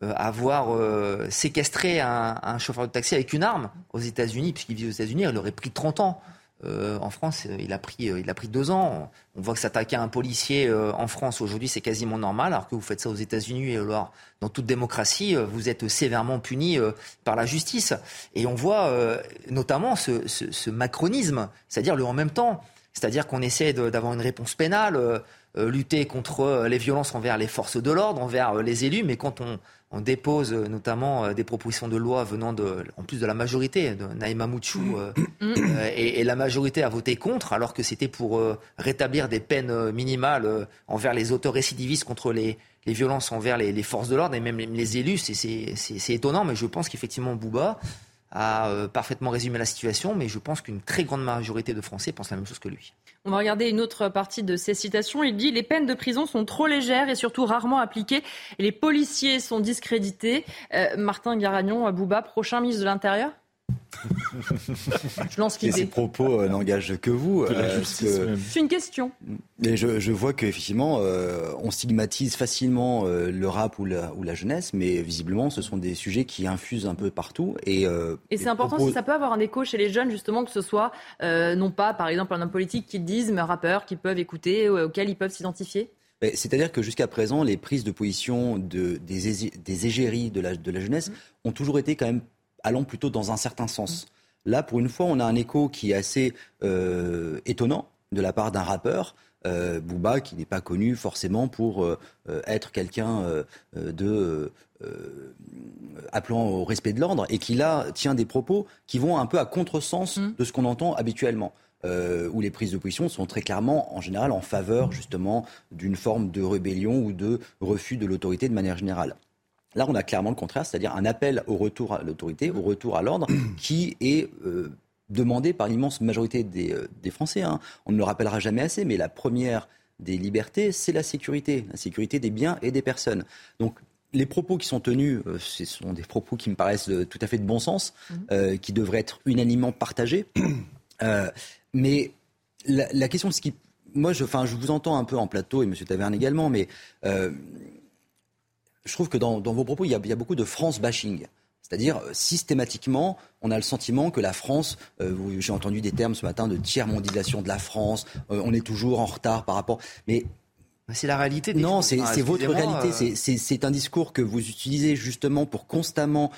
euh, avoir euh, séquestré un, chauffeur de taxi avec une arme aux États-Unis, puisqu'il vit aux États-Unis, il aurait pris 30 ans. Euh, en France, il a pris, il a pris deux ans. On voit que s'attaquer à un policier en France aujourd'hui, c'est quasiment normal, alors que vous faites ça aux États-Unis et alors dans toute démocratie, vous êtes sévèrement puni par la justice. Et on voit notamment ce, ce, ce macronisme, c'est-à-dire le en même temps. C'est-à-dire qu'on essaie d'avoir une réponse pénale, lutter contre les violences envers les forces de l'ordre, envers les élus, mais quand on, on dépose euh, notamment euh, des propositions de loi venant de, en plus de la majorité, de Naïma Mouchou, euh, mm. et, la majorité a voté contre, alors que c'était pour rétablir des peines minimales envers les auteurs récidivistes contre les, violences envers les, forces de l'ordre et même les, élus. C'est étonnant, mais je pense qu'effectivement Bouba a parfaitement résumé la situation, mais je pense qu'une très grande majorité de Français pensent la même chose que lui. On va regarder une autre partie de ces citations. Il dit Les peines de prison sont trop légères et surtout rarement appliquées. Les policiers sont discrédités. Euh, Martin Garagnon, Bouba, prochain ministre de l'Intérieur? Je lance l'idée. Ces propos euh, n'engagent que vous. Euh, c'est une question. Et je, vois qu'effectivement, euh, on stigmatise facilement le rap ou la, ou la, jeunesse, mais visiblement, ce sont des sujets qui infusent un peu partout. Et, et c'est important si ça peut avoir un écho chez les jeunes, justement, que ce soit non pas, par exemple, un homme politique qui le dise, mais un rappeur qu'ils peuvent écouter, auquel ils peuvent s'identifier c'est-à-dire que jusqu'à présent, les prises de position de, des, des égéries de la, de la jeunesse mmh. ont toujours été quand même allant plutôt dans un certain sens. Là, pour une fois, on a un écho qui est assez euh, étonnant de la part d'un rappeur. Euh, Booba, qui n'est pas connu forcément pour euh, être quelqu'un de appelant au respect de l'ordre, et qui là tient des propos qui vont un peu à contresens mmh. de ce qu'on entend habituellement. où les prises de position sont très clairement, en général, en faveur justement d'une forme de rébellion ou de refus de l'autorité de manière générale. Là, on a clairement le contraire, c'est-à-dire un appel au retour à l'autorité, au retour à l'ordre, qui est euh, demandé par l'immense majorité des, euh, Français. Hein. On ne le rappellera jamais assez, mais la première des libertés, c'est la sécurité, la sécurité des biens et des personnes. Donc, les propos qui sont tenus, euh, ce sont des propos qui me paraissent tout à fait de bon sens, mmh. qui devraient être unanimement partagés. mais la, la, question, ce qui, moi, je, enfin, je vous entends un peu en plateau et M. Taverne également, mais je trouve que dans, vos propos, il y, a, beaucoup de France bashing. C'est-à-dire, euh, systématiquement, on a le sentiment que la France, euh, j'ai entendu des termes ce matin de tiers-mondialisation de la France, euh, on est toujours en retard par rapport. Mais c'est la réalité. non, c'est votre réalité. C'est un discours que vous utilisez justement pour constamment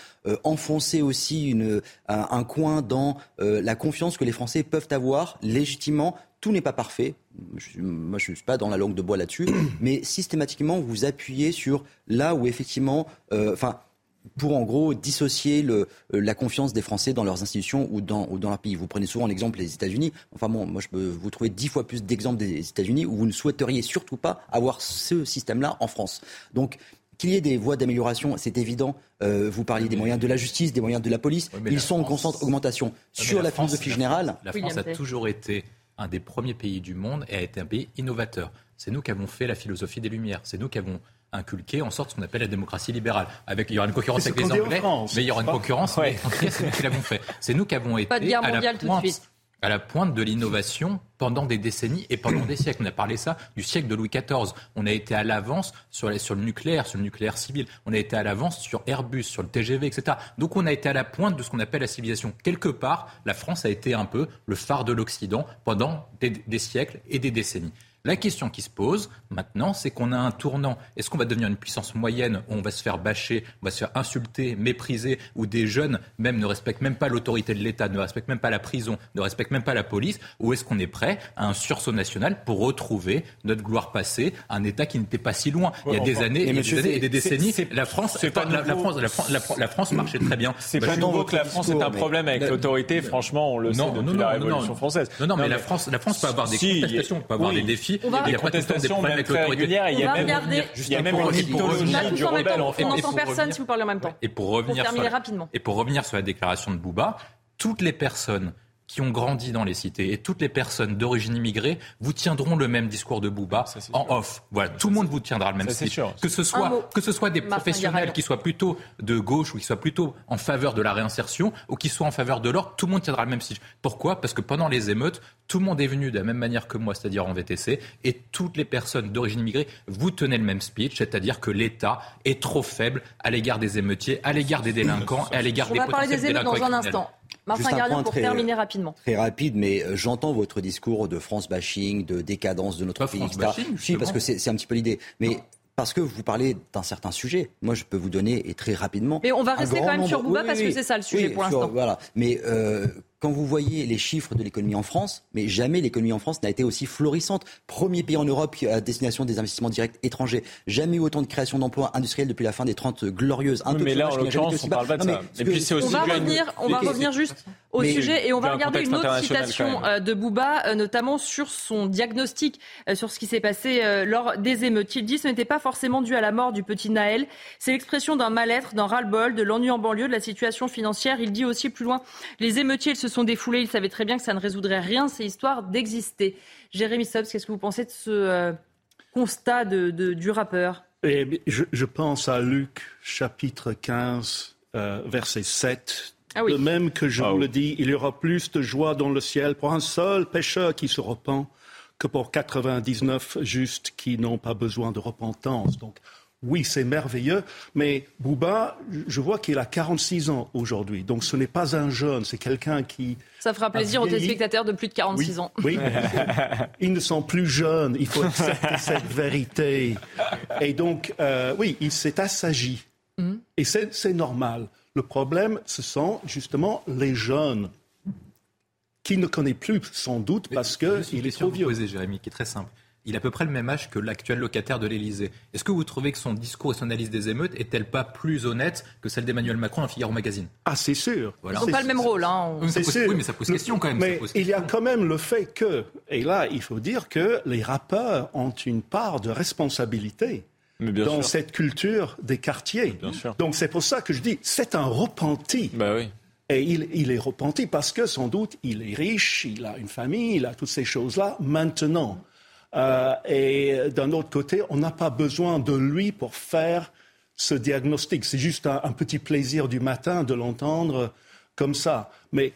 enfoncer aussi une, un, coin dans la confiance que les Français peuvent avoir légitimement tout n'est pas parfait. Moi, je ne suis pas dans la langue de bois là-dessus. mais systématiquement, vous appuyez sur là où effectivement, euh, enfin, pour en gros dissocier le, euh, la confiance des Français dans leurs institutions ou dans, ou dans leur pays. Vous prenez souvent l'exemple des États-Unis. Enfin bon, moi je peux vous trouver dix fois plus d'exemples des États-Unis où vous ne souhaiteriez surtout pas avoir ce système-là en France. Donc qu'il y ait des voies d'amélioration, c'est évident. Euh, vous parliez des moyens de la justice, des moyens de la police. Ils sont en constante augmentation. Sur la, philosophie générale. La France a toujours été un des premiers pays du monde et a été un pays innovateur. C'est nous qui avons fait la philosophie des Lumières. C'est nous qui avons inculqué en sorte ce qu'on appelle la démocratie libérale. Avec, il y aura une concurrence avec les Anglais, mais il y aura une concurrence. c'est nous qui l'avons fait. C'est nous qui avons été à la pointe, à la pointe de l'innovation pendant des décennies et pendant des siècles. On a parlé ça du siècle de Louis XIV. On a été à l'avance sur, le nucléaire, sur le nucléaire civil. On a été à l'avance sur Airbus, sur le TGV, etc. Donc on a été à la pointe de ce qu'on appelle la civilisation. Quelque part, la France a été un peu le phare de l'Occident pendant des siècles et des décennies. La question qui se pose maintenant, c'est qu'on a un tournant. Est-ce qu'on va devenir une puissance moyenne où on va se faire bâcher, on va se faire insulter, mépriser, où des jeunes même ne respectent même pas l'autorité de l'État, ne respectent même pas la prison, ne respectent même pas la police Ou est-ce qu'on est prêt à un sursaut national pour retrouver notre gloire passée, un État qui n'était pas si loin? Il y a des années, et des, années et des décennies, la France, pas la, France, la, France, marchait très bien. C'est pas nouveau que la France ait un problème avec l'autorité. Franchement, on le sait depuis la Révolution française. Non, non, mais la France, la France peut avoir des contestations, peut avoir des défis on va... Il y a des contestations même très régulières il y a même, il y a même une mythologie du rebelle. On n'entend personne si vous parlez en même temps. Et pour revenir rapidement. Et pour revenir sur la déclaration de Bouba, toutes les personnes qui ont grandi dans les cités et toutes les personnes d'origine immigrée vous tiendront le même discours de Bouba en off. Voilà, tout le monde vous tiendra le même discours. Que ce soit que ce soit des professionnels qui soient plutôt de gauche ou qui soient plutôt en faveur de la réinsertion ou qui soient en faveur de l'ordre, tout le monde tiendra le même speech. Pourquoi? Parce que pendant les émeutes, tout le monde est venu de la même manière que moi, c'est-à-dire en VTC, et toutes les personnes d'origine immigrée vous tenez le même speech, c'est-à-dire que l'État est trop faible à l'égard des émeutiers, à l'égard des délinquants et à l'égard des potentiels délinquants. On va parler des émeutes dans un instant. Martin Garnier, pour terminer rapidement. Très rapide, mais euh, j'entends votre discours de France bashing, de décadence de notre pays, etc. parce que c'est un petit peu l'idée. Mais parce que vous parlez d'un certain sujet. Moi, je peux vous donner, et très rapidement. Mais on va rester quand même sur Bouba, parce que c'est ça le sujet pour l'instant. Voilà. Mais euh, quand vous voyez les chiffres de l'économie en France, mais jamais l'économie en France n'a été aussi florissante. Premier pays en Europe à destination des investissements directs étrangers. Jamais eu autant de création d'emplois industriels depuis la fin des 30 glorieuses. Un mais là, en l'occurrence, on parle pas de ça. Et puis c'est aussi on va revenir, on va revenir juste au sujet et on va regarder une autre citation euh, de Bouba, euh, notamment sur son diagnostic euh, sur ce qui s'est passé lors des émeutes. Il dit ce n'était pas forcément dû à la mort du petit Naël. C'est l'expression d'un mal-être, d'un ras-le-bol, de l'ennui en banlieue, de la situation financière. Il dit aussi plus loin, les émeutiers, se sont défoulés. Ils savaient très bien que ça ne résoudrait rien, c'est histoire d'exister. Jérémy Stubbs, qu'est-ce que vous pensez de ce euh, constat de, du rappeur? Eh je, pense à Luc, chapitre 15, euh, verset 7. Ah De même que je ah vous le dis, il y aura plus de joie dans le ciel pour un seul pécheur qui se repent que pour 99 justes qui n'ont pas besoin de repentance. Donc, oui, c'est merveilleux, mais Bouba, je vois qu'il a 46 ans aujourd'hui. Donc ce n'est pas un jeune, c'est quelqu'un qui... Ça fera plaisir aux téléspectateurs de plus de 46 ans. Oui, ils ne sont plus jeunes, il faut accepter cette vérité. Et donc, euh, oui, il s'est assagi. Mm. Et c'est normal. Le problème, ce sont justement les jeunes qui ne connaissent plus sans doute parce qu'il est trop vieux. Poser, Jérémy, qui est très simple il a à peu près le même âge que l'actuel locataire de l'Élysée. Est-ce que vous trouvez que son discours et son analyse des émeutes est-elle pas plus honnête que celle d'Emmanuel Macron à Figaro Magazine? Ah, c'est sûr. Ils n'ont pas le même rôle. Hein. C'est sûr. Oui, mais ça pose question quand même. Mais il y a quand même le fait que, et là, il faut dire que les rappeurs ont une part de responsabilité. Dans cette culture des quartiers. Donc c'est pour ça que je dis, c'est un repenti. Bah oui. Et il, il, est repenti parce que sans doute il est riche, il a une famille, il a toutes ces choses-là. Maintenant, euh, et d'un autre côté, on n'a pas besoin de lui pour faire ce diagnostic. C'est juste un, petit plaisir du matin de l'entendre comme ça. Mais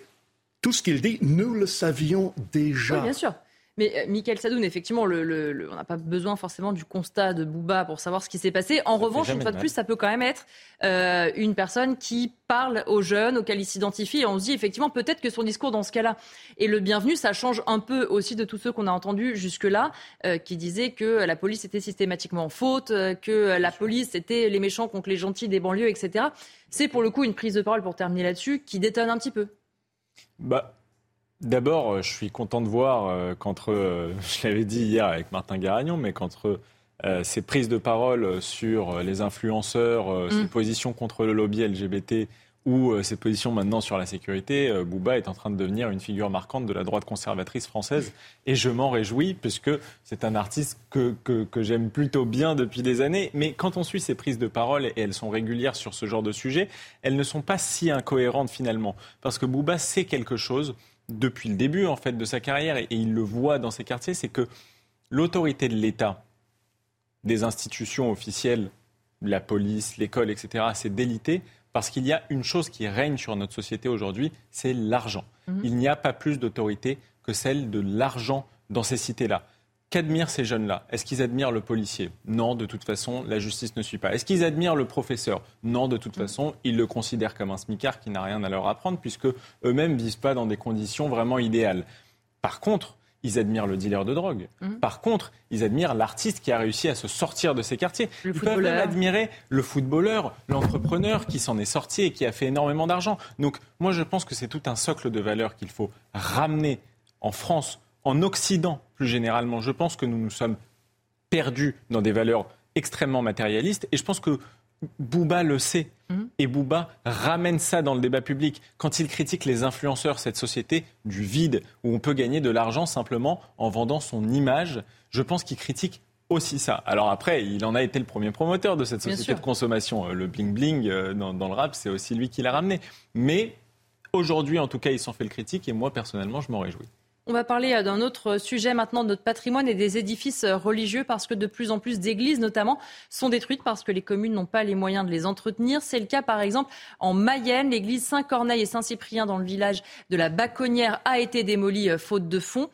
tout ce qu'il dit, nous le savions déjà. Oui, bien sûr. Mais euh, Michael Sadoun, effectivement, le, on n'a pas besoin forcément du constat de Bouba pour savoir ce qui s'est passé. En revanche, une fois de plus, ça peut quand même être euh, une personne qui parle aux jeunes, auxquels il s'identifie. Et on se dit effectivement peut-être que son discours dans ce cas-là est le bienvenu. Ça change un peu aussi de tous ceux qu'on a entendus jusque-là, euh, qui disaient que la police était systématiquement en faute, que la police était les méchants contre les gentils des banlieues, etc. C'est pour le coup une prise de parole, pour terminer là-dessus, qui détonne un petit peu. Bah, D'abord, euh, je suis content de voir euh, qu'entre, euh, je l'avais dit hier avec Martin Garagnon, mais qu'entre ces prises de parole sur les influenceurs, ses mm. positions contre le lobby LGBT ou ses positions maintenant sur la sécurité, Bouba est en train de devenir une figure marquante de la droite conservatrice française. Et je m'en réjouis, puisque c'est un artiste que, que, que j'aime plutôt bien depuis des années. Mais quand on suit ses prises de parole, et elles sont régulières sur ce genre de sujet, elles ne sont pas si incohérentes finalement. Parce que Bouba sait quelque chose depuis le début en fait de sa carrière, et, il le voit dans ses quartiers, c'est que l'autorité de l'État, des institutions officielles, la police, l'école, etc., s'est délitée parce qu'il y a une chose qui règne sur notre société aujourd'hui, c'est l'argent. Mhm. Il n'y a pas plus d'autorité que celle de l'argent dans ces cités-là. Qu'admirent ces jeunes-là? Est-ce qu'ils admirent le policier? Non, de toute façon, la justice ne suit pas. Est-ce qu'ils admirent le professeur? Non, de toute façon, ils le considèrent comme un smicard qui n'a rien à leur apprendre, puisque eux-mêmes ne vivent pas dans des conditions vraiment idéales. Par contre, ils admirent le dealer de drogue. Mm. Par contre, ils admirent l'artiste qui a réussi à se sortir de ces quartiers. ils peuvent même admirer le footballeur, l'entrepreneur qui s'en est sorti et qui a fait énormément d'argent. Donc, moi, je pense que c'est tout un socle de valeurs qu'il faut ramener en France en Occident, plus généralement, je pense que nous nous sommes perdus dans des valeurs extrêmement matérialistes. Et je pense que Bouba le sait. Mhm. Et Bouba ramène ça dans le débat public. Quand il critique les influenceurs, cette société du vide, où on peut gagner de l'argent simplement en vendant son image, je pense qu'il critique aussi ça. Alors après, il en a été le premier promoteur de cette société de consommation. Euh, le bling-bling euh, dans, dans, le rap, c'est aussi lui qui l'a ramené. Mais aujourd'hui, en tout cas, il s'en fait le critique et moi, personnellement, je m'en réjouis. On va parler euh, d'un autre sujet maintenant de notre patrimoine et des édifices euh, religieux parce que de plus en plus d'églises notamment sont détruites parce que les communes n'ont pas les moyens de les entretenir. C'est le cas par exemple en Mayenne. L'église Saint-Corneille et Saint-Cyprien dans le village de la Baconnière a été démolie euh, faute de fonds.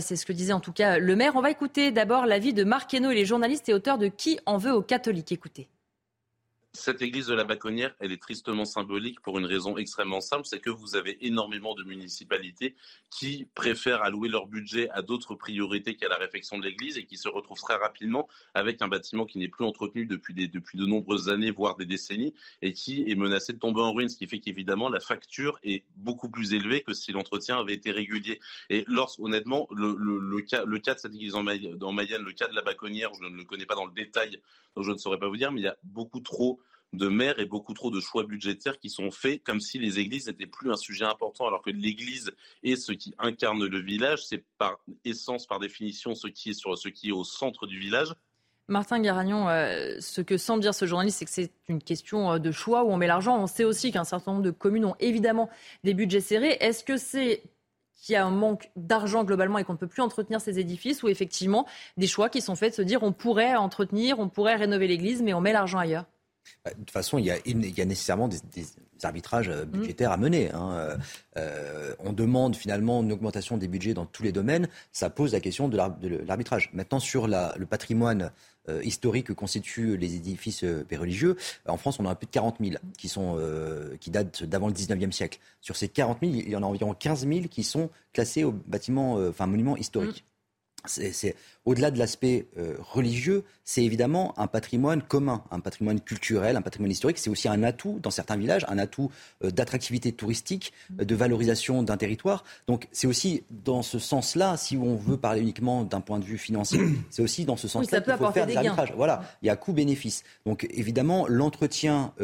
C'est ce que disait en tout cas le maire. On va écouter d'abord l'avis de Marc Hainaut et les journalistes et auteurs de Qui en veut aux catholiques. Écoutez. Cette église de la Baconnière, elle est tristement symbolique pour une raison extrêmement simple, c'est que vous avez énormément de municipalités qui préfèrent allouer leur budget à d'autres priorités qu'à la réfection de l'église et qui se retrouvent très rapidement avec un bâtiment qui n'est plus entretenu depuis, depuis de nombreuses années, voire des décennies, et qui est menacé de tomber en ruine, ce qui fait qu'évidemment la facture est beaucoup plus élevée que si l'entretien avait été régulier. Et lorsque, honnêtement, le, le, cas, le cas de cette église en Mayenne, le cas de la Baconnière, je ne le connais pas dans le détail, donc je ne saurais pas vous dire, mais il y a beaucoup trop de maires et beaucoup trop de choix budgétaires qui sont faits comme si les églises n'étaient plus un sujet important, alors que l'église est ce qui incarne le village, c'est par essence, par définition, ce qui est, sur, ce qui est au centre du village. Martin Garagnon, euh, ce que semble dire ce journaliste, c'est que c'est une question euh, de choix où on met l'argent. On sait aussi qu'un certain nombre de communes ont évidemment des budgets serrés. Est-ce que c'est qu'il y a un manque d'argent globalement et qu'on ne peut plus entretenir ces édifices ou effectivement des choix qui sont faits de se dire on pourrait entretenir, on pourrait rénover l'église, mais on met l'argent ailleurs? De toute façon, il y a, nécessairement des, arbitrages euh, budgétaires à mener. Hein. Euh, euh, on demande finalement une augmentation des budgets dans tous les domaines. Ça pose la question de l'arbitrage. Maintenant, sur le patrimoine historique que constituent les édifices religieux, en France, on en a plus de 40 000 qui, sont, qui datent d'avant le 19e siècle. Sur ces 40 000, il y en a environ 15 000 qui sont classés au bâtiment, enfin monument historique. C'est au-delà de l'aspect euh, religieux, c'est évidemment un patrimoine commun, un patrimoine culturel, un patrimoine historique. C'est aussi un atout dans certains villages, un atout euh, d'attractivité touristique, euh, de valorisation d'un territoire. Donc c'est aussi dans ce sens-là, si on veut parler uniquement d'un point de vue financier, c'est aussi dans ce sens-là qu'il faut faire des, arbitrages. Voilà, il y a coût-bénéfice. Donc évidemment, l'entretien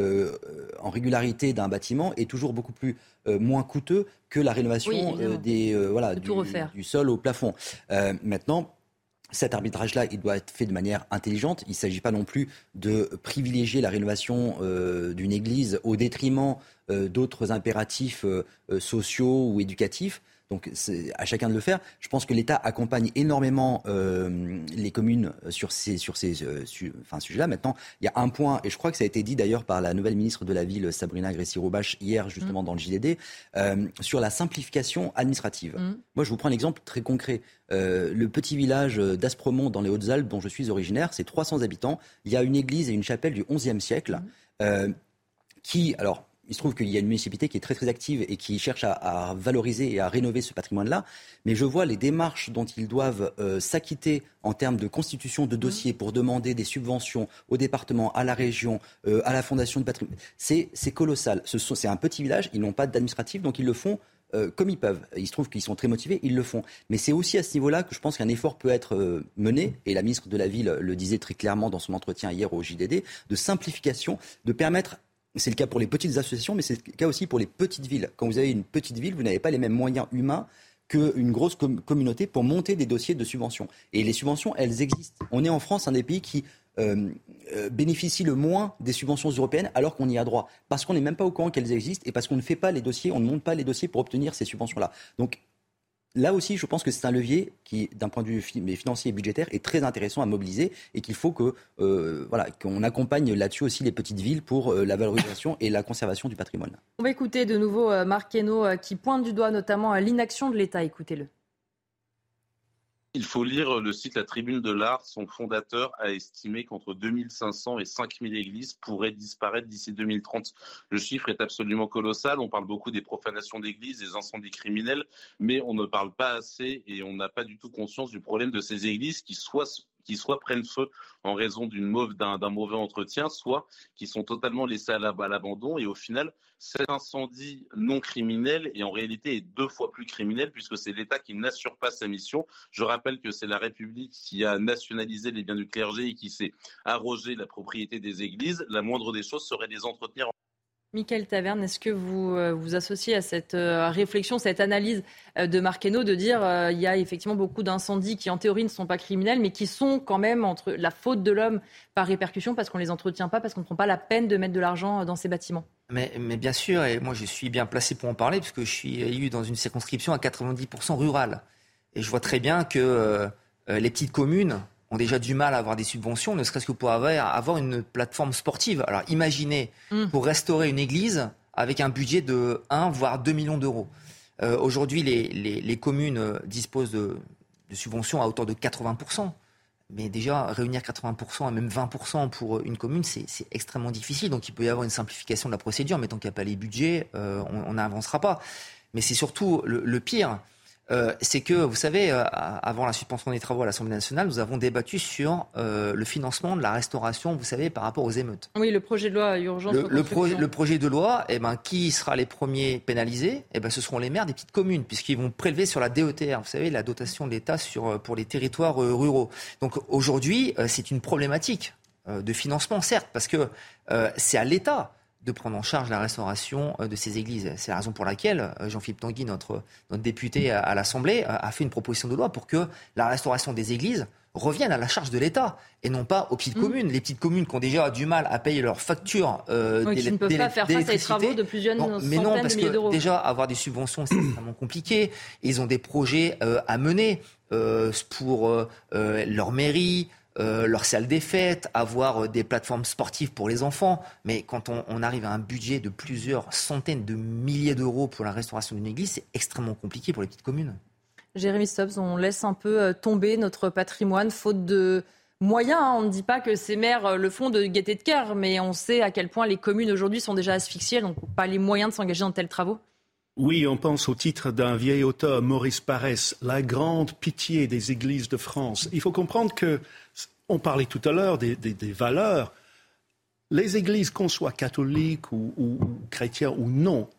en régularité d'un bâtiment est toujours beaucoup plus moins coûteux que la rénovation des, voilà, du, du, sol au plafond. maintenant, cet arbitrage-là, il doit être fait de manière intelligente. Il ne s'agit pas non plus de privilégier la rénovation euh, d'une église au détriment euh, d'autres impératifs euh, sociaux ou éducatifs. Donc c'est à chacun de le faire. Je pense que l'État accompagne énormément euh, les communes sur ces, sur ces euh, enfin, sujets-là. Maintenant, il y a un point, et je crois que ça a été dit d'ailleurs par la nouvelle ministre de la Ville, Sabrina Gressi-Roubache, hier justement mm. dans le JDD, euh, sur la simplification administrative. Mm. Moi, je vous prends un exemple très concret. le petit village d'Aspremont dans les Hautes-Alpes, dont je suis originaire, c'est 300 habitants. Il y a une église et une chapelle du XIe siècle. Mm. qui, alors, il se trouve qu'il y a une municipalité qui est très très active et qui cherche à, valoriser et à rénover ce patrimoine-là. Mais je vois les démarches dont ils doivent euh, s'acquitter en termes de constitution de dossiers pour demander des subventions au département, à la région, euh, à la fondation du patrimoine. C'est colossal. C'est un petit village, ils n'ont pas d'administratif, donc ils le font euh, comme ils peuvent. Il se trouve qu'ils sont très motivés, ils le font. Mais c'est aussi à ce niveau-là que je pense qu'un effort peut être mené, et la ministre de la Ville le disait très clairement dans son entretien hier au JDD, de simplification, de permettre c'est le cas pour les petites associations, mais c'est le cas aussi pour les petites villes. Quand vous avez une petite ville, vous n'avez pas les mêmes moyens humains qu'une grosse communauté pour monter des dossiers de subventions. Et les subventions, elles existent. On est en France un des pays qui euh, euh, bénéficie le moins des subventions européennes alors qu'on y a droit. Parce qu'on n'est même pas au courant qu'elles existent et parce qu'on ne fait pas les dossiers, on ne monte pas les dossiers pour obtenir ces subventions-là. Donc là aussi, je pense que c'est un levier qui, d'un point de vue financier et budgétaire, est très intéressant à mobiliser et qu'il faut euh, qu'on accompagne là-dessus aussi les petites villes pour euh, la valorisation et la conservation du patrimoine. On va écouter de nouveau euh, Marc qui pointe du doigt notamment l'inaction de l'État. Écoutez-le. Il faut lire le site La Tribune de l'Art. Son fondateur a estimé qu'entre 2500 et 5000 églises pourraient disparaître d'ici 2030. Le chiffre est absolument colossal. On parle beaucoup des profanations d'églises, des incendies criminels, mais on ne parle pas assez et on n'a pas du tout conscience du problème de ces églises qui soit qui soit prennent feu en raison d'un mauvais entretien, soit qui sont totalement laissés à l'abandon. Et au final, cet incendie non criminel est en réalité deux fois plus criminel puisque c'est l'État qui n'assure pas sa mission. Je rappelle que c'est la République qui a nationalisé les biens du clergé et qui s'est arrogé la propriété des églises. La moindre des choses serait de les entretenir Michael Taverne, est-ce que vous euh, vous associez à cette euh, réflexion, cette analyse euh, de Marqueno de dire il y a effectivement beaucoup d'incendies qui en théorie ne sont pas criminels, mais qui sont quand même entre la faute de l'homme par répercussion parce qu'on les entretient pas, parce qu'on ne prend pas la peine de mettre de l'argent dans ces bâtiments? Mais, mais, bien sûr, et moi je suis bien placé pour en parler puisque je suis élu dans une circonscription à 90% rurale. Et je vois très bien que les petites communes ont déjà du mal à avoir des subventions, ne serait-ce que pour avoir, une plateforme sportive. Alors imaginez, mm. pour restaurer une église avec un budget de 1 voire 2 millions d'euros. Euh, aujourd'hui, les, communes euh, disposent de, subventions à hauteur de 80%. Mais déjà, réunir 80% et même 20% pour une commune, c'est extrêmement difficile. Donc il peut y avoir une simplification de la procédure, mais tant qu'il n'y a pas les budgets, euh, on n'avancera pas. Mais c'est surtout le pire, euh, c'est que, vous savez, euh, avant la suspension des travaux à l'Assemblée nationale, nous avons débattu sur euh, le financement de la restauration, vous savez, par rapport aux émeutes. Oui, le projet de loi urgence. Le, le, projet de loi, eh ben, qui sera les premiers pénalisés eh ben, Ce seront les maires des petites communes, puisqu'ils vont prélever sur la DETR, vous savez, la dotation de l'État pour les territoires ruraux. Donc aujourd'hui, c'est une problématique de financement, certes, parce que c'est à l'État de prendre en charge la restauration euh, de ces églises. C'est la raison pour laquelle euh, Jean-Philippe Tanguy, notre, notre député à, l'Assemblée, euh, a fait une proposition de loi pour que la restauration des églises revienne à la charge de l'État et non pas aux petites mmh. communes. Les petites communes qui ont déjà du mal à payer leurs factures euh, qui ne peuvent pas faire face à des travaux de plusieurs non, mais non, parce que déjà avoir des subventions c'est extrêmement compliqué. Ils ont des projets à mener pour leur mairie, euh, leur salle des fêtes, avoir euh, des plateformes sportives pour les enfants. Mais quand on, arrive à un budget de plusieurs centaines de milliers d'euros pour la restauration d'une église, c'est extrêmement compliqué pour les petites communes. Jérémy Stubbs, on laisse un peu euh, tomber notre patrimoine faute de moyens. Hein. On ne dit pas que ces maires le font de gaieté de cœur, mais on sait à quel point les communes aujourd'hui sont déjà asphyxiées, donc pas les moyens de s'engager dans de tels travaux. Oui, on pense au titre d'un vieil auteur, Maurice Parès, La grande pitié des églises de France. Il faut comprendre que, on parlait tout à l'heure des, valeurs, les églises, qu'on soit catholiques ou, chrétiens ou non,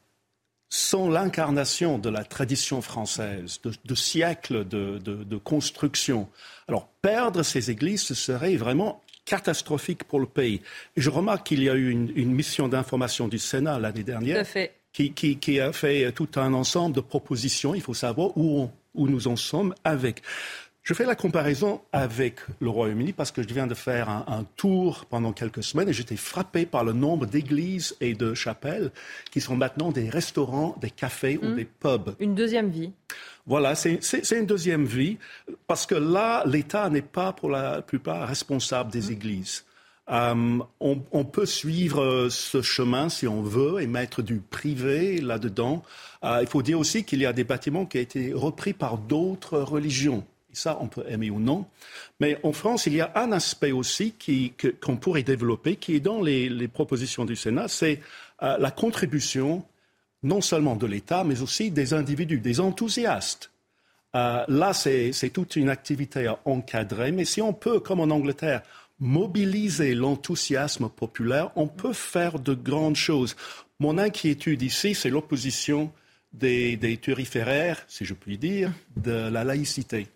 sont l'incarnation de la tradition française, de, siècles de, construction. Alors, perdre ces églises, ce serait vraiment catastrophique pour le pays. Je remarque qu'il y a eu une, une mission d'information du Sénat l'année dernière. Qui, a fait tout un ensemble de propositions. Il faut savoir où, où nous en sommes avec. Je fais la comparaison avec le Royaume-Uni parce que je viens de faire un, tour pendant quelques semaines et j'étais frappé par le nombre d'églises et de chapelles qui sont maintenant des restaurants, des cafés ou mmh. des pubs. Une deuxième vie. Voilà, c'est une deuxième vie parce que là, l'État n'est pas pour la plupart responsable des mmh. églises. Euh, on, peut suivre euh, ce chemin si on veut et mettre du privé là-dedans. Euh, il faut dire aussi qu'il y a des bâtiments qui ont été repris par d'autres religions. Et ça, on peut aimer ou non. Mais en France, il y a un aspect aussi qu'on pourrait développer, qui est dans les, propositions du Sénat, c'est la contribution non seulement de l'État, mais aussi des individus, des enthousiastes. là, c'est toute une activité à encadrer. Mais si on peut, comme en Angleterre, mobiliser l'enthousiasme populaire, on peut faire de grandes choses. Mon inquiétude ici, c'est l'opposition des, des, turiféraires, si je puis dire, de la laïcité.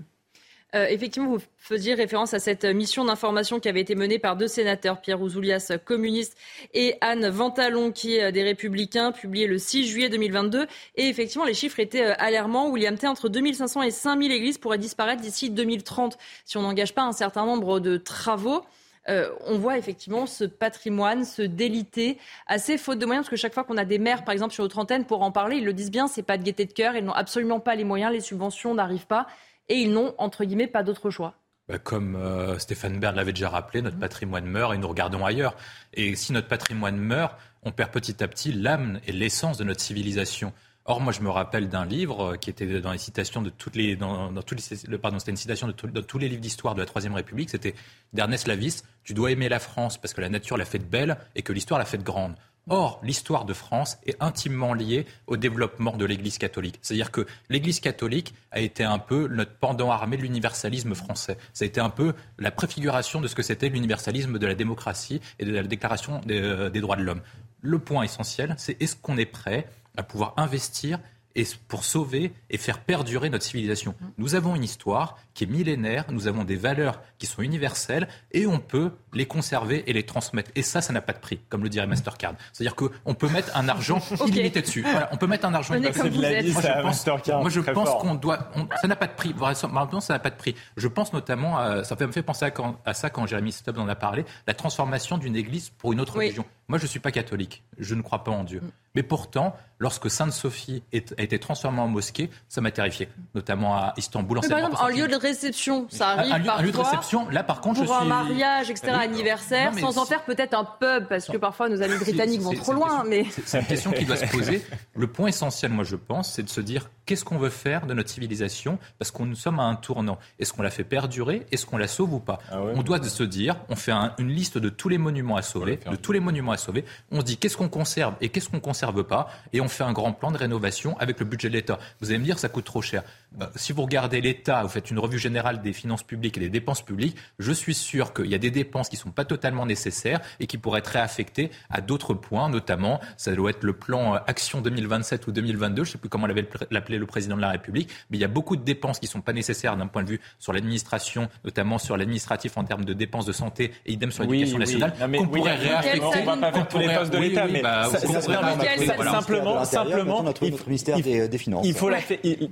Euh, effectivement, vous faisiez référence à cette mission d'information qui avait été menée par deux sénateurs, Pierre Ouzoulias, communiste, et Anne Ventalon, qui est des Républicains, publiée le 6 juillet 2022. Et effectivement, les chiffres étaient euh, alarmants. William T, entre 2500 et 5000 églises pourraient disparaître d'ici 2030 si on n'engage pas un certain nombre de travaux. Euh, on voit effectivement ce patrimoine se déliter assez faute de moyens, parce que chaque fois qu'on a des maires, par exemple, sur notre antenne, pour en parler, ils le disent bien, c'est pas de gaieté de cœur, ils n'ont absolument pas les moyens, les subventions n'arrivent pas et ils n'ont, entre guillemets, pas d'autre choix. Bah, comme euh, Stéphane Bern l'avait déjà rappelé, notre patrimoine meurt et nous regardons ailleurs. Et si notre patrimoine meurt, on perd petit à petit l'âme et l'essence de notre civilisation. Or, moi, je me rappelle d'un livre euh, qui était dans les citations de toutes les, dans, tous les, pardon, c'était une citation de, de, tous les livres d'histoire de la Troisième République. C'était d'Ernest Lavis. Tu dois aimer la France parce que la nature l'a faite belle et que l'histoire l'a faite grande. Or, l'histoire de France est intimement liée au développement de l'Église catholique. C'est-à-dire que l'Église catholique a été un peu notre pendant armé de l'universalisme français. Ça a été un peu la préfiguration de ce que c'était l'universalisme de la démocratie et de la déclaration des, euh, droits de l'homme. Le point essentiel, c'est est-ce qu'on est prêt à pouvoir investir et pour sauver et faire perdurer notre civilisation. Mmh. Nous avons une histoire qui est millénaire, nous avons des valeurs qui sont universelles et on peut les conserver et les transmettre. Et ça, ça n'a pas de prix, comme le dirait Mastercard. C'est-à-dire qu'on peut mettre un argent illimité dessus. Voilà, on peut mettre un argent illimité dessus. Moi, je pense, moi, je pense qu'on doit. ça n'a pas de prix. Maintenant, ça n'a pas de prix. Je pense notamment, à, ça me fait penser à, quand, à ça quand Jérémy Stubbs en a parlé, la transformation d'une église pour une autre religion. Moi, je ne suis pas catholique. Je ne crois pas en Dieu. Mm. Mais pourtant, lorsque Sainte-Sophie a été transformée en mosquée, ça m'a terrifié, notamment à Istanbul. En par exemple, en lieu de réception, ça arrive un, lieu, parfois. Un lieu de réception, là par contre, pour je suis... un mariage, etc., anniversaire, sans en faire peut-être un pub, parce que parfois nos amis britanniques vont trop loin. mais C'est une question qui doit se poser. Le point essentiel, moi je pense, c'est de se dire qu'est-ce qu'on veut faire de notre civilisation Parce qu'on nous sommes à un tournant? Est-ce qu'on la fait perdurer? Est-ce qu'on la sauve ou pas? Ah On doit se dire, on fait une liste de tous les monuments à sauver, de tous les monuments à sauver. On dit qu'est-ce qu'on conserve et qu'est-ce qu'on conserve pas, et on fait un grand plan de rénovation avec le budget de l'État. Vous allez me dire, ça coûte trop cher. Bah, si vous regardez l'État, vous faites une revue générale des finances publiques et des dépenses publiques, je suis sûr qu'il y a des dépenses qui ne sont pas totalement nécessaires et qui pourraient être réaffectées à d'autres points, notamment, ça doit être le plan euh, Action 2027 ou 2022, je ne sais plus comment l'appelait le président de la République, mais il y a beaucoup de dépenses qui ne sont pas nécessaires d'un point de vue sur l'administration, notamment sur l'administratif en termes de dépenses de santé et idem sur l'éducation nationale, qu'on pourrait réaffecter. On va pas faire tous les postes de l'État, mais simplement, simplement, notre, ministère des, Finances. Il faut la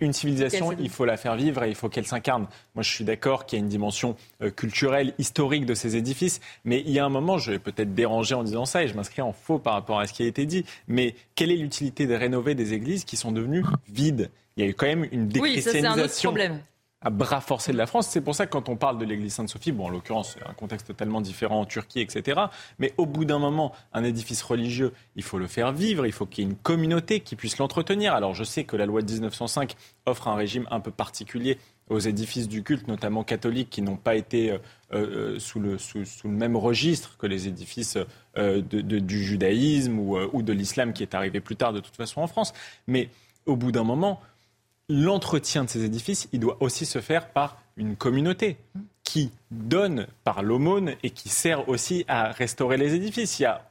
une civilisation, il faut la faire vivre et il faut qu'elle s'incarne. Moi, je suis d'accord qu'il y a une dimension euh, culturelle, historique de ces édifices, mais il y a un moment, je vais peut-être déranger en disant ça et je m'inscris en faux par rapport à ce qui a été dit, mais quelle est l'utilité de rénover des églises qui sont devenues vides? Il y a eu quand même une déchristianisation. Oui, ça un autre problème à bras forcés de la France. C'est pour ça que quand on parle de l'église Sainte-Sophie, bon, en l'occurrence, c'est un contexte totalement différent en Turquie, etc. Mais au bout d'un moment, un édifice religieux, il faut le faire vivre, il faut qu'il y ait une communauté qui puisse l'entretenir. Alors je sais que la loi de 1905 offre un régime un peu particulier aux édifices du culte, notamment catholiques, qui n'ont pas été euh, euh, sous, le, même registre que les édifices euh, du judaïsme ou de l'islam qui est arrivé plus tard de toute façon en France. Mais au bout d'un moment, l'entretien de ces édifices, il doit aussi se faire par une communauté qui donne par l'aumône et qui sert aussi à restaurer les édifices. Il y a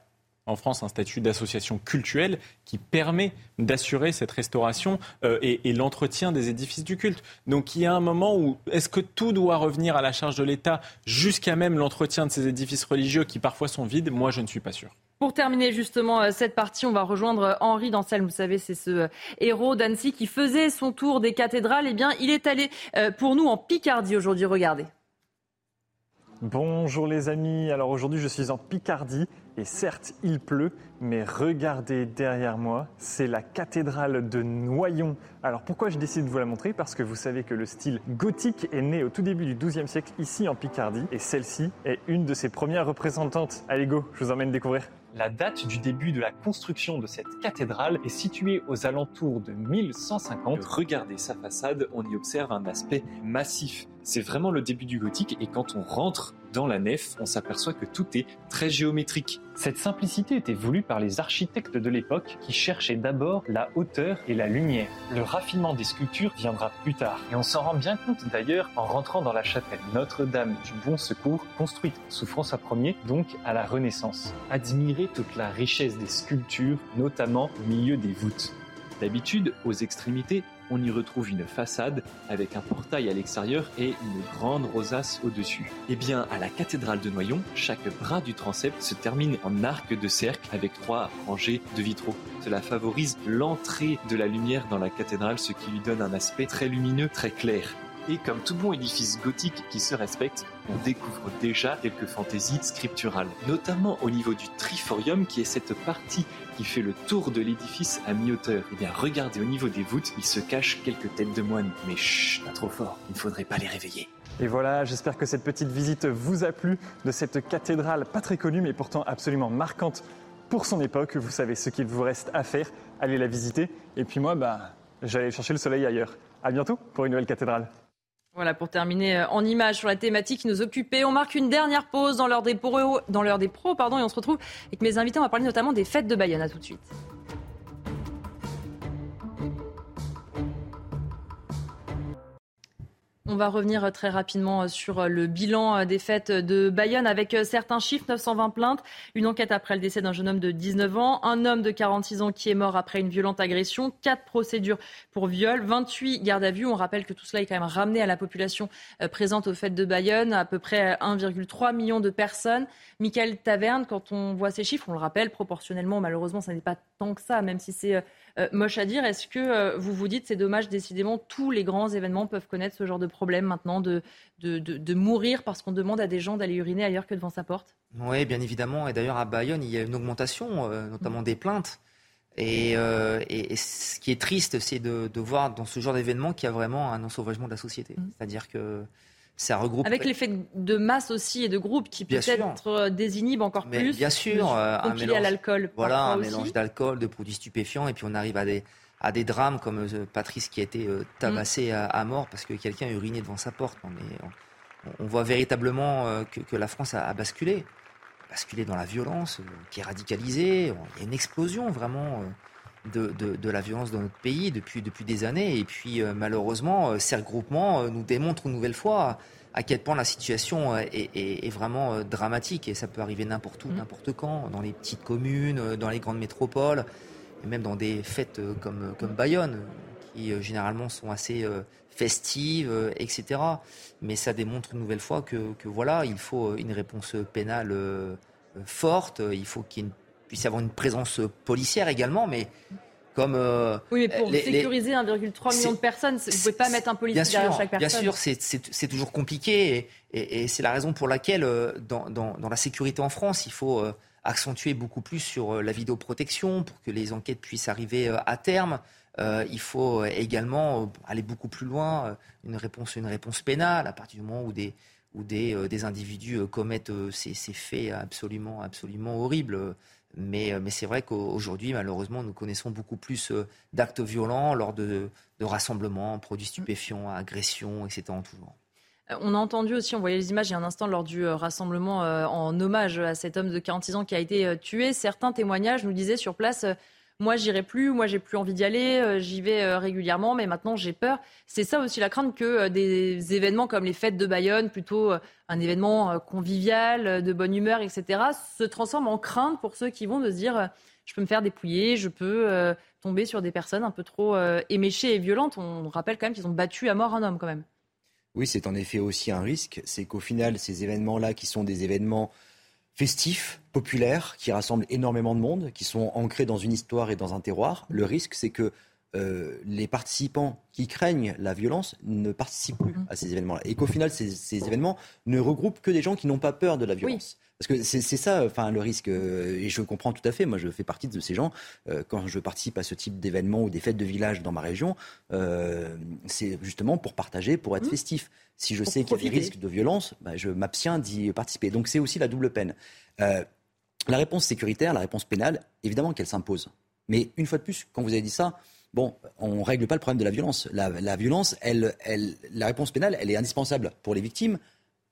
en France un statut d'association cultuelle qui permet d'assurer cette restauration euh, et, et l'entretien des édifices du culte. Donc il y a un moment où est-ce que tout doit revenir à la charge de l'État jusqu'à même l'entretien de ces édifices religieux qui parfois sont vides? Moi, je ne suis pas sûr. Pour terminer justement euh, cette partie, on va rejoindre euh, Henri Dancel. Vous savez, c'est ce euh, héros d'Annecy qui faisait son tour des cathédrales. Eh bien, il est allé pour nous en Picardie aujourd'hui. Regardez. Bonjour les amis. Alors aujourd'hui, je suis en Picardie et certes, il pleut, mais regardez derrière moi, c'est la cathédrale de Noyon. Alors pourquoi je décide de vous la montrer? Parce que vous savez que le style gothique est né au tout début du XIIe siècle ici en Picardie et celle-ci est une de ses premières représentantes. Allez go, je vous emmène découvrir. La date du début de la construction de cette cathédrale est située aux alentours de 1150. Regardez sa façade, on y observe un aspect massif. C'est vraiment le début du gothique et quand on rentre dans la nef, on s'aperçoit que tout est très géométrique. Cette simplicité était voulue par les architectes de l'époque qui cherchaient d'abord la hauteur et la lumière. Le raffinement des sculptures viendra plus tard et on s'en rend bien compte d'ailleurs en rentrant dans la chapelle Notre-Dame du Bon Secours, construite sous François Ier, donc à la Renaissance. Admirez toute la richesse des sculptures, notamment au milieu des voûtes. D'habitude, aux extrémités, on y retrouve une façade avec un portail à l'extérieur et une grande rosace au-dessus. Eh bien, à la cathédrale de Noyon, chaque bras du transept se termine en arc de cercle avec trois rangées de vitraux. Cela favorise l'entrée de la lumière dans la cathédrale, ce qui lui donne un aspect très lumineux, très clair. Et comme tout bon édifice gothique qui se respecte, on découvre déjà quelques fantaisies scripturales, notamment au niveau du triforium qui est cette partie qui fait le tour de l'édifice à mi-hauteur. Eh bien, regardez au niveau des voûtes, il se cache quelques têtes de moines. Mais chut, pas trop fort, il ne faudrait pas les réveiller. Et voilà, j'espère que cette petite visite vous a plu de cette cathédrale pas très connue mais pourtant absolument marquante pour son époque. Vous savez ce qu'il vous reste à faire, allez la visiter. Et puis moi, bah, j'allais chercher le soleil ailleurs. À bientôt pour une nouvelle cathédrale. Voilà, pour terminer euh, en image sur la thématique qui nous occupait, on marque une dernière pause dans l'heure des pros, dans l'heure des pros pardon, et on se retrouve avec mes invités. On va parler notamment des fêtes de Bayonne. À tout de suite. On va revenir euh, très rapidement euh, sur euh, le bilan des fêtes de Bayonne avec certains chiffres. 920 plaintes, une enquête après le décès d'un jeune homme de 19 ans, un homme de 46 ans qui est mort après une violente agression, quatre procédures pour viol, 28 gardes à vue. On rappelle que tout cela est quand même ramené à la population présente aux fêtes de Bayonne, à peu près 1,3 million de personnes. Michael Taverne, quand on voit ces chiffres, on le rappelle, proportionnellement, malheureusement, ça n'est pas tant que ça, même si c'est moche à dire. Est-ce que euh, vous vous dites, c'est dommage, décidément, tous les grands événements peuvent connaître ce genre de problème maintenant, de, de, mourir parce qu'on demande à des gens d'aller uriner ailleurs que devant sa porte? Oui, bien évidemment. Et d'ailleurs, à Bayonne, il y a une augmentation, euh, notamment des plaintes. Et, et, ce qui est triste, c'est de, voir dans ce genre d'événement qu'il y a vraiment un ensauvagement de la société. Mmh. C'est-à-dire que regroupe. Avec l'effet de masse aussi et de groupe qui peut-être euh, désinhibe encore plus. Bien sûr, euh, un mélange, à l'alcool. Voilà, un mélange d'alcool, de produits stupéfiants, et puis on arrive à des, à des drames comme Patrice qui a été tabassé à, mort parce que quelqu'un a uriné devant sa porte. On, on, voit véritablement que, la France a, basculé, basculé dans la violence, qui est radicalisée. Il y a une explosion vraiment de, la violence dans notre pays depuis, depuis des années. Et puis malheureusement, ces regroupements nous démontrent une nouvelle fois à quel point la situation est, vraiment dramatique et ça peut arriver n'importe où, mmh. n'importe quand, dans les petites communes, dans les grandes métropoles, et même dans des fêtes comme, comme Bayonne, qui généralement sont assez festives, etc. Mais ça démontre une nouvelle fois que, voilà, il faut une réponse pénale forte, il faut qu'il puisse y avoir une présence policière également, mais euh, oui, mais pour sécuriser 1,3 million de personnes, vous ne pouvez pas mettre un policier derrière chaque personne. Bien sûr, c'est toujours compliqué et, c'est la raison pour laquelle, euh, dans, la sécurité en France, il faut euh, accentuer beaucoup plus sur la vidéoprotection pour que les enquêtes puissent arriver à terme. il faut également aller beaucoup plus loin, une réponse, une réponse pénale à partir du moment où des, où des, individus commettent ces, ces, faits absolument, absolument horribles. Mais, euh, mais c'est vrai qu'aujourd'hui, malheureusement, nous connaissons beaucoup plus euh, d'actes violents lors de, rassemblements, produits stupéfiants, agressions, etc. Euh, on a entendu aussi, on voyait les images il y a un instant lors du rassemblement en hommage à cet homme de 46 ans qui a été tué. Certains témoignages nous disaient sur place moi j'irai plus, moi j'ai plus envie d'y aller, euh, j'y vais euh, régulièrement, mais maintenant j'ai peur. C'est ça aussi la crainte que euh, des événements comme les fêtes de Bayonne, plutôt un événement convivial, de bonne humeur, etc., se transforment en crainte pour ceux qui vont de se dire je peux me faire dépouiller, je peux tomber sur des personnes un peu trop éméchées et violentes. On rappelle quand même qu'ils ont battu à mort un homme quand même. Oui, c'est en effet aussi un risque, c'est qu'au final, ces événements-là, qui sont des événements festifs, populaires, qui rassemblent énormément de monde, qui sont ancrés dans une histoire et dans un terroir. Le risque, c'est que euh, les participants qui craignent la violence ne participent plus à ces événements-là. Et qu'au final, ces, événements ne regroupent que des gens qui n'ont pas peur de la violence. Parce que c'est ça, enfin, le risque. Euh, et je comprends tout à fait. Moi, je fais partie de ces gens. Euh, quand je participe à ce type d'événements ou des fêtes de village dans ma région, c'est justement pour partager, pour être mmh. festif. Si je sais qu'il y a des risques de violence, bah, je m'abstiens d'y participer. Donc c'est aussi la double peine. Euh, la réponse sécuritaire, la réponse pénale, évidemment qu'elle s'impose. Mais une fois de plus, quand vous avez dit ça, bon, on ne règle pas le problème de la violence. La, violence, elle, la réponse pénale, elle est indispensable pour les victimes,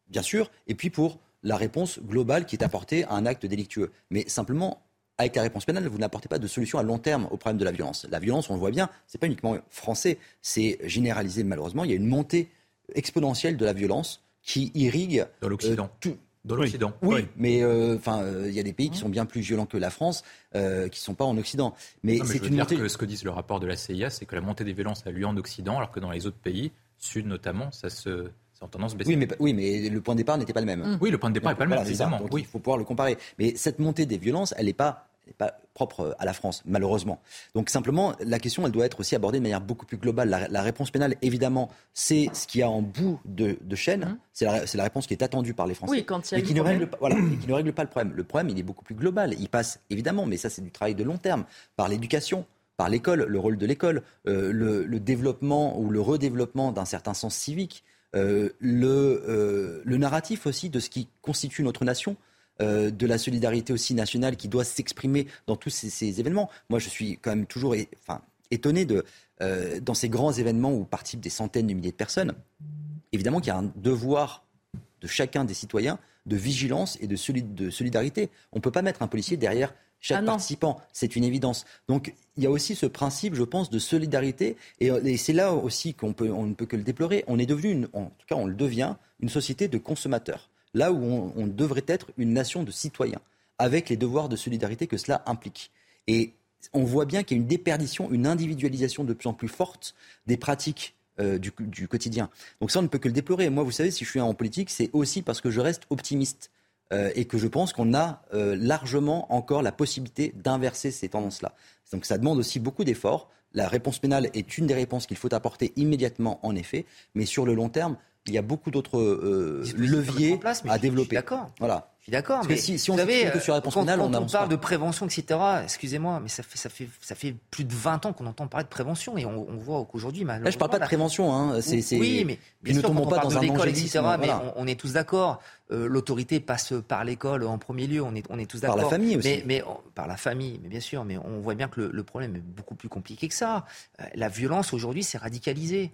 bien sûr, et puis pour la réponse globale qui est apportée à un acte délictueux. Mais simplement, avec la réponse pénale, vous n'apportez pas de solution à long terme au problème de la violence. La violence, on le voit bien, ce n'est pas uniquement français, c'est généralisé malheureusement. Il y a une montée exponentielle de la violence qui irrigue dans l'Occident. Euh, dans l'Occident. Oui, mais euh, enfin, euh, il y a des pays qui sont bien plus violents que la France, qui ne sont pas en Occident. Mais, c'est une dire que ce que dit le rapport de la CIA, c'est que la montée des violences a lieu en Occident, alors que dans les autres pays, Sud notamment, ça se en tendance baisser. Oui, mais, oui, mais le point de départ n'était pas le même. Oui, le point de départ n'est pas le même, évidemment. oui. Il faut pouvoir le comparer. Mais cette montée des violences, elle n'est pas n'est pas propre à la France, malheureusement. Donc simplement, la question, elle doit être aussi abordée de manière beaucoup plus globale. La, réponse pénale, évidemment, c'est ce qu'il y a en bout de, chaîne. Mmh. C'est la, réponse qui est attendue par les Français. Oui, quand il y a mais qui ne, règle pas, voilà, qui ne règle pas le problème. Le problème, il est beaucoup plus global. Il passe, évidemment, mais ça, c'est du travail de long terme, par l'éducation par l'école, le rôle de l'école, euh, le, développement ou le redéveloppement d'un certain sens civique, euh, le, euh, le narratif aussi de ce qui constitue notre nation. Euh, de la solidarité aussi nationale qui doit s'exprimer dans tous ces, événements. Moi, je suis quand même toujours enfin, étonné de, euh, dans ces grands événements où participent des centaines de milliers de personnes, évidemment qu'il y a un devoir de chacun des citoyens de vigilance et de, solidarité. On ne peut pas mettre un policier derrière chaque ah participant, c'est une évidence. Donc il y a aussi ce principe, je pense, de solidarité, et, et c'est là aussi qu'on on ne peut que le déplorer. On est devenu, en tout cas on le devient, une société de consommateurs là où on, devrait être une nation de citoyens, avec les devoirs de solidarité que cela implique. Et on voit bien qu'il y a une déperdition, une individualisation de plus en plus forte des pratiques euh, du, quotidien. Donc ça, on ne peut que le déplorer. Moi, vous savez, si je suis en politique, c'est aussi parce que je reste optimiste euh, et que je pense qu'on a euh, largement encore la possibilité d'inverser ces tendances-là. Donc ça demande aussi beaucoup d'efforts. La réponse pénale est une des réponses qu'il faut apporter immédiatement, en effet, mais sur le long terme, il y a beaucoup d'autres euh, leviers à développer. D'accord. Voilà. suis d'accord, mais si, si on savez, que sur la quand, pénale, quand on parle pas. de prévention, etc., excusez-moi, mais ça fait, ça, fait, ça fait plus de 20 ans qu'on entend parler de prévention et on, on voit qu'aujourd'hui, Là, je parle pas de prévention. Hein. C'est. Oui, mais bien ne tombons quand on pas parle dans de un l'école, etc., mais on, on est tous d'accord. Euh, l'autorité passe par l'école en premier lieu, on est, on est tous Par d'accord. la famille aussi. Mais, par la famille, mais bien sûr, mais on voit bien que le, le problème est beaucoup plus compliqué que ça. Euh, la violence aujourd'hui, c'est radicalisé.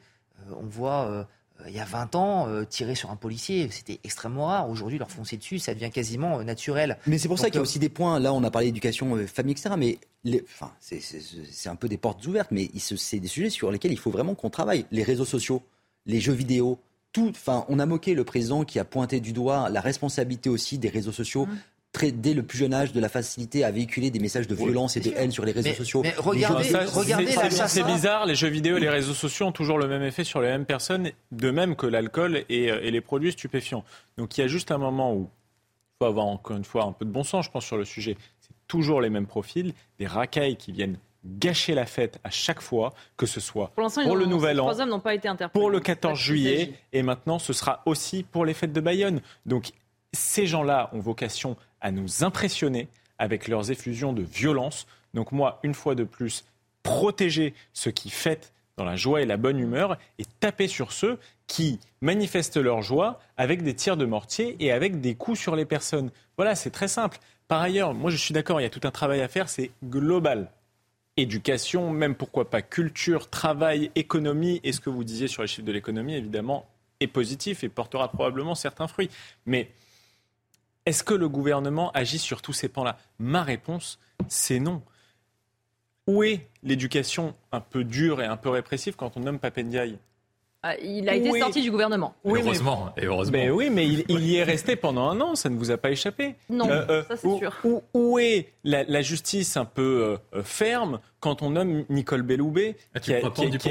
On voit, il y a 20 ans, euh, tirer sur un policier, c'était extrêmement rare. Aujourd'hui, leur foncer dessus, ça devient quasiment euh, naturel. Mais c'est pour ça qu'il y a euh, aussi des points. Là, on a parlé d'éducation, euh, famille, etc. Mais les, enfin, c'est, c'est- c'est un peu des portes ouvertes, mais il se- c'est des sujets sur lesquels il faut vraiment qu'on travaille. Les réseaux sociaux, les jeux vidéo, tout. Enfin, on a moqué le président qui a pointé du doigt la responsabilité aussi des réseaux sociaux. Mmh. Très, dès le plus jeune âge, de la facilité à véhiculer des messages de violence et de haine sur les réseaux Mais- sociaux. mais Les jeux regardez- regardez c'est- bizarre, les jeux vidéo et les réseaux sociaux ont toujours le même effet sur les mêmes personnes, de même que l'alcool et, euh, et les produits stupéfiants. Donc il y a juste un moment où il faut avoir encore une fois un peu de bon sens, je pense, sur le sujet. C'est toujours les mêmes profils, des racailles qui viennent gâcher la fête à chaque fois, que ce soit Pour l'instant, pour ils le Nouvel An, trois hommes n'ont pas été interpellés. pour le C'est pas 14 de ce qu'il juillet, et maintenant ce sera aussi pour les fêtes de Bayonne. Donc ces gens-là ont vocation à nous impressionner avec leurs effusions de violence. Donc moi, une fois de plus, protéger ceux qui fêtent dans la joie et la bonne humeur et taper sur ceux qui manifestent leur joie avec des tirs de mortier et avec des coups sur les personnes. Voilà, c'est très simple. Par ailleurs, moi je suis d'accord, il y a tout un travail à faire, c'est global éducation, même pourquoi pas culture, travail, économie. Et ce que vous disiez sur les chiffres de l'économie, évidemment, est positif et portera probablement certains fruits. Mais est-ce que le gouvernement agit sur tous ces pans-là? Ma réponse, c'est non. Où est l'éducation un peu dure et un peu répressive quand on nomme Papendiaï? Il a été Oui. sorti du gouvernement. Oui, mais- heureusement, et heureusement. Mais oui, mais il, il y est resté pendant un an, ça ne vous a pas échappé. Non, Euh, ça c'est où, sûr. Où, où est la, la justice un peu euh, euh, ferme quand on nomme Nicole Belloubet Ah, qui, a, qui qui qui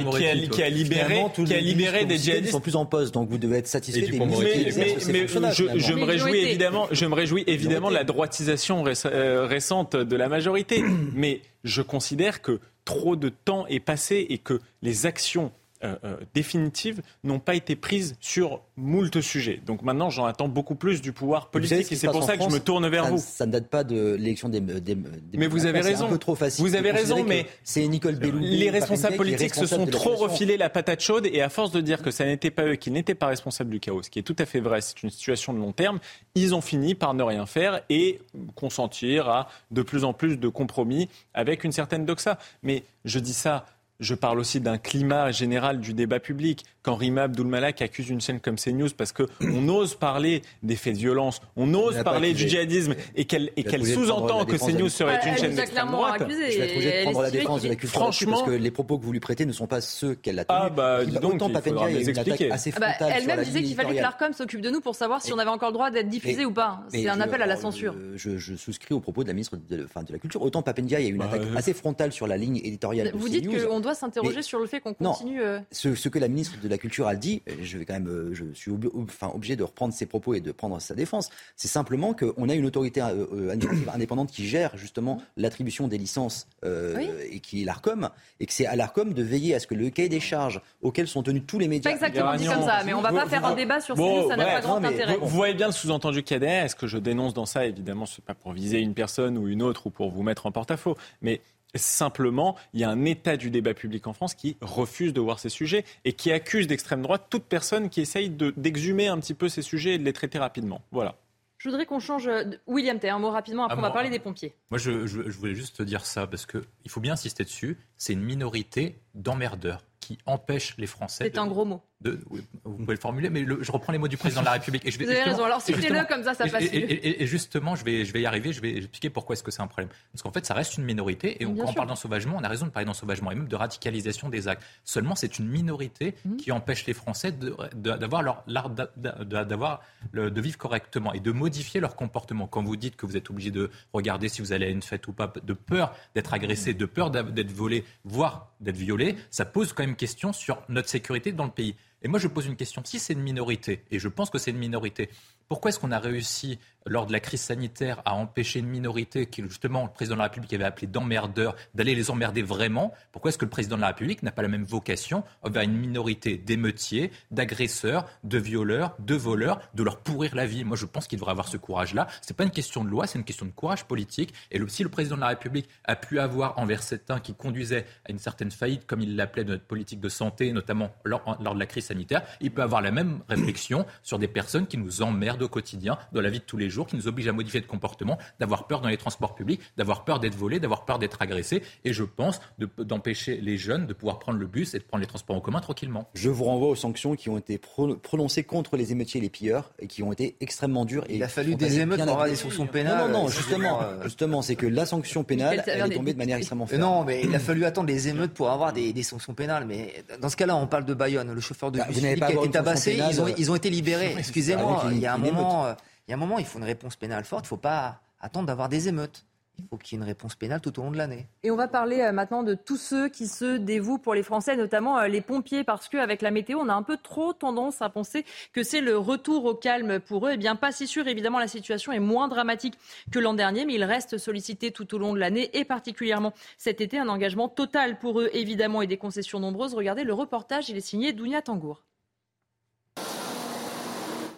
libéré, qui a des djihadistes sont plus en poste, donc vous devez être satisfait des mais, exercent ces mais fonctionnaires, je, je me Mais réjouis évidemment, je me réjouis évidemment de la droitisation réce- euh, récente de la majorité, mais je considère que trop de temps est passé et que les actions euh, euh, définitives n'ont pas été prises sur moult sujets. Donc maintenant, j'en attends beaucoup plus du pouvoir politique ce qui et c'est pour ça que je me tourne vers ça, vous. Ça ne date pas de l'élection des, des, des Mais vous avez raison. un peu trop facile. Vous avez raison, mais c'est Nicole Belloubet, les responsables qui politiques se sont trop refilés la patate chaude et à force de dire que ça n'était pas eux, qu'ils n'étaient pas responsables du chaos, ce qui est tout à fait vrai, c'est une situation de long terme, ils ont fini par ne rien faire et consentir à de plus en plus de compromis avec une certaine doxa. Mais je dis ça. Je parle aussi d'un climat général du débat public. Quand Rima Abdulmalak accuse une chaîne comme CNews parce qu'on ose parler des faits de violence, on Il ose parler accusé. du djihadisme et qu'elle Il sous-entend que CNews serait Elle une chaîne a d'extrême clairement droite. Je vais être obligé de prendre la défense de la culture Franchement- parce que les propos que vous lui prêtez ne sont pas ceux qu'elle a tenus. Ah bah, Il- dis donc, il faudra les expliquer. assez Ah bah, Elle-même disait qu'il fallait que l'ARCOM s'occupe de nous pour savoir si on avait encore le droit d'être diffusé ou pas. C'est un appel à la censure. Je, souscris au propos de la ministre de, la Culture. Autant Papendiaï a eu une Bah, attaque euh, assez frontale sur la ligne éditoriale de Vous dites qu'on doit s'interroger sur le fait qu'on continue. euh, Ce, ce que la ministre de la Culture a dit, euh, je vais quand même, euh, je suis ob- enfin, obligé de reprendre ses propos et de prendre sa défense. C'est simplement qu'on a une autorité indépendante qui gère justement l'attribution des licences euh, Oui. et qui est l'ARCOM, et que c'est à l'ARCOM de veiller à ce que le cahier des charges auxquels sont tenus tous les Pas médias. exactement dit comme ça, mais on va pas faire un débat sur Bon, ça n'a pas grand intérêt. Vous, vous voyez bien le sous-entendu qu'il y a derrière. Est-ce que je dénonce dans ça? Évidemment, ce n'est pas pour viser une personne ou une autre ou pour vous mettre en porte-à-faux. Mais simplement, il y a un état du débat public en France qui refuse de voir ces sujets et qui accuse d'extrême droite toute personne qui essaye de- d'exhumer un petit peu ces sujets et de les traiter rapidement. Voilà. Je voudrais qu'on change. de- William, t'as un mot rapidement, après Ah, on va moi- parler des pompiers. Moi, je, je- je voulais juste te dire ça parce qu'il faut bien insister dessus. C'est une minorité d'emmerdeurs qui empêchent les Français. C'est de- un gros mot. De- vous pouvez le formuler, mais le- je reprends les mots du président de la République. Et je vais, Vous avez raison. Alors citez-le comme ça, ça passe et, et- justement, je vais, je vais y arriver, je vais expliquer pourquoi est-ce que c'est un problème. Parce qu'en fait, ça reste une minorité, et on, quand on sûr. parle d'ensauvagement, on a raison de parler d'ensauvagement, et même de radicalisation des actes. Seulement, c'est une minorité Mhm. qui empêche les Français d'avoir leur- d'avoir de vivre correctement et de modifier leur comportement. Quand vous dites que vous êtes obligé de regarder si vous allez à une fête ou pas, de peur d'être agressé, de peur d'être volé, voire d'être violé, ça pose quand même question sur notre sécurité dans le pays. Et moi, je pose une question. Si c'est une minorité, et je pense que c'est une minorité, Pourquoi est-ce qu'on a réussi lors de la crise sanitaire à empêcher une minorité qui, justement, le président de la République avait appelé d'emmerdeurs, d'aller les emmerder vraiment Pourquoi est-ce que le président de la République n'a pas la même vocation envers une minorité d'émeutiers, d'agresseurs, de violeurs, de voleurs, de leur pourrir la vie? Moi, je pense qu'il devrait avoir ce courage-là. Ce n'est pas une question de loi, c'est une question de courage politique. Et si le président de la République a pu avoir envers certains qui conduisaient à une certaine faillite, comme il l'appelait de notre politique de santé, notamment lors, lors de la crise sanitaire, il peut avoir la même réflexion sur des personnes qui nous emmerdent au quotidien dans la vie de tous les jours, qui nous obligent à modifier de comportement, d'avoir peur dans les transports publics, d'avoir peur d'être volés, d'avoir peur d'être agressés. Et je pense d'empêcher les jeunes de pouvoir prendre le bus et de prendre les transports en commun tranquillement. Je vous renvoie aux sanctions qui ont été prononcées contre les émeutiers et les pilleurs et qui ont été extrêmement dures. Et Il a fallu des émeutes pour avoir des sanctions pénales. Non, non, non justement, euh, justement c'est que la sanction pénale, elle est tombée de manière extrêmement ferme. Non, mais il a fallu attendre les émeutes pour avoir des, des sanctions pénales. Mais dans ce cas-là, on parle de Bayonne, le chauffeur de bah, bus qui a été tabassé, ils ont, ils ont été libérés. Excusez-moi, il y a un moment, euh, il y a un moment, il faut une réponse pénale forte. Il ne faut pas attendre d'avoir des émeutes. Il faut qu'il y ait une réponse pénale tout au long de l'année. Et on va parler euh, maintenant de tous ceux qui se dévouent pour les Français, notamment euh, les pompiers, parce qu'avec la météo, on a un peu trop tendance à penser que c'est le retour au calme pour eux. Eh bien, pas si sûr. Évidemment, la situation est moins dramatique que l'an dernier, mais ils restent sollicités tout au long de l'année et particulièrement cet été. Un engagement total pour eux, évidemment, et des concessions nombreuses. Regardez le reportage, il est signé Dounia Tangour.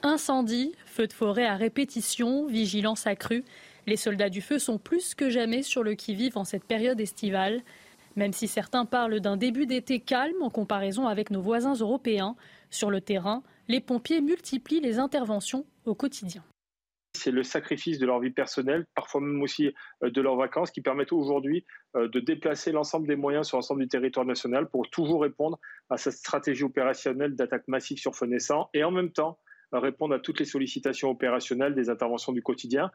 Incendie, feux de forêt à répétition, vigilance accrue. Les soldats du feu sont plus que jamais sur le qui-vive en cette période estivale. Même si certains parlent d'un début d'été calme en comparaison avec nos voisins européens, sur le terrain, les pompiers multiplient les interventions au quotidien. C'est le sacrifice de leur vie personnelle, parfois même aussi euh, de leurs vacances, qui permettent aujourd'hui euh, de déplacer l'ensemble des moyens sur l'ensemble du territoire national pour toujours répondre à cette stratégie opérationnelle d'attaque massive sur feu naissant et en même temps répondre à toutes les sollicitations opérationnelles des interventions du quotidien.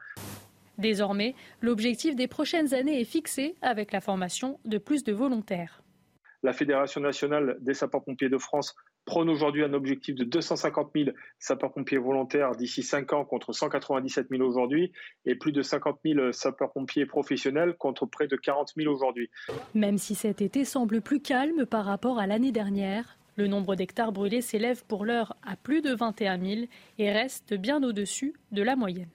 Désormais, l'objectif des prochaines années est fixé avec la formation de plus de volontaires. La Fédération nationale des sapeurs-pompiers de France prône aujourd'hui un objectif de 250 000 sapeurs-pompiers volontaires d'ici 5 ans contre 197 000 aujourd'hui et plus de 50 000 sapeurs-pompiers professionnels contre près de 40 000 aujourd'hui. Même si cet été semble plus calme par rapport à l'année dernière, le nombre d'hectares brûlés s'élève pour l'heure à plus de 21 000 et reste bien au-dessus de la moyenne.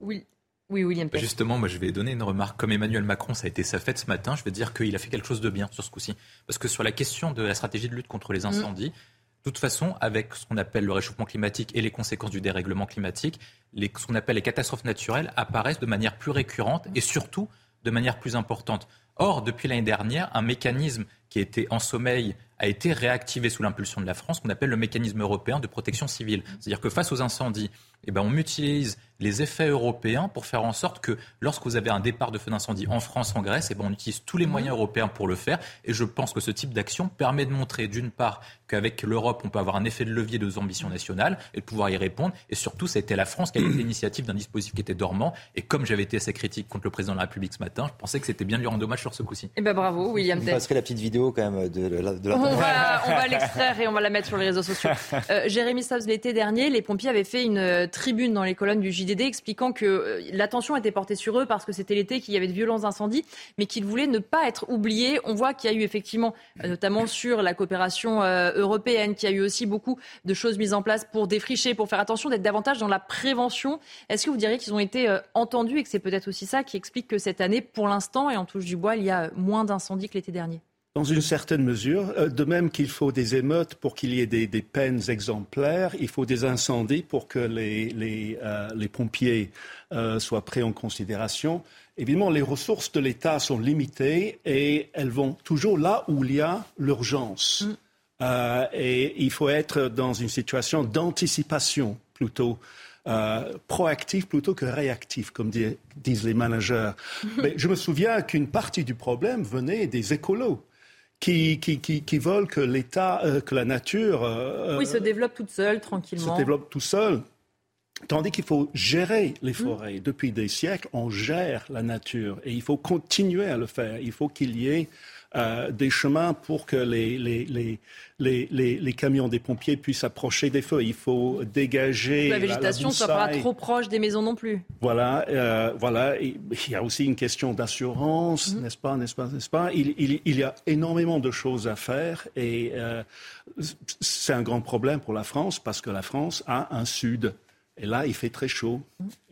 Oui, oui, William. Justement, moi, je vais donner une remarque. Comme Emmanuel Macron, ça a été sa fête ce matin, je vais dire qu'il a fait quelque chose de bien sur ce coup-ci. Parce que sur la question de la stratégie de lutte contre les incendies, de toute façon, avec ce qu'on appelle le réchauffement climatique et les conséquences du dérèglement climatique, les, ce qu'on appelle les catastrophes naturelles apparaissent de manière plus récurrente et surtout de manière plus importante. Or, depuis l'année dernière, un mécanisme qui était en sommeil a été réactivé sous l'impulsion de la France, qu'on appelle le mécanisme européen de protection civile. C'est-à-dire que face aux incendies, eh ben, on utilise les effets européens pour faire en sorte que lorsque vous avez un départ de feu d'incendie en France, en Grèce, eh ben, on utilise tous les moyens européens pour le faire. Et je pense que ce type d'action permet de montrer, d'une part, qu'avec l'Europe, on peut avoir un effet de levier de nos ambitions nationales et de pouvoir y répondre. Et surtout, ça a été la France qui a eu l'initiative d'un dispositif qui était dormant. Et comme j'avais été assez critique contre le président de la République ce matin, je pensais que c'était bien de lui rendre hommage sur ce coup-ci. Eh ben, bravo, William Vous passerez la petite vidéo quand même de, la, de la... On va, on va l'extraire et on va la mettre sur les réseaux sociaux. Euh, Jérémy Stubbs, l'été dernier, les pompiers avaient fait une euh, tribune dans les colonnes du JDD expliquant que euh, l'attention était portée sur eux parce que c'était l'été, qu'il y avait de violents incendies, mais qu'ils voulaient ne pas être oubliés. On voit qu'il y a eu effectivement, notamment sur la coopération européenne, qu'il y a eu aussi beaucoup de choses mises en place pour défricher, pour faire attention, d'être davantage dans la prévention. Est-ce que vous diriez qu'ils ont été entendus et que c'est peut-être aussi ça qui explique que cette année, pour l'instant, et en touche du bois, il y a moins d'incendies que l'été dernier? Dans une certaine mesure, euh, de même qu'il faut des émeutes pour qu'il y ait des, peines exemplaires, il faut des incendies pour que les, les, euh, les pompiers euh, soient pris en considération. Évidemment, les ressources de l'État sont limitées et elles vont toujours là où il y a l'urgence. Mm. et il faut être dans une situation d'anticipation plutôt. proactive plutôt que réactive, comme disent les managers. Mais je me souviens qu'une partie du problème venait des écolos qui, qui, qui, veulent que l'État, euh, que la nature... Euh, oui, se développe toute seule, tranquillement. Se développe tout seul. Tandis qu'il faut gérer les forêts. Depuis des siècles, on gère la nature et il faut continuer à le faire. Il faut qu'il y ait euh, des chemins pour que les, les, les, les, camions des pompiers puissent approcher des feux. Il faut dégager. La végétation ne soit pas trop proche des maisons non plus. Voilà, euh, voilà. il y a aussi une question d'assurance, mhm. n'est-ce pas, n'est-ce pas, n'est-ce pas? Il, il, il, y a énormément de choses à faire et euh, c'est un grand problème pour la France parce que la France a un sud Et là, il fait très chaud.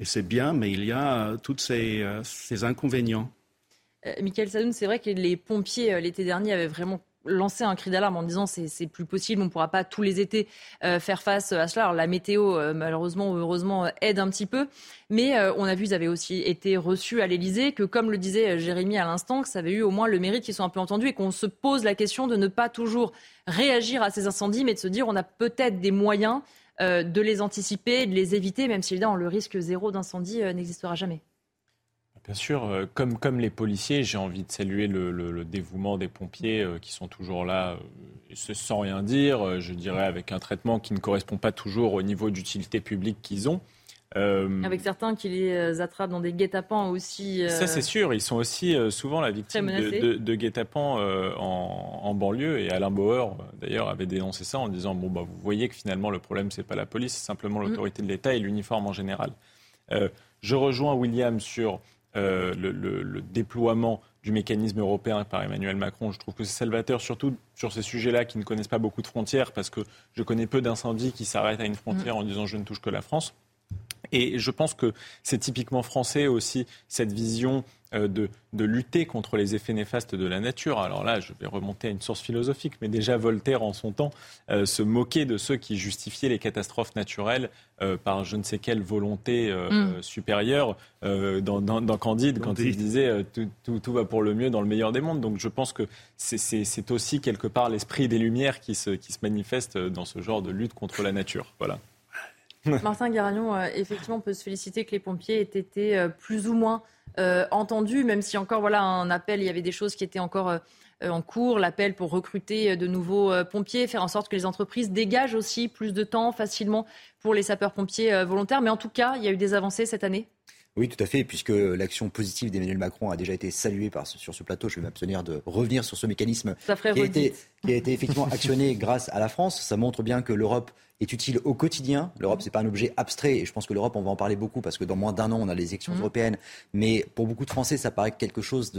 Et c'est bien, mais il y a tous ces, ces inconvénients. Michael Sadoun, c'est vrai que les pompiers, l'été dernier, avaient vraiment lancer un cri d'alarme en disant c'est plus possible, on ne pourra pas tous les étés euh, faire face à cela. Alors la météo, euh, malheureusement ou heureusement, aide un petit peu, mais euh, on a vu, ils avaient aussi été reçus à l'Elysée, que comme le disait Jérémy à l'instant, que ça avait eu au moins le mérite qu'ils soient un peu entendus et qu'on se pose la question de ne pas toujours réagir à ces incendies, mais de se dire on a peut-être des moyens de les anticiper, de les éviter, même si évidemment le risque zéro d'incendie n'existera jamais. Bien sûr, euh, comme, comme les policiers, j'ai envie de saluer le, dévouement des pompiers euh, qui sont toujours là, euh, sans rien dire, je dirais avec un traitement qui ne correspond pas toujours au niveau d'utilité publique qu'ils ont. Avec certains qui les attrapent dans des guet-apens aussi. Ça, c'est sûr. Ils sont aussi souvent la victime de, de, guet-apens en, banlieue. Et Alain Bauer, d'ailleurs, avait dénoncé ça en disant bon, bah, vous voyez que finalement, le problème, c'est pas la police, c'est simplement mm. l'autorité de l'État et l'uniforme en général. je rejoins William sur euh, le, déploiement du mécanisme européen par Emmanuel Macron. Je trouve que c'est salvateur, surtout sur ces sujets-là qui ne connaissent pas beaucoup de frontières, parce que je connais peu d'incendies qui s'arrêtent à une frontière mm. en disant je ne touche que la France. Et je pense que c'est typiquement français aussi cette vision de, de, lutter contre les effets néfastes de la nature. Alors là, je vais remonter à une source philosophique, mais déjà Voltaire en son temps euh, se moquait de ceux qui justifiaient les catastrophes naturelles euh, par je ne sais quelle volonté mm. supérieure dans, dans, Candide, quand il disait tout, tout, tout, va pour le mieux dans le meilleur des mondes. Donc je pense que c'est aussi quelque part l'esprit des Lumières qui se, qui se manifeste dans ce genre de lutte contre la nature. Voilà. Martin Garagnon, effectivement, on peut se féliciter que les pompiers aient été plus ou moins euh, entendu, même si encore voilà un appel, il y avait des choses qui étaient encore euh, en cours, l'appel pour recruter de nouveaux euh, pompiers, faire en sorte que les entreprises dégagent aussi plus de temps facilement pour les sapeurs-pompiers volontaires. Mais en tout cas, il y a eu des avancées cette année. Oui, tout à fait, puisque l'action positive d'Emmanuel Macron a déjà été saluée par, sur ce plateau. Je vais m'abstenir de revenir sur ce mécanisme qui a, été, qui a, été, effectivement actionné grâce à la France. Ça montre bien que l'Europe est utile au quotidien. L'Europe, c'est pas un objet abstrait, et je pense que l'Europe, on va en parler beaucoup parce que dans moins d'un an, on a les élections mmh. européennes. Mais pour beaucoup de Français, ça paraît quelque chose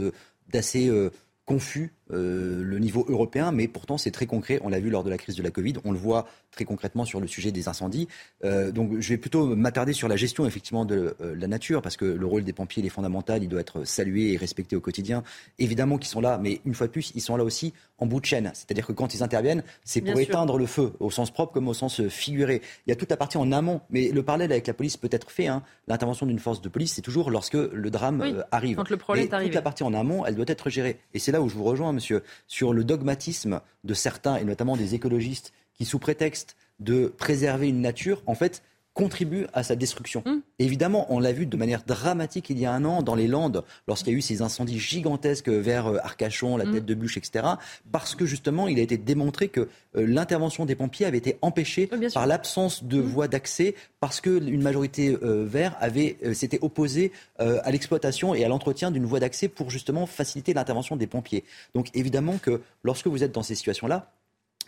d'assez euh, confus euh, le niveau européen, mais pourtant c'est très concret. On l'a vu lors de la crise de la Covid, on le voit très concrètement sur le sujet des incendies. Euh, donc je vais plutôt m'attarder sur la gestion effectivement de euh, la nature, parce que le rôle des pompiers il est fondamental, il doit être salué et respecté au quotidien. Évidemment qu'ils sont là, mais une fois de plus, ils sont là aussi en bout de chaîne. C'est-à-dire que quand ils interviennent, c'est pour éteindre le feu, au sens propre comme au sens figuré. Il y a toute la partie en amont, mais le parallèle avec la police peut être fait. Hein. L'intervention d'une force de police, c'est toujours lorsque le drame arrive. Quand le problème est Toute la partie en amont, elle doit être gérée. Et c'est là où je vous rejoins monsieur, sur le dogmatisme de certains, et notamment des écologistes, qui, sous prétexte de préserver une nature, en fait, contribuent à sa destruction. Hum. Évidemment, on l'a vu de manière dramatique il y a un an dans les Landes, lorsqu'il y a eu ces incendies gigantesques vers euh, Arcachon, la hum. tête de bûche, etc. Parce que justement, il a été démontré que euh, l'intervention des pompiers avait été empêchée par l'absence de hum. voies d'accès, parce qu'une majorité euh, vert avait s'était opposée à l'exploitation et à l'entretien d'une voie d'accès pour justement faciliter l'intervention des pompiers. Donc évidemment que lorsque vous êtes dans ces situations-là,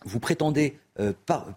vous prétendez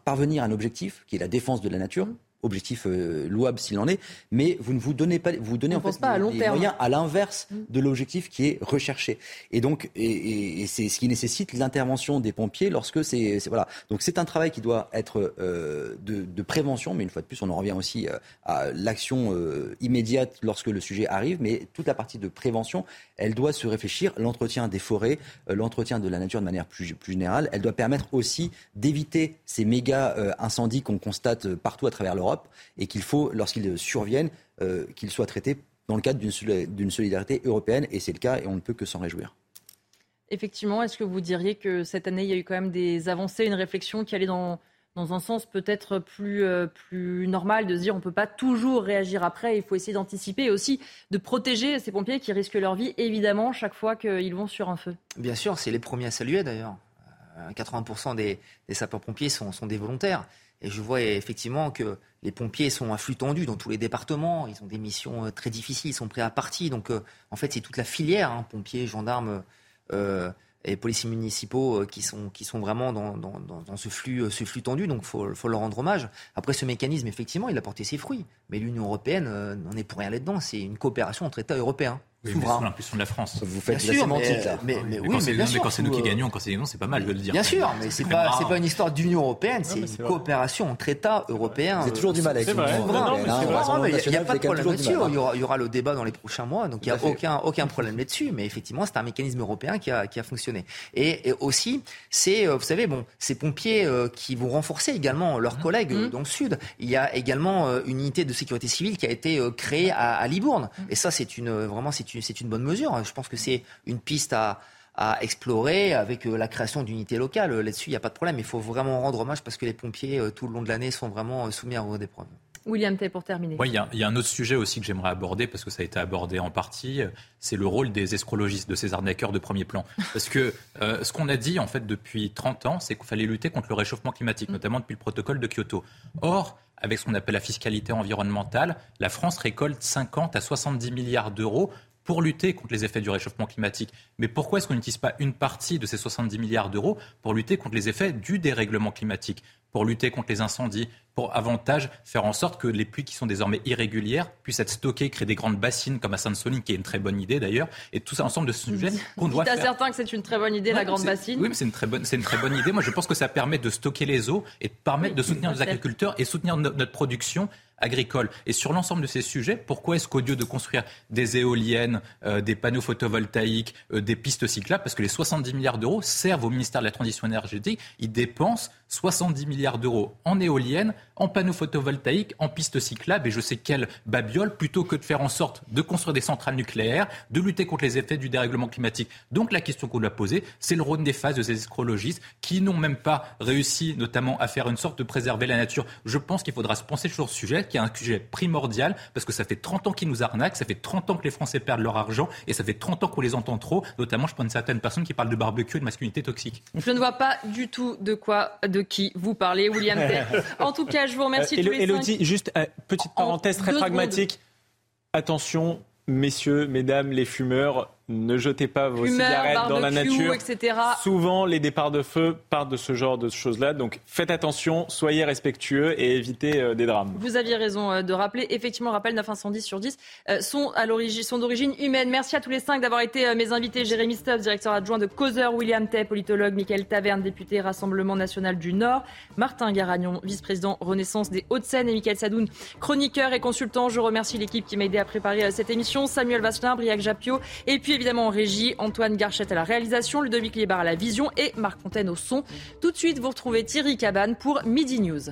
parvenir à un objectif qui est la défense de la nature, objectif euh, louable s'il en est, mais vous ne vous donnez pas, vous donnez en fait pas à long terme. moyens à l'inverse mm. de l'objectif qui est recherché. Et donc, et, c'est ce qui nécessite l'intervention des pompiers lorsque c'est, voilà. Donc c'est un travail qui doit être euh, de, de, prévention, mais une fois de plus, on en revient aussi euh, à l'action immédiate lorsque le sujet arrive, mais toute la partie de prévention, elle doit se réfléchir. L'entretien des forêts, l'entretien de la nature de manière plus, plus générale, elle doit permettre aussi d'éviter ces méga incendies qu'on constate partout à travers l'Europe et qu'il faut, lorsqu'ils surviennent, euh, qu'ils soient traités dans le cadre d'une solidarité européenne. Et c'est le cas et on ne peut que s'en réjouir. Effectivement, est-ce que vous diriez que cette année, il y a eu quand même des avancées, une réflexion qui allait dans, dans un sens peut-être plus, euh, plus normal, de se dire on ne peut pas toujours réagir après, il faut essayer d'anticiper et aussi de protéger ces pompiers qui risquent leur vie, évidemment, chaque fois qu'ils vont sur un feu Bien sûr, c'est les premiers à saluer d'ailleurs. 80% euh, des, des sapeurs-pompiers sont, sont, des volontaires. Et je vois effectivement que les pompiers sont à flux tendu dans tous les départements. Ils ont des missions euh, très difficiles, ils sont prêts à partir. Donc, euh, en fait, c'est toute la filière, hein, pompiers, gendarmes euh, et policiers municipaux, qui, sont, qui sont vraiment dans, dans, dans ce, flux, ce flux tendu. Donc, il faut, faut, leur rendre hommage. Après, ce mécanisme, effectivement, il a porté ses fruits. Mais l'Union européenne n'en est pour rien là-dedans. C'est une coopération entre États européens. Oui. Mais l'impulsion de la France. Vous faites bien la sûr, sémantique, mais, là. mais, mais, Mais oui, quand c'est bien nous, sûr, quand c'est nous qui euh, gagnons, quand c'est nous, c'est pas mal de le dire. Bien sûr, mais c'est pas, c'est pas une histoire d'Union européenne, c'est une c'est vrai. coopération entre États européens. Avez toujours du mal avec C'est Non, c'est Non, Il n'y a pas de problème là-dessus. Il y aura, le débat dans les prochains mois, donc il n'y a aucun, aucun problème là-dessus. Mais effectivement, c'est un mécanisme européen qui a, qui a fonctionné. Et, aussi, c'est, euh, vous savez, bon, ces pompiers euh, qui vont renforcer également leurs collègues euh, dans le sud. Il y a également une unité de sécurité civile qui a été créée à, Libourne. Et ça, c'est une, vraiment, c'est une, c'est une bonne mesure. Je pense que c'est une piste à, à explorer avec euh, la création d'unités locales. Euh, Là-dessus, il n'y a pas de problème. Il faut vraiment rendre hommage parce que les pompiers, euh, tout le long de l'année, sont vraiment soumis à rude épreuve. William Tay, pour terminer. Oui, il y, a- il y a un autre sujet aussi que j'aimerais aborder parce que ça a été abordé en partie, c'est le rôle des escrologistes, de ces arnaqueurs de premier plan. Parce que euh, ce qu'on a dit en fait depuis 30 ans, c'est qu'il fallait lutter contre le réchauffement climatique, notamment depuis le protocole de Kyoto. Or, avec ce qu'on appelle la fiscalité environnementale, la France récolte 50 à 70 milliards d'euros pour lutter contre les effets du réchauffement climatique. Mais pourquoi est-ce qu'on n'utilise pas une partie de ces 70 milliards d'euros pour lutter contre les effets du dérèglement climatique, pour lutter contre les incendies, pour avantage faire en sorte que les pluies qui sont désormais irrégulières puissent être stockées, créer des grandes bassines comme à Sainte-Soline, qui est une très bonne idée d'ailleurs, et tout ça ensemble de sujets qu'on doit faire. certains que c'est une très bonne idée, la grande bassine. Oui, mais c'est une très bonne, c'est une très bonne idée. Moi, je pense que ça permet de stocker les eaux et de permettre de soutenir nos agriculteurs et soutenir no- notre production agricole. Et sur l'ensemble de ces sujets, pourquoi est-ce qu'au lieu de construire des éoliennes, euh, des panneaux photovoltaïques, euh, des pistes cyclables, parce que les 70 milliards d'euros servent au ministère de la Transition énergétique, ils dépensent 70 milliards d'euros en éoliennes, en panneaux photovoltaïques, en pistes cyclables, et je sais quelle babiole, plutôt que de faire en sorte de construire des centrales nucléaires, de lutter contre les effets du dérèglement climatique. Donc la question qu'on doit poser, c'est le rôle des phases de ces escrologistes qui n'ont même pas réussi notamment à faire une sorte de préserver la nature. Je pense qu'il faudra se penser sur ce sujet, qui est un sujet primordial, parce que ça fait 30 ans qu'ils nous arnaquent, ça fait 30 ans que les Français perdent leur argent, et ça fait 30 ans qu'on les entend trop, notamment je pense à certaines personnes qui parlent de barbecue et de masculinité toxique. Je ne vois pas du tout de quoi, qui vous parlez, William Tay. En tout cas, je vous remercie Euh, tous les Élodie, cinq. juste euh, petite parenthèse très pragmatique. Attention, messieurs, mesdames, les fumeurs, ne jetez pas vos cigarettes dans la barbecue, nature. etc. Souvent, les départs de feu partent de ce genre de choses-là. Donc, faites attention, soyez respectueux et évitez euh, des drames. Vous aviez raison euh, de rappeler. Effectivement, rappel 9 incendies sur 10 euh, sont à l'origine, sont d'origine humaine. Merci à tous les cinq d'avoir été euh, mes invités. Jérémy Stubbs, directeur adjoint de Causeur, William Tay, politologue, Michael Taverne, député Rassemblement National du Nord, Martin Garagnon, vice-président Renaissance des Hauts-de-Seine et Michael Sadoun, chroniqueur et consultant. Je remercie l'équipe qui m'a aidé à préparer euh, cette émission. Samuel Vasselin, Briac Japio et puis évidemment en régie, Antoine Garchette à la réalisation, Ludovic Liebar à la vision et Marc Fontaine au son. Tout de suite, vous retrouvez Thierry Cabane pour Midi News.